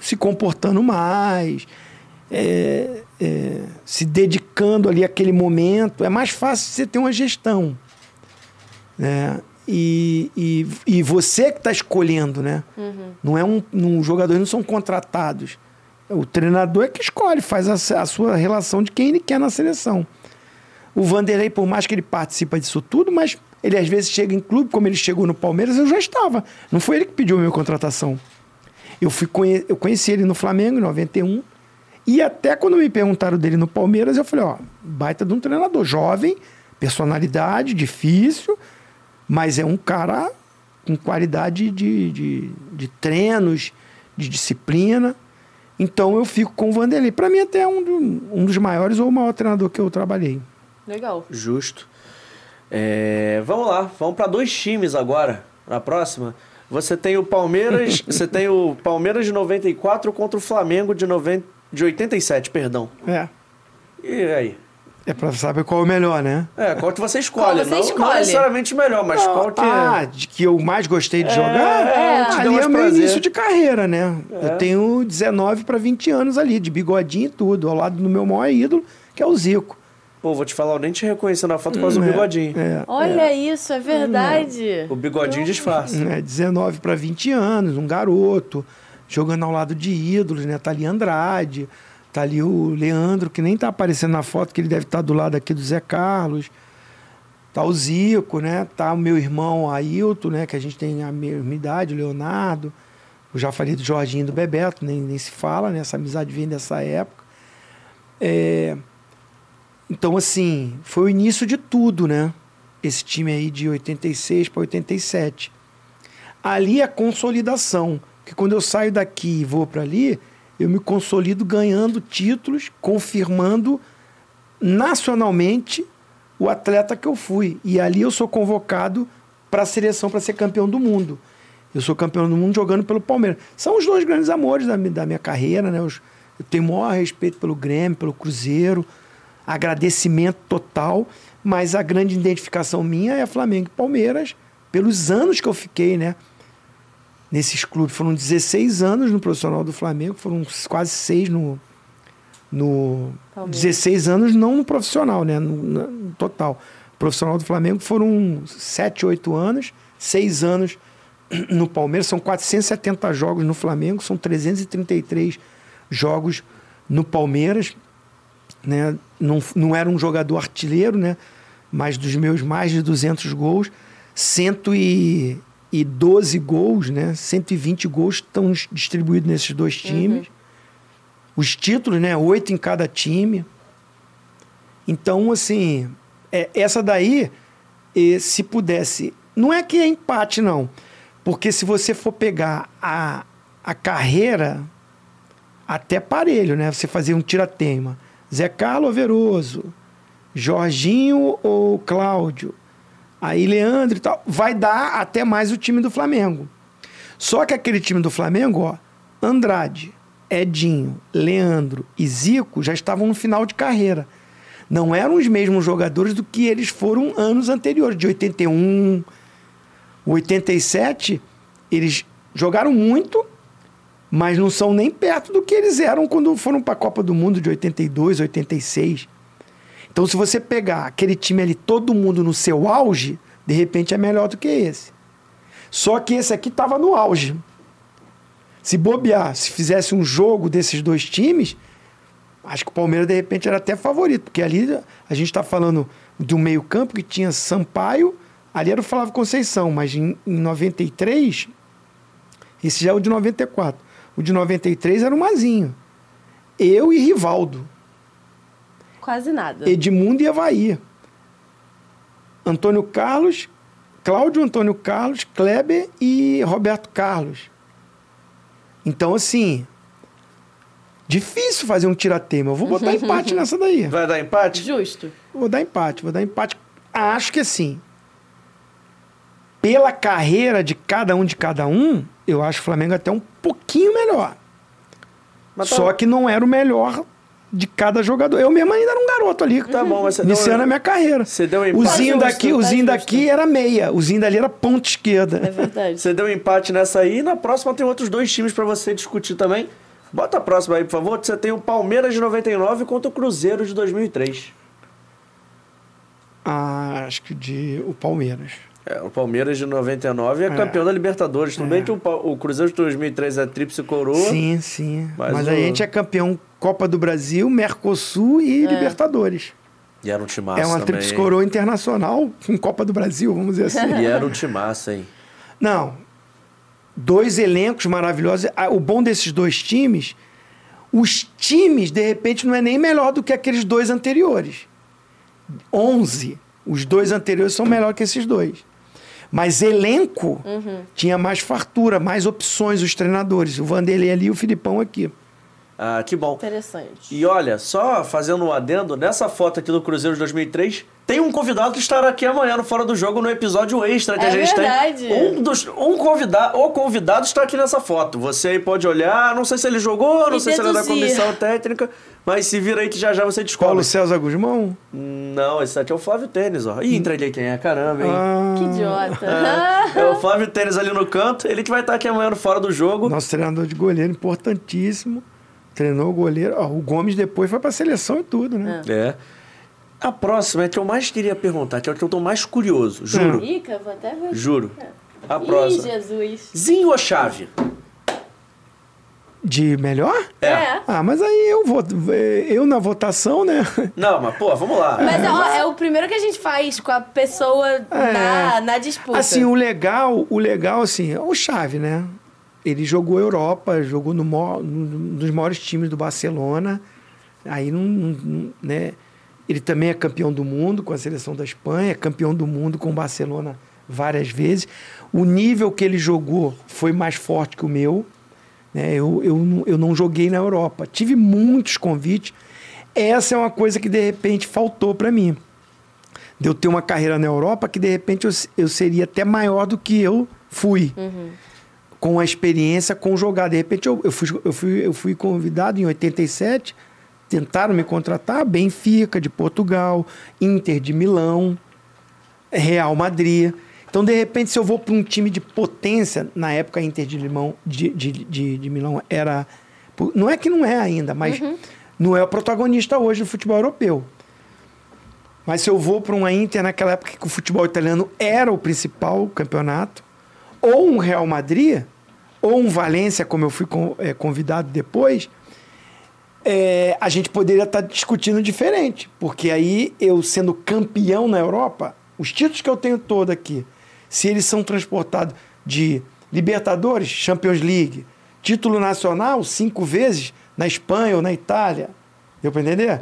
se comportando mais, é, é, se dedicando ali àquele momento. É mais fácil você ter uma gestão né? E, e, e você que está escolhendo, né? Não é um, um os jogadores não são contratados. O treinador é que escolhe, faz a, a sua relação de quem ele quer na seleção. O Vanderlei, por mais que ele participa disso tudo, mas ele às vezes chega em clube, como ele chegou no Palmeiras, eu já estava. Não foi ele que pediu a minha contratação. Eu, fui conhe- eu conheci ele no Flamengo em 91. E até quando me perguntaram dele no Palmeiras, eu falei, ó, baita de um treinador, jovem, personalidade, difícil, mas é um cara com qualidade de, de, de treinos, de disciplina. Então eu fico com o Vanderlei. Para mim, até é um, um dos maiores ou o maior treinador que eu trabalhei. Legal. Justo. É, vamos lá, vamos para dois times agora. Na próxima, você tem o Palmeiras, (laughs) você tem o Palmeiras de 94 contra o Flamengo de 90, de 87, perdão. É. E aí? É pra saber qual é o melhor, né? É, qual que você escolhe? Qual você não, não escolhe? necessariamente o melhor, mas qual que Ah, de que eu mais gostei de É, jogar? é, deu ali é o meu início de carreira, né? É. Eu tenho 19 para 20 anos ali, de bigodinho e tudo, ao lado do meu maior ídolo, que é o Zico. Pô, vou te falar, eu nem te reconheci na foto por causa do É, bigodinho. É, Olha isso, é verdade. O bigodinho disfarça. é, 19 para 20 anos, um garoto, jogando ao lado de ídolos, né? Tá ali Andrade, tá ali o Leandro, que nem tá aparecendo na foto, que ele deve estar do lado aqui do Zé Carlos. Tá o Zico, né? Tá o meu irmão Ailton, né? Que a gente tem a mesma idade, o Leonardo. Eu já falei do Jorginho e do Bebeto, nem, nem se fala, né? Essa amizade vem dessa época. É, Então, assim, foi o início de tudo, né? Esse time aí de 86 para 87. Ali é a consolidação. Porque quando eu saio daqui e vou para ali, eu me consolido ganhando títulos, confirmando nacionalmente o atleta que eu fui. E ali eu sou convocado para a seleção para ser campeão do mundo. Eu sou campeão do mundo jogando pelo Palmeiras. São os dois grandes amores da, da minha carreira, né? Os- eu tenho o maior respeito pelo Grêmio, pelo Cruzeiro, agradecimento total, mas a grande identificação minha é Flamengo e Palmeiras, pelos anos que eu fiquei, né? Nesses clubes. Foram 16 anos no profissional do Flamengo, foram quase seis no, no Palmeiras. 16 anos não no profissional, né? No, no total. Profissional do Flamengo foram 7, 8 anos, 6 anos (clears throat) no Palmeiras, são 470 jogos no Flamengo, são 333 jogos no Palmeiras, né? Não, não era um jogador artilheiro, né? Mas dos meus mais de 200 gols, 112 gols, né? 120 gols estão distribuídos nesses dois times. Os títulos, né? Oito em cada time. Então, assim, é, essa daí, se pudesse. Não é que é empate, não. Porque se você for pegar a, a carreira, até parelho, né? Você fazer um tira-teima. Zé Carlos ou Veroso, Jorginho ou Cláudio, aí Leandro e tal. Vai dar até mais o time do Flamengo. Só que aquele time do Flamengo, ó, Andrade, Edinho, Leandro e Zico já estavam no final de carreira. Não eram os mesmos jogadores do que eles foram anos anteriores, de 81, 87. Eles jogaram muito, mas não são nem perto do que eles eram quando foram para a Copa do Mundo de 82, 86. Então, se você pegar aquele time ali, todo mundo no seu auge, de repente é melhor do que esse. Só que esse aqui estava no auge. Se bobear, se fizesse um jogo desses dois times, acho que o Palmeiras de repente era até favorito, porque ali a gente está falando um meio-campo que tinha Sampaio, ali era o Flávio Conceição, mas em, em 93, esse já é o de 94. O de 93 era o Mazinho. Eu e Rivaldo. Quase nada. Edmundo e Havaí. Antônio Carlos, Cláudio Antônio Carlos, Kleber e Roberto Carlos. Então, assim, difícil fazer um tiratema. Eu vou botar (laughs) empate nessa daí. Vai dar empate? Justo. Vou dar empate, vou dar empate. Acho que assim, pela carreira de cada um de cada um, eu acho o Flamengo até um pouquinho melhor. Mas tá- Só que não era o melhor de cada jogador. Eu mesmo ainda era um garoto ali. Tá bom, mas você deu- Iniciando a minha carreira. Você deu um O empate. Zinho Tá daqui, o Zinho daqui era meia. O Zinho dali era ponta esquerda. É verdade. Você deu um empate nessa aí. E na próxima tem outros dois times pra você discutir também. Bota a próxima aí, por favor. Você tem o Palmeiras de 99 contra o Cruzeiro de 2003. Ah, acho que de o Palmeiras. É, o Palmeiras de 99 é, É. campeão da Libertadores. Tudo bem que o, o Cruzeiro de 2003 é tríplice coroa. Sim, sim. Mas Mas, o- a gente é campeão Copa do Brasil, Mercosul e Libertadores. E era um timaço É uma também. tríplice coroa internacional com Copa do Brasil, vamos dizer assim. E era um timaço, hein? Não. Dois elencos maravilhosos. Ah, O bom desses dois times, os times, de repente, não é nem melhor do que aqueles dois anteriores. 11. Os dois anteriores são melhores que esses dois. Mas elenco tinha mais fartura, mais opções os treinadores. O Vanderlei ali e o Filipão aqui. Ah, que bom. Interessante. E olha, só fazendo um adendo, nessa foto aqui do Cruzeiro de 2003, tem um convidado que estará aqui amanhã no Fora do Jogo, no episódio extra que É a gente verdade. tem. Um dos, um convidado, o convidado está aqui nessa foto. Você aí pode olhar, não sei se ele jogou, não E sei se ele é da deduzir. comissão técnica, mas se vira aí que já já você descobre. Paulo César Guzmão? Não, esse aqui é o Flávio Tênis, ó. Ih, entreguei quem é, caramba, hein? Ah, Que idiota. (laughs) É o Flávio Tênis ali no canto, ele que vai estar aqui amanhã no Fora do Jogo. Nosso treinador de goleiro, importantíssimo. Treinou o goleiro. Ó, o Gomes depois foi pra seleção e tudo, né? É. A próxima é que eu mais queria perguntar, que é o que eu tô mais curioso, juro. Ica, vou até ver. Juro. A Ih, próxima. Jesus. Zinho ou chave? De melhor? É. Ah, mas aí eu vou. Eu na votação, né? Não, mas pô, vamos lá. Mas é, ó, é o primeiro que a gente faz com a pessoa na, na disputa. Assim, o legal, o legal, assim, é o Chave, né? Ele jogou Europa, jogou no, nos maiores times do Barcelona. Aí não, não- né? Ele também é campeão do mundo com a seleção da Espanha, é campeão do mundo com o Barcelona várias vezes. O nível que ele jogou foi mais forte que o meu. Né? Eu, eu, não- eu não joguei na Europa. Tive muitos convites. Essa é uma coisa que de repente faltou para mim de eu ter uma carreira na Europa que de repente eu, eu seria até maior do que eu fui. Com a experiência, com jogar. De repente eu, eu, fui, eu, fui, eu fui convidado em 87, tentaram me contratar, Benfica de Portugal, Inter de Milão, Real Madrid. Então, de repente, se eu vou para um time de potência, na época Inter de, Limão, de, de, de, de Milão era. Não é que não é ainda, mas não é o protagonista hoje do futebol europeu. Mas se eu vou para uma Inter naquela época que o futebol italiano era o principal campeonato, ou um Real Madrid, ou um Valência, como eu fui eh, convidado depois, eh, a gente poderia estar discutindo diferente. Porque aí, eu sendo campeão na Europa, os títulos que eu tenho todo aqui, se eles são transportados de Libertadores, Champions League, título nacional cinco vezes na Espanha ou na Itália, deu para entender?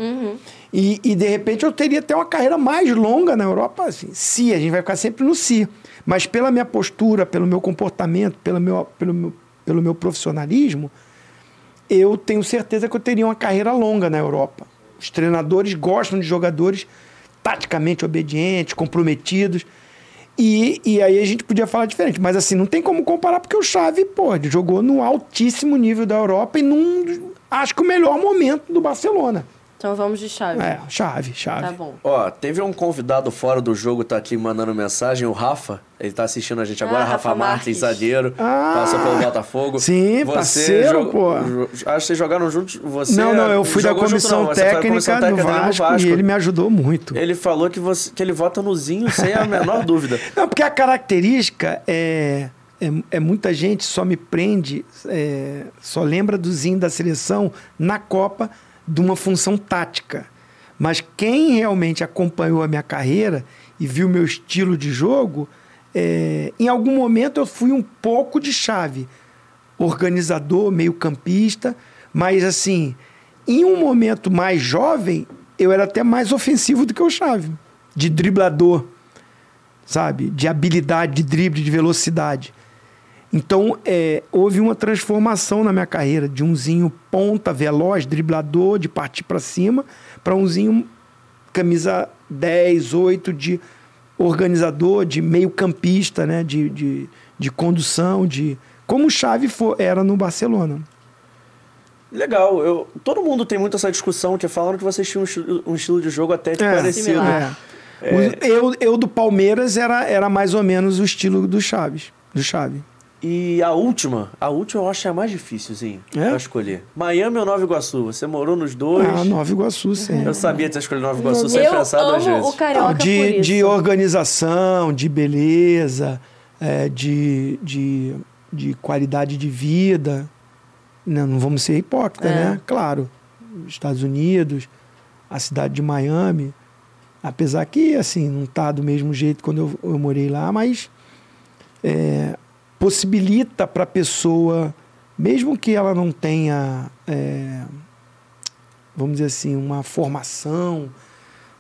E, e, de repente eu teria até uma carreira mais longa na Europa, assim, se, a gente vai ficar sempre no si. Mas pela minha postura, pelo meu comportamento, pelo meu, pelo meu, pelo meu profissionalismo, eu tenho certeza que eu teria uma carreira longa na Europa. Os treinadores gostam de jogadores taticamente obedientes, comprometidos. E, e aí a gente podia falar diferente. Mas assim, não tem como comparar, porque o Xavi, pô, jogou no altíssimo nível da Europa e num, acho que o melhor momento do Barcelona. Então vamos de chave. É, chave, chave. Tá bom. Ó, teve um convidado fora do jogo, tá aqui mandando mensagem, o Rafa. Ele tá assistindo a gente agora, Ah, Rafa, Rafa Martins, zagueiro. Ah, passou pelo Botafogo. sim, parceiro, pô. Acho que vocês jogaram juntos. Você não, não, eu fui da junto, comissão você da técnica comissão do técnica dele no Vasco, e ele me ajudou muito. Ele falou que, você, que ele vota no Zinho sem a menor (laughs) dúvida. Não, porque a característica é, é, é muita gente só me prende, é, só lembra do Zinho da seleção na Copa de uma função tática. Mas quem realmente acompanhou a minha carreira e viu meu estilo de jogo, é, em algum momento eu fui um pouco de chave. Organizador, meio campista, mas assim, em um momento mais jovem, eu era até mais ofensivo do que o chave. De driblador sabe? De habilidade, de drible, de velocidade. Então, é, houve uma transformação na minha carreira de umzinho ponta, veloz, driblador, de partir para cima, para umzinho camisa 10, 8, de organizador, de meio campista, né? de, de, de condução, de como o Xavi for, era no Barcelona. Legal, eu, todo mundo tem muito essa discussão que falam que vocês tinham um, um estilo de jogo até que É, parecido. similar. É. O- Eu, eu do Palmeiras era, era mais ou menos o estilo do Chaves, do Xavi. E a última, a última eu acho que é a mais difícilzinho É? pra escolher. Miami ou Nova Iguaçu? Você morou nos dois. Ah, Nova Iguaçu, sempre. Eu sabia que você escolheu Nova Iguaçu sem Eu pensar duas amo vezes. o Carioca de, isso. de organização, de beleza, é, de, de, de qualidade de vida. Não, não vamos ser hipócritas, É. né? Claro. Estados Unidos, a cidade de Miami. Apesar que, assim, não tá do mesmo jeito quando eu, eu morei lá, mas é, possibilita para a pessoa, mesmo que ela não tenha, é, vamos dizer assim, uma formação,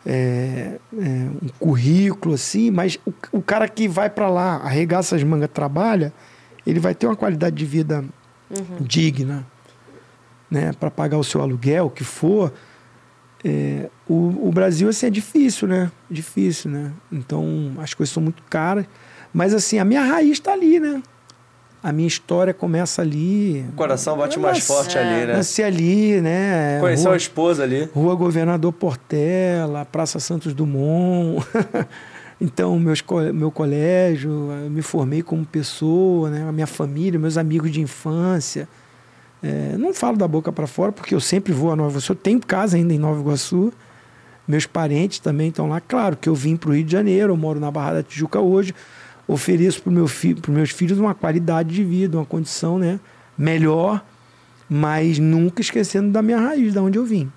é, é, um currículo assim, mas o, o cara que vai para lá, arregaça as mangas, trabalha, ele vai ter uma qualidade de vida digna, né, para pagar o seu aluguel, o que for. É, o, o Brasil assim é difícil, né? Difícil, né? Então as coisas são muito caras, mas assim a minha raiz está ali, né? A minha história começa ali. O coração bate mais nasci- forte ali, né? Nasci ali, né? Conheceu Rua- a esposa ali. Rua Governador Portela, Praça Santos Dumont. (laughs) então, meus, meu colégio, eu me formei como pessoa, né? a minha família, meus amigos de infância. É, não falo da boca para fora, porque eu sempre vou a Nova Iguaçu. Eu tenho casa ainda em Nova Iguaçu. Meus parentes também estão lá. Claro que eu vim para o Rio de Janeiro, eu moro na Barra da Tijuca hoje. Ofereço para meu fi, os meus filhos uma qualidade de vida, uma condição né, melhor, mas nunca esquecendo da minha raiz, da onde eu vim.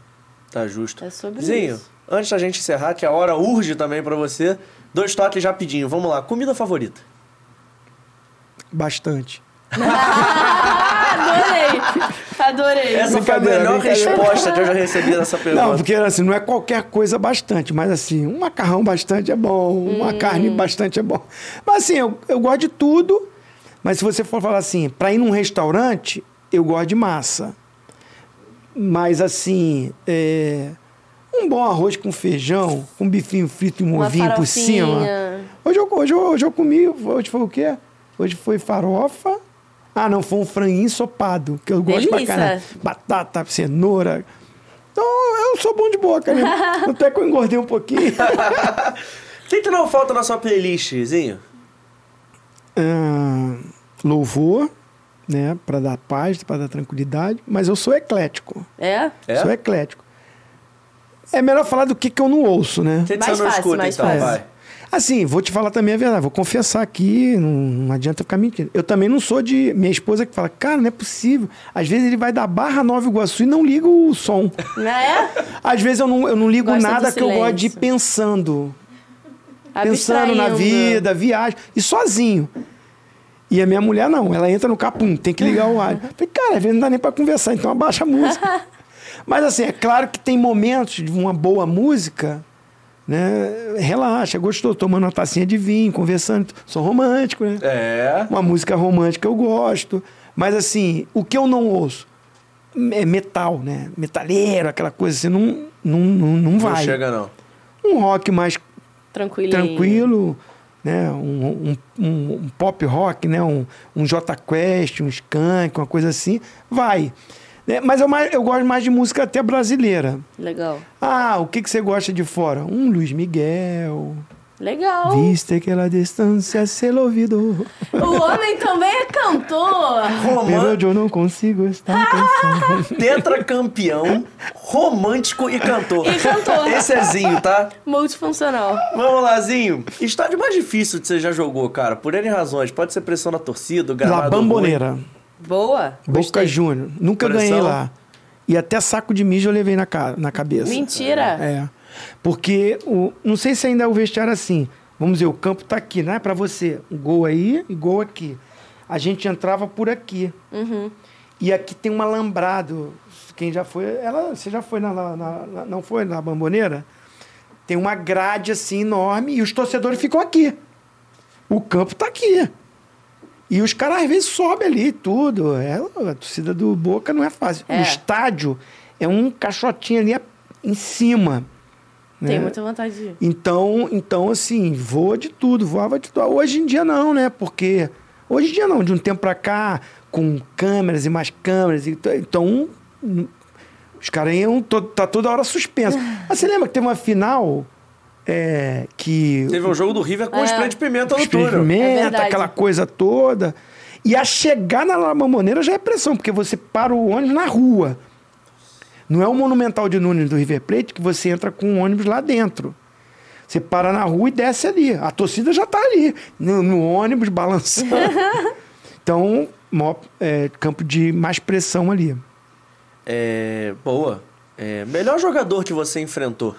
Tá justo. É sobre Zinho, isso. antes da gente encerrar, que a hora urge também pra você, dois toques rapidinho. Vamos lá. Comida favorita? Bastante. (laughs) Adorei! Adorei. Essa foi a melhor resposta que eu já recebi nessa pergunta. Não, porque assim, não é qualquer coisa bastante, mas assim, um macarrão bastante é bom, uma carne bastante é bom. Mas assim, eu, eu gosto de tudo, mas se você for falar assim, para ir num restaurante, eu gosto de massa. Mas assim, é, um bom arroz com feijão, com um bifinho frito e um Uma ovinho por farofinha. cima. Hoje eu, hoje, eu, hoje eu comi, hoje foi o quê? Hoje foi farofa. Ah, não, foi um franguinho ensopado, que eu gosto pra Delícia. caramba. Batata, cenoura. Então, eu sou bom de boca, né? (laughs) Até que eu engordei um pouquinho. (laughs) O que, não falta na sua playlist, Zinho? Ah, louvor, né? Pra dar paz, pra dar tranquilidade. Mas eu sou eclético. É? É? Sou eclético. É melhor falar do que, que eu não ouço, né? Que, Mais você não fácil, escuta, mais então? fácil. Vai. Assim, vou te falar também a verdade, vou confessar aqui, não, não adianta ficar mentindo. Eu também não sou de. Minha esposa que fala, cara, não é possível. Às vezes ele vai da Barra Nova Iguaçu e não liga o som. Não é? Às vezes eu não, eu não ligo Gosta nada que eu gosto de ir pensando. Pensando na Abstraindo. vida, viagem. E sozinho. E a minha mulher não, ela entra no capum, tem que ligar o ar. Falei, cara, às vezes não dá nem pra conversar, então abaixa a música. (laughs) Mas assim, é claro que tem momentos de uma boa música, né? Relaxa, gostou, tomando uma tacinha de vinho, conversando. Sou romântico, né? É. Uma música romântica eu gosto. Mas assim, o que eu não ouço é metal, né? Metaleiro, aquela coisa assim, não, não, não, não Não vai. chega, não. Um rock mais tranquilo, né? Um, um, um- um pop rock, né? Um, um J Quest, um Skank, uma coisa assim, vai. Né? Mas eu, mais, eu gosto mais de música até brasileira. Legal. Ah, o que, que você gosta de fora? Um Luiz Miguel. Legal. Viste aquela distância, se ouvido. O homem também é cantor. Roman... Eu não consigo estar pensando. (laughs) Tetracampeão, romântico e cantor. E cantor. Esse é Zinho, tá? Multifuncional. Vamos lá, Zinho. Estádio mais difícil que você já jogou, cara, por N razões. Pode ser pressão na torcida, o gramado La Bamboneira, Boa. Boca Gostei. Júnior. Nunca Pressão. ganhei lá. E até saco de mijo eu levei na, ca- na cabeça. Mentira. É. Porque, o, não sei se ainda é o vestiário assim. Vamos dizer, o campo tá aqui, não é pra você. Um gol aí e gol aqui. A gente entrava por aqui. Uhum. E aqui tem um alambrado. Quem já foi. Ela, você já foi na, na- na- Não foi na bamboneira? Tem uma grade assim enorme e os torcedores ficam aqui. O campo tá aqui. E os caras às vezes sobem ali tudo. É, a torcida do Boca não é fácil. É. O estádio é um caixotinho ali em cima. Tem né? muita vontade de ir. Então, então, assim, voa de tudo, voava de tudo. Hoje em dia não, né? Porque. Hoje em dia não, de um tempo pra cá, com câmeras e mais câmeras. e Então, hum, os caras iam. Tá toda hora suspenso. Mas (laughs) você lembra que teve uma final é, que. Teve um jogo do River com É. spray de pimenta no túnel. É verdade. aquela coisa toda. E a chegar na La Mamboneira já é pressão, porque você para o ônibus na rua. Não é o Monumental de Nunes do River Plate que você entra com o ônibus lá dentro. Você para na rua e desce ali. A torcida já está ali, no, no ônibus, balançando. (laughs) então, maior, é, campo de mais pressão ali. É. Boa. É, melhor jogador que você enfrentou?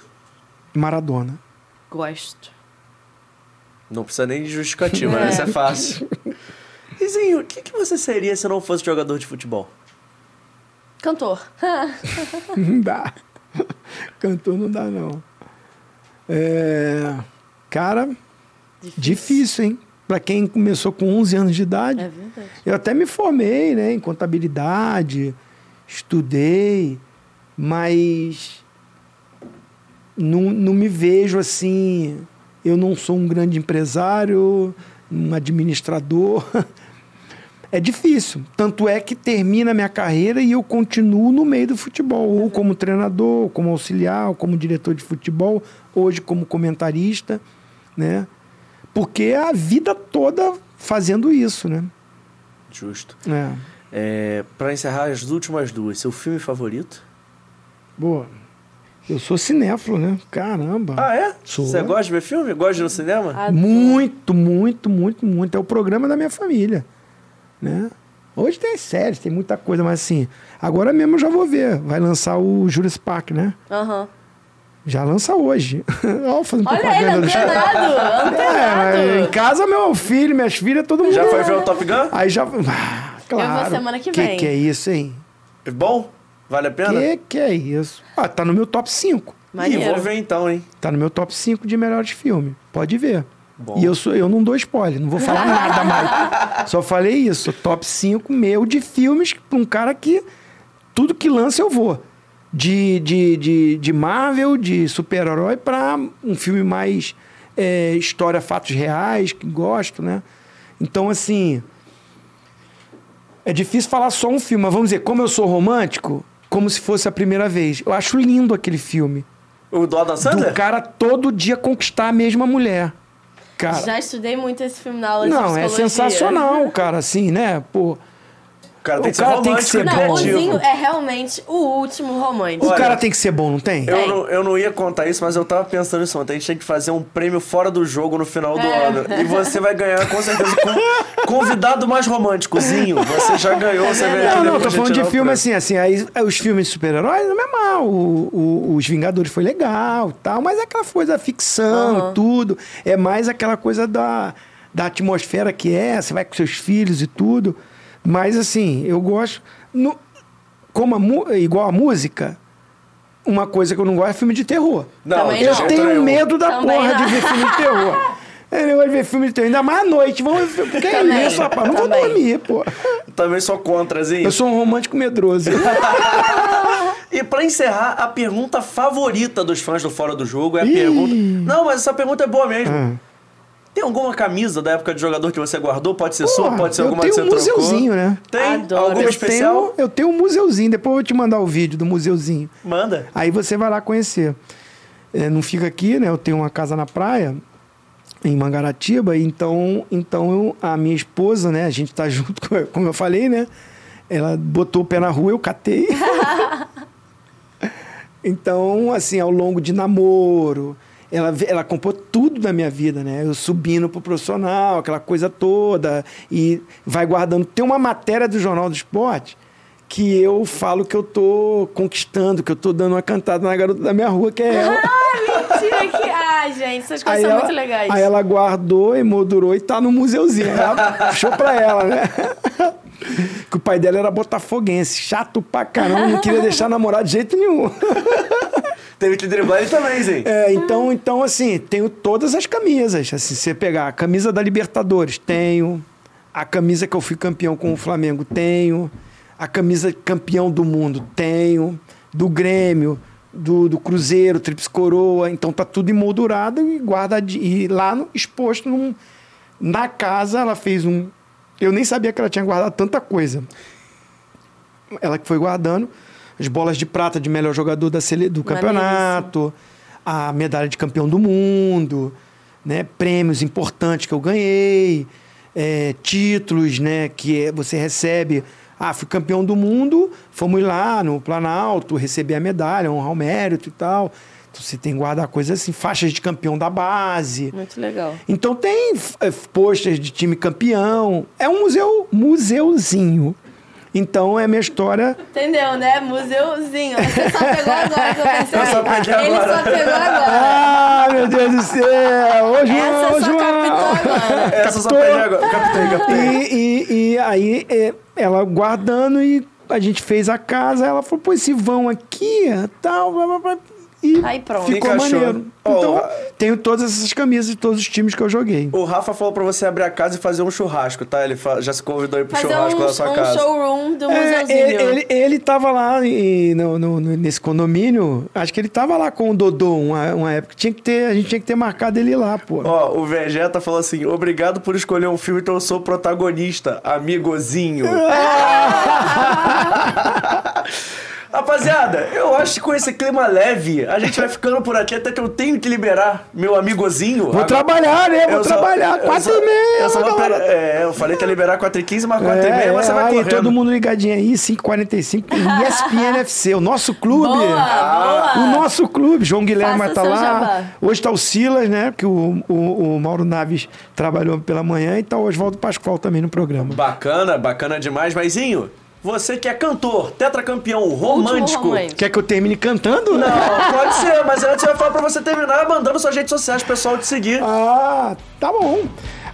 Maradona. Gosto. Não precisa nem de justificativa, né? É. Isso é fácil. E Zinho, o que, que você seria se não fosse jogador de futebol? Cantor. (laughs) Não dá. Cantor não dá, não. É, Cara, difícil, hein? Pra quem começou com 11 anos de idade. É verdade. Eu até me formei, né, em contabilidade, estudei, mas não, não me vejo assim. Eu não sou um grande empresário, um administrador. (laughs) É difícil. Tanto é que termina a minha carreira e eu continuo no meio do futebol, ou como treinador, ou como auxiliar, ou como diretor de futebol, hoje como comentarista, né? Porque é a vida toda fazendo isso, né? Justo. É. É, pra encerrar as últimas duas, seu filme favorito? Boa. Eu sou cinéfilo, né? Caramba. Ah, é? Sou. Você gosta de ver filme? Gosta de ir no cinema? Adoro. Muito, muito, muito, muito. É o programa da minha família, né? Hoje tem séries, tem muita coisa, mas assim, agora mesmo eu já vou ver. Vai lançar o Jurassic Park, né? Aham. Já lança hoje. (laughs) Ó, fazendo Olha ele, propaganda do antenado, É, em antenado. casa, meu filho, minhas filhas, todo mundo. Já foi ver o Top Gun? Aí já. Ah, claro. semana que Que vem. que é isso, hein? Bom? Vale a pena? Que que é isso? Ah, tá no meu top 5. Ih, Maneiro. vou ver então, hein? Tá no meu top 5 de melhores filmes. Pode ver. Bom. E eu, sou, eu não dou spoiler, não vou falar (laughs) nada mais. Só falei isso. Top 5 meu de filmes pra um cara que tudo que lança eu vou. De, de, de, de Marvel, de super-herói, pra um filme mais é, história, fatos reais, que gosto, né? Então, assim. É difícil falar só um filme, mas vamos dizer, como eu sou romântico, como se fosse a primeira vez. Eu acho lindo aquele filme. O do Adam Sandler? Do cara todo dia conquistar a mesma mulher. Cara, Já estudei muito esse filme na aula de não, é psicologia. sensacional, (laughs) cara, assim, né? Pô, O cara tem O que ser cara tem que ser Não, bom. o. Zinho é realmente o último romântico. o Olha, cara tem que ser bom, não tem? Eu Tem. não, eu não ia contar isso, mas eu tava pensando nisso ontem. A gente tem que fazer um prêmio fora do jogo no final do É. ano. E você vai ganhar, com certeza, com (laughs) convidado mais românticozinho. Você já ganhou, você vai Não, não, tô de falando de filme assim, assim, aí aí os filmes de super-heróis não é mal. O, o- os Vingadores foi legal e tal, mas é aquela coisa da ficção e tudo. É mais aquela coisa da, da atmosfera que é, você vai com seus filhos e tudo. Mas assim, eu gosto. no- como a igual a música, uma coisa que eu não gosto é filme de terror. Não, Também Eu não. tenho medo da Também porra não. de ver filme de terror. (laughs) Eu não gosto de ver filme de terror, ainda mais à noite. Vamos ver. Que é isso, rapaz? Não vou Também. dormir, pô. Também sou contrazinho. Eu sou um romântico medroso. (laughs) E pra encerrar, a pergunta favorita dos fãs do Fora do Jogo é a Ih. pergunta. Não, mas essa pergunta é boa mesmo. Ah. Tem alguma camisa da época de jogador que você guardou? Pode ser sua, Porra, pode ser eu alguma tenho que um você trocou. museuzinho, né? Tem? Adoro. Alguma Eu especial? tenho, eu tenho um museuzinho, depois eu vou te mandar o vídeo do museuzinho. Manda. Aí você vai lá conhecer. É, não fica aqui, né? Eu tenho uma casa na praia, em Mangaratiba, então, então eu- a minha esposa, né? A gente tá (laughs) junto, com- como eu falei, né? Ela botou o pé na rua, eu catei. (laughs) então, assim, ao longo de namoro, ela, ela comprou tudo da minha vida, né? Eu subindo pro profissional, aquela coisa toda, e vai guardando. Tem uma matéria do Jornal do Esporte que eu falo que eu tô conquistando, que eu tô dando uma cantada na garota da minha rua, que é ela. Mentira que... Ai, gente, essas coisas são ela, muito legais. aí ela guardou, emoldurou e tá no museuzinho. Aí Ela puxou pra ela, né? que o pai dela era botafoguense, chato pra caramba, não queria deixar namorar de jeito nenhum. Teve que driblar ele também, Zin. É, então, então, assim, tenho todas as camisas. Assim, se você pegar a camisa da Libertadores, tenho. A camisa que eu fui campeão com o Flamengo, tenho. A camisa campeão do mundo, tenho. Do Grêmio, do, do Cruzeiro, Trips Coroa. Então tá tudo emoldurado e guarda e lá no, exposto num- na casa. Ela fez um. Eu nem sabia que ela tinha guardado tanta coisa. Ela que foi guardando as bolas de prata de melhor jogador da sele, do campeonato, a medalha de campeão do mundo, né? prêmios importantes que eu ganhei, é, títulos né? que é- você recebe. Ah, fui campeão do mundo, fomos lá no Planalto receber a medalha, honrar o mérito e tal. Então você tem que guardar coisas assim, faixas de campeão da base. Muito legal. Então tem é, posters de time campeão. É um museu, museuzinho. Então é a minha história. Entendeu, né? Museuzinho. Você só pegou agora que eu pensei. Eu só peguei Ele agora. só pegou agora. Ah, meu Deus do céu! Ô, João, Essa ô, só João! captou agora. Essa só peguei agora. Captei, captei. E, e, e aí é, ela guardando e a gente fez a casa, ela falou, pô, esse vão aqui, tal, blá, blá, blá, e Aí pronto. ficou Encaixou. maneiro. Ó, Então, o- tenho todas essas camisas de todos os times que eu joguei. O Rafa falou pra você abrir a casa e fazer um churrasco, tá? Ele fa- já se convidou aí pro Fazer churrasco um, da sua um casa. showroom do É, museuzinho. ele, ele, ele tava lá e no, no- no- nesse condomínio, acho que ele tava lá com o Dodô uma, uma época. Tinha que ter, a gente tinha que ter marcado ele lá, pô. Ó, o Vegeta falou assim: obrigado por escolher um filme, então eu sou o protagonista, amigozinho. (laughs) (laughs) Rapaziada, eu acho que com esse clima leve, a gente vai ficando por aqui até que eu tenho que liberar meu amigozinho. Vou trabalhar, né? Vou Eu trabalhar. só- e meia, eu só vou É, eu falei que ia liberar 4 e 15, mas 4 e meia você vai aí, correndo. todo mundo ligadinho aí, 5h45, ESPN FC, o nosso clube. Boa, boa. O nosso clube, João Guilherme vai Faça estar seu lá. jabá. Hoje tá o Silas, né? Que o, o, o Mauro Naves trabalhou pela manhã e tá o Oswaldo Pascoal também no programa. Bacana, bacana demais. Maisinho, você que é cantor, tetracampeão, romântico. romântico. Quer que eu termine cantando? Não, pode ser, mas antes eu ia falar pra você terminar mandando suas redes sociais pro pessoal te seguir. Ah, tá bom.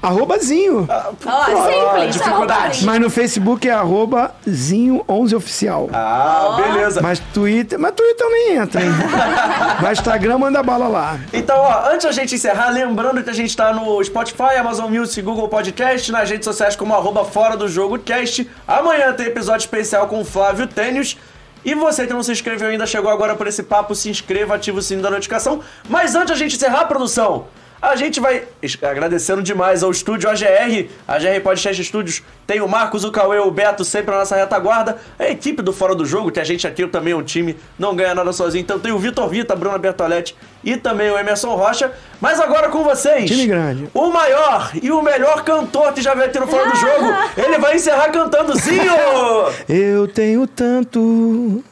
Arrobazinho. Ah, simples. dificuldade. arroba Mas no Facebook é arroba Zinho11Oficial. Ah, beleza. Mas Twitter, mas Twitter nem entra, hein? (laughs) mas Instagram manda bala lá. Então, ó, antes da gente encerrar, lembrando que a gente tá no Spotify, Amazon Music, Google Podcast, nas redes sociais como arroba Fora do Jogo Cast. Amanhã tem episódio especial com o Flávio Tênis. E você que não se inscreveu ainda, chegou agora por esse papo, se inscreva, ativa o sininho da notificação. Mas antes da gente encerrar, produção, a gente vai agradecendo demais ao estúdio AGR, AGR Podcast Studios. Tem o Marcos, o Cauê, o Beto, sempre na nossa retaguarda. A equipe do Fora do Jogo, que a gente aqui também é um time, não ganha nada sozinho. Então tem o Vitor Vita, a Bruna Bertoletti e também o Emerson Rocha. Mas agora com vocês, Time grande. o maior e o melhor cantor que já veio aqui no Fora do Jogo. (laughs) Ele vai encerrar cantando Zinho! (laughs) Eu tenho tanto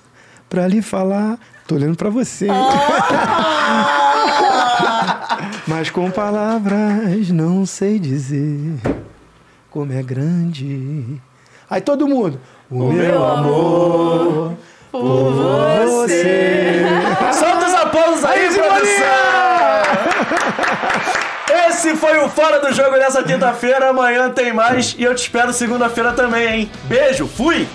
pra lhe falar. Tô olhando pra você. (laughs) Mas com palavras não sei dizer como é grande. Aí todo mundo. O, meu amor por você. Solta os aplausos aí, Aí, produção! Esse foi o Fora do Jogo dessa quinta-feira. Amanhã tem mais e eu te espero segunda-feira também, hein? Beijo, fui!